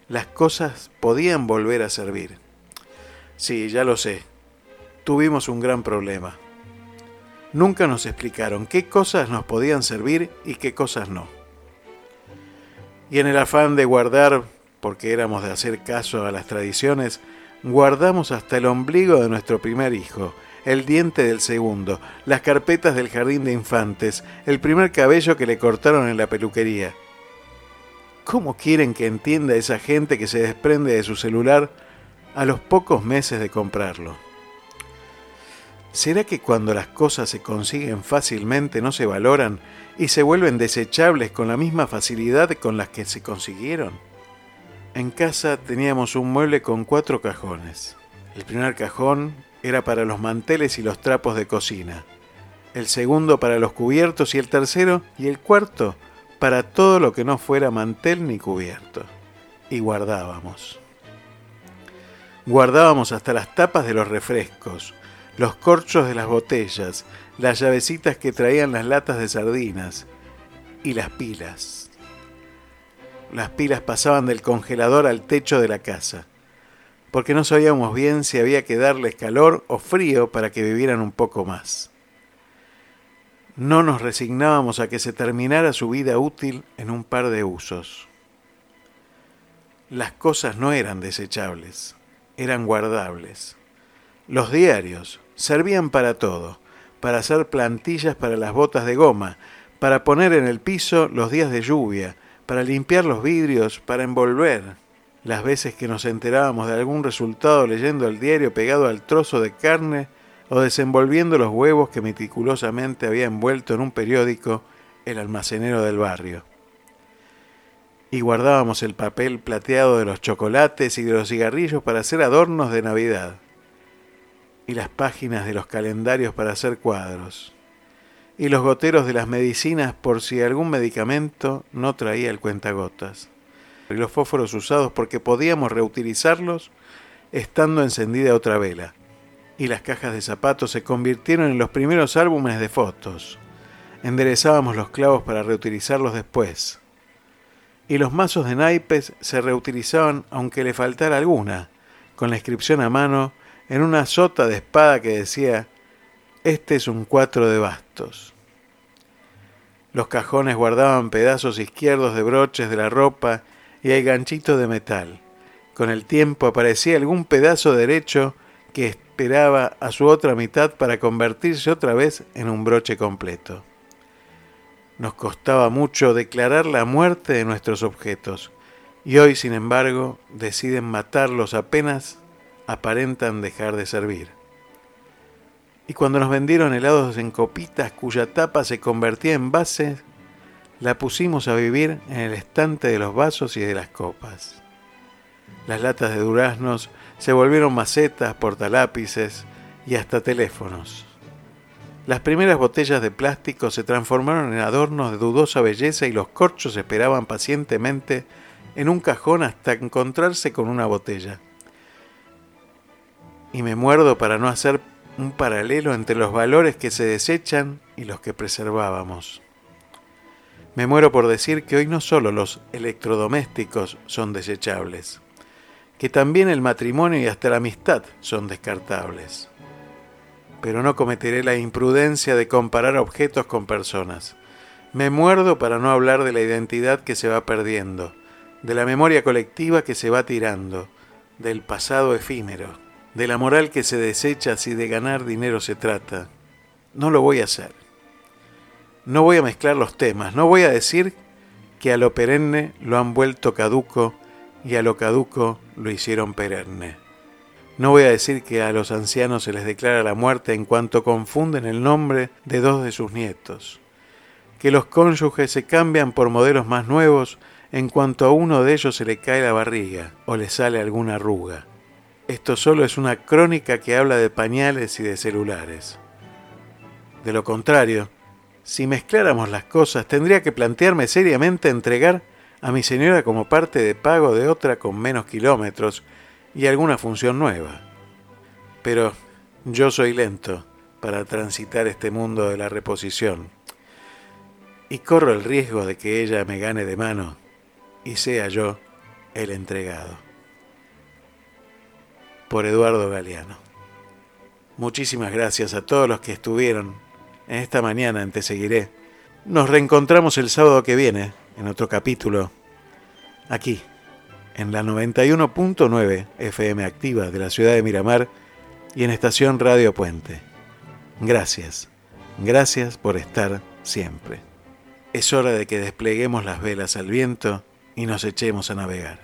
las cosas podían volver a servir. Sí, ya lo sé, tuvimos un gran problema. Nunca nos explicaron qué cosas nos podían servir y qué cosas no. Y en el afán de guardar, porque éramos de hacer caso a las tradiciones, guardamos hasta el ombligo de nuestro primer hijo, el diente del segundo, las carpetas del jardín de infantes, el primer cabello que le cortaron en la peluquería. ¿Cómo quieren que entienda esa gente que se desprende de su celular a los pocos meses de comprarlo? ¿Será que cuando las cosas se consiguen fácilmente no se valoran y se vuelven desechables con la misma facilidad con las que se consiguieron? En casa teníamos un mueble con cuatro cajones. El primer cajón era para los manteles y los trapos de cocina, el segundo para los cubiertos y el tercero y el cuarto para todo lo que no fuera mantel ni cubierto. Y guardábamos. Guardábamos hasta las tapas de los refrescos, los corchos de las botellas, las llavecitas que traían las latas de sardinas y las pilas. Las pilas pasaban del congelador al techo de la casa, porque no sabíamos bien si había que darles calor o frío para que vivieran un poco más. No nos resignábamos a que se terminara su vida útil en un par de usos. Las cosas no eran desechables, eran guardables. Los diarios servían para todo, para hacer plantillas para las botas de goma, para poner en el piso los días de lluvia, para limpiar los vidrios, para envolver. Las veces que nos enterábamos de algún resultado leyendo el diario pegado al trozo de carne o desenvolviendo los huevos que meticulosamente había envuelto en un periódico el almacenero del barrio. Y guardábamos el papel plateado de los chocolates y de los cigarrillos para hacer adornos de Navidad. Y las páginas de los calendarios para hacer cuadros y los goteros de las medicinas por si algún medicamento no traía el cuentagotas. Y los fósforos usados porque podíamos reutilizarlos estando encendida otra vela. Y las cajas de zapatos se convirtieron en los primeros álbumes de fotos. Enderezábamos los clavos para reutilizarlos después. Y los mazos de naipes se reutilizaban aunque le faltara alguna, con la inscripción a mano en una sota de espada que decía este es un cuatro de bastos. Los cajones guardaban pedazos izquierdos de broches de la ropa y hay ganchitos de metal. Con el tiempo aparecía algún pedazo derecho que esperaba a su otra mitad para convertirse otra vez en un broche completo. Nos costaba mucho declarar la muerte de nuestros objetos y hoy, sin embargo, deciden matarlos apenas aparentan dejar de servir. Y cuando nos vendieron helados en copitas cuya tapa se convertía en base, la pusimos a vivir en el estante de los vasos y de las copas. Las latas de duraznos se volvieron macetas, portalápices y hasta teléfonos. Las primeras botellas de plástico se transformaron en adornos de dudosa belleza y los corchos esperaban pacientemente en un cajón hasta encontrarse con una botella. Y me muerdo para no hacer un paralelo entre los valores que se desechan y los que preservábamos. Me muero por decir que hoy no solo los electrodomésticos son desechables, que también el matrimonio y hasta la amistad son descartables. Pero no cometeré la imprudencia de comparar objetos con personas. Me muerdo para no hablar de la identidad que se va perdiendo, de la memoria colectiva que se va tirando, del pasado efímero, de la moral que se desecha si de ganar dinero se trata. No lo voy a hacer. No voy a mezclar los temas, no voy a decir que a lo perenne lo han vuelto caduco y a lo caduco lo hicieron perenne. No voy a decir que a los ancianos se les declara la muerte en cuanto confunden el nombre de dos de sus nietos, que los cónyuges se cambian por modelos más nuevos en cuanto a uno de ellos se le cae la barriga o le sale alguna arruga. Esto solo es una crónica que habla de pañales y de celulares. De lo contrario, si mezcláramos las cosas, tendría que plantearme seriamente entregar a mi señora como parte de pago de otra con menos kilómetros y alguna función nueva. Pero yo soy lento para transitar este mundo de la reposición y corro el riesgo de que ella me gane de mano y sea yo el entregado. Por Eduardo Galeano. Muchísimas gracias a todos los que estuvieron en esta mañana en Te Seguiré. Nos reencontramos el sábado que viene en otro capítulo, aquí, en la 91.9 FM activa de la ciudad de Miramar y en estación Radio Puente. Gracias, gracias por estar siempre. Es hora de que despleguemos las velas al viento y nos echemos a navegar.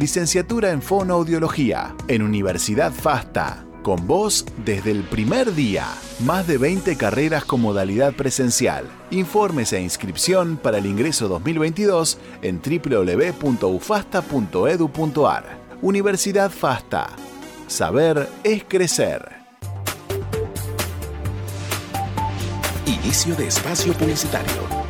Licenciatura en fonoaudiología en Universidad FASTA. Con vos desde el primer día. Más de 20 carreras con modalidad presencial. Informes e inscripción para el ingreso 2022 en www.ufasta.edu.ar. Universidad FASTA. Saber es crecer. Inicio de espacio publicitario.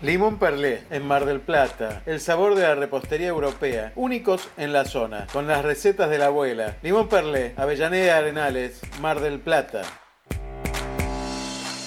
Limón Perlé, en Mar del Plata. El sabor de la repostería europea. Únicos en la zona, con las recetas de la abuela. Limón Perlé, Avellaneda Arenales, Mar del Plata.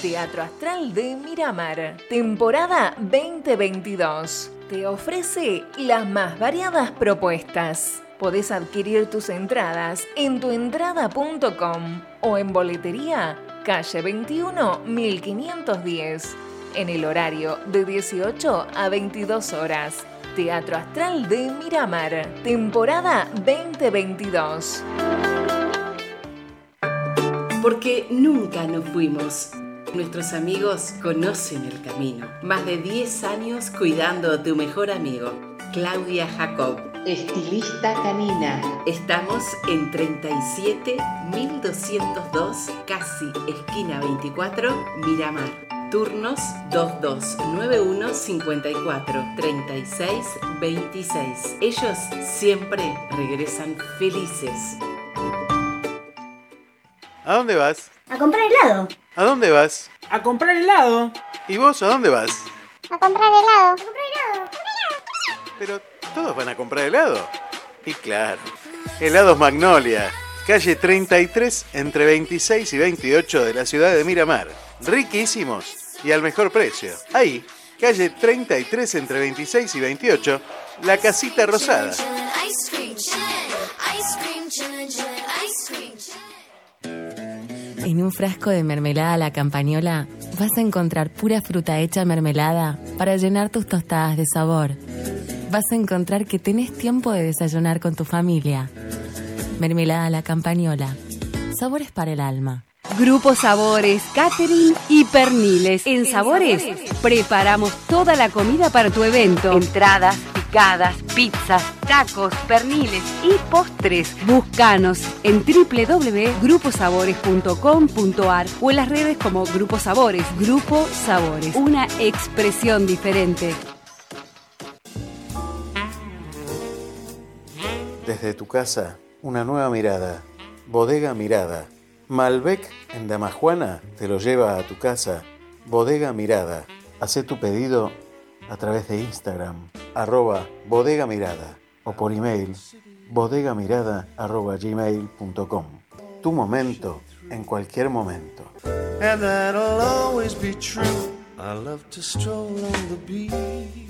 Teatro Astral de Miramar, temporada 2022. Te ofrece las más variadas propuestas. Podés adquirir tus entradas en tuentrada.com o en boletería, calle 21 1510, en el horario de 18 a 22 horas. Teatro Astral de Miramar, temporada 2022. Porque nunca nos fuimos. Nuestros amigos conocen el camino. Más de 10 años cuidando a tu mejor amigo. Claudia Jacob, estilista canina. Estamos en 37 1202, casi esquina 24, Miramar. Turnos 2291 54 36 26. Ellos siempre regresan felices. ¿A dónde vas? A comprar helado. ¿A dónde vas? A comprar helado. ¿Y vos a dónde vas? A comprar helado. Pero todos van a comprar helado. Y claro, helados Magnolia, calle 33 entre 26 y 28 de la ciudad de Miramar. Riquísimos y al mejor precio. Ahí, calle 33 entre 26 y 28, la casita rosada. En un frasco de mermelada a la campañola vas a encontrar pura fruta hecha mermelada para llenar tus tostadas de sabor. Vas a encontrar que tenés tiempo de desayunar con tu familia. Mermelada a la campañola. Sabores para el alma. Grupo Sabores, Catering y Perniles. En Sabores preparamos toda la comida para tu evento. Entradas, picadas, pizzas, tacos, perniles y postres. Búscanos en www.gruposabores.com.ar o en las redes como Grupo Sabores. Grupo Sabores, una expresión diferente. Desde tu casa, una nueva mirada. Bodega Mirada. Malbec en Damajuana te lo lleva a tu casa. Bodega Mirada. Haz tu pedido a través de Instagram, arroba bodega mirada o por email bodegamirada arroba gmail.com. Tu momento en cualquier momento. And that'll always be true. I love to stroll on the beach.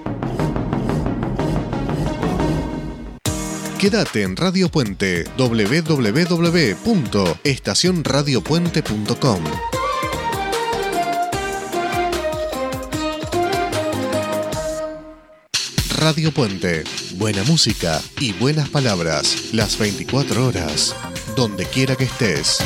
Quédate en Radio Puente www.estacionradiopuente.com. Radio Puente, buena música y buenas palabras, las 24 horas, donde quiera que estés.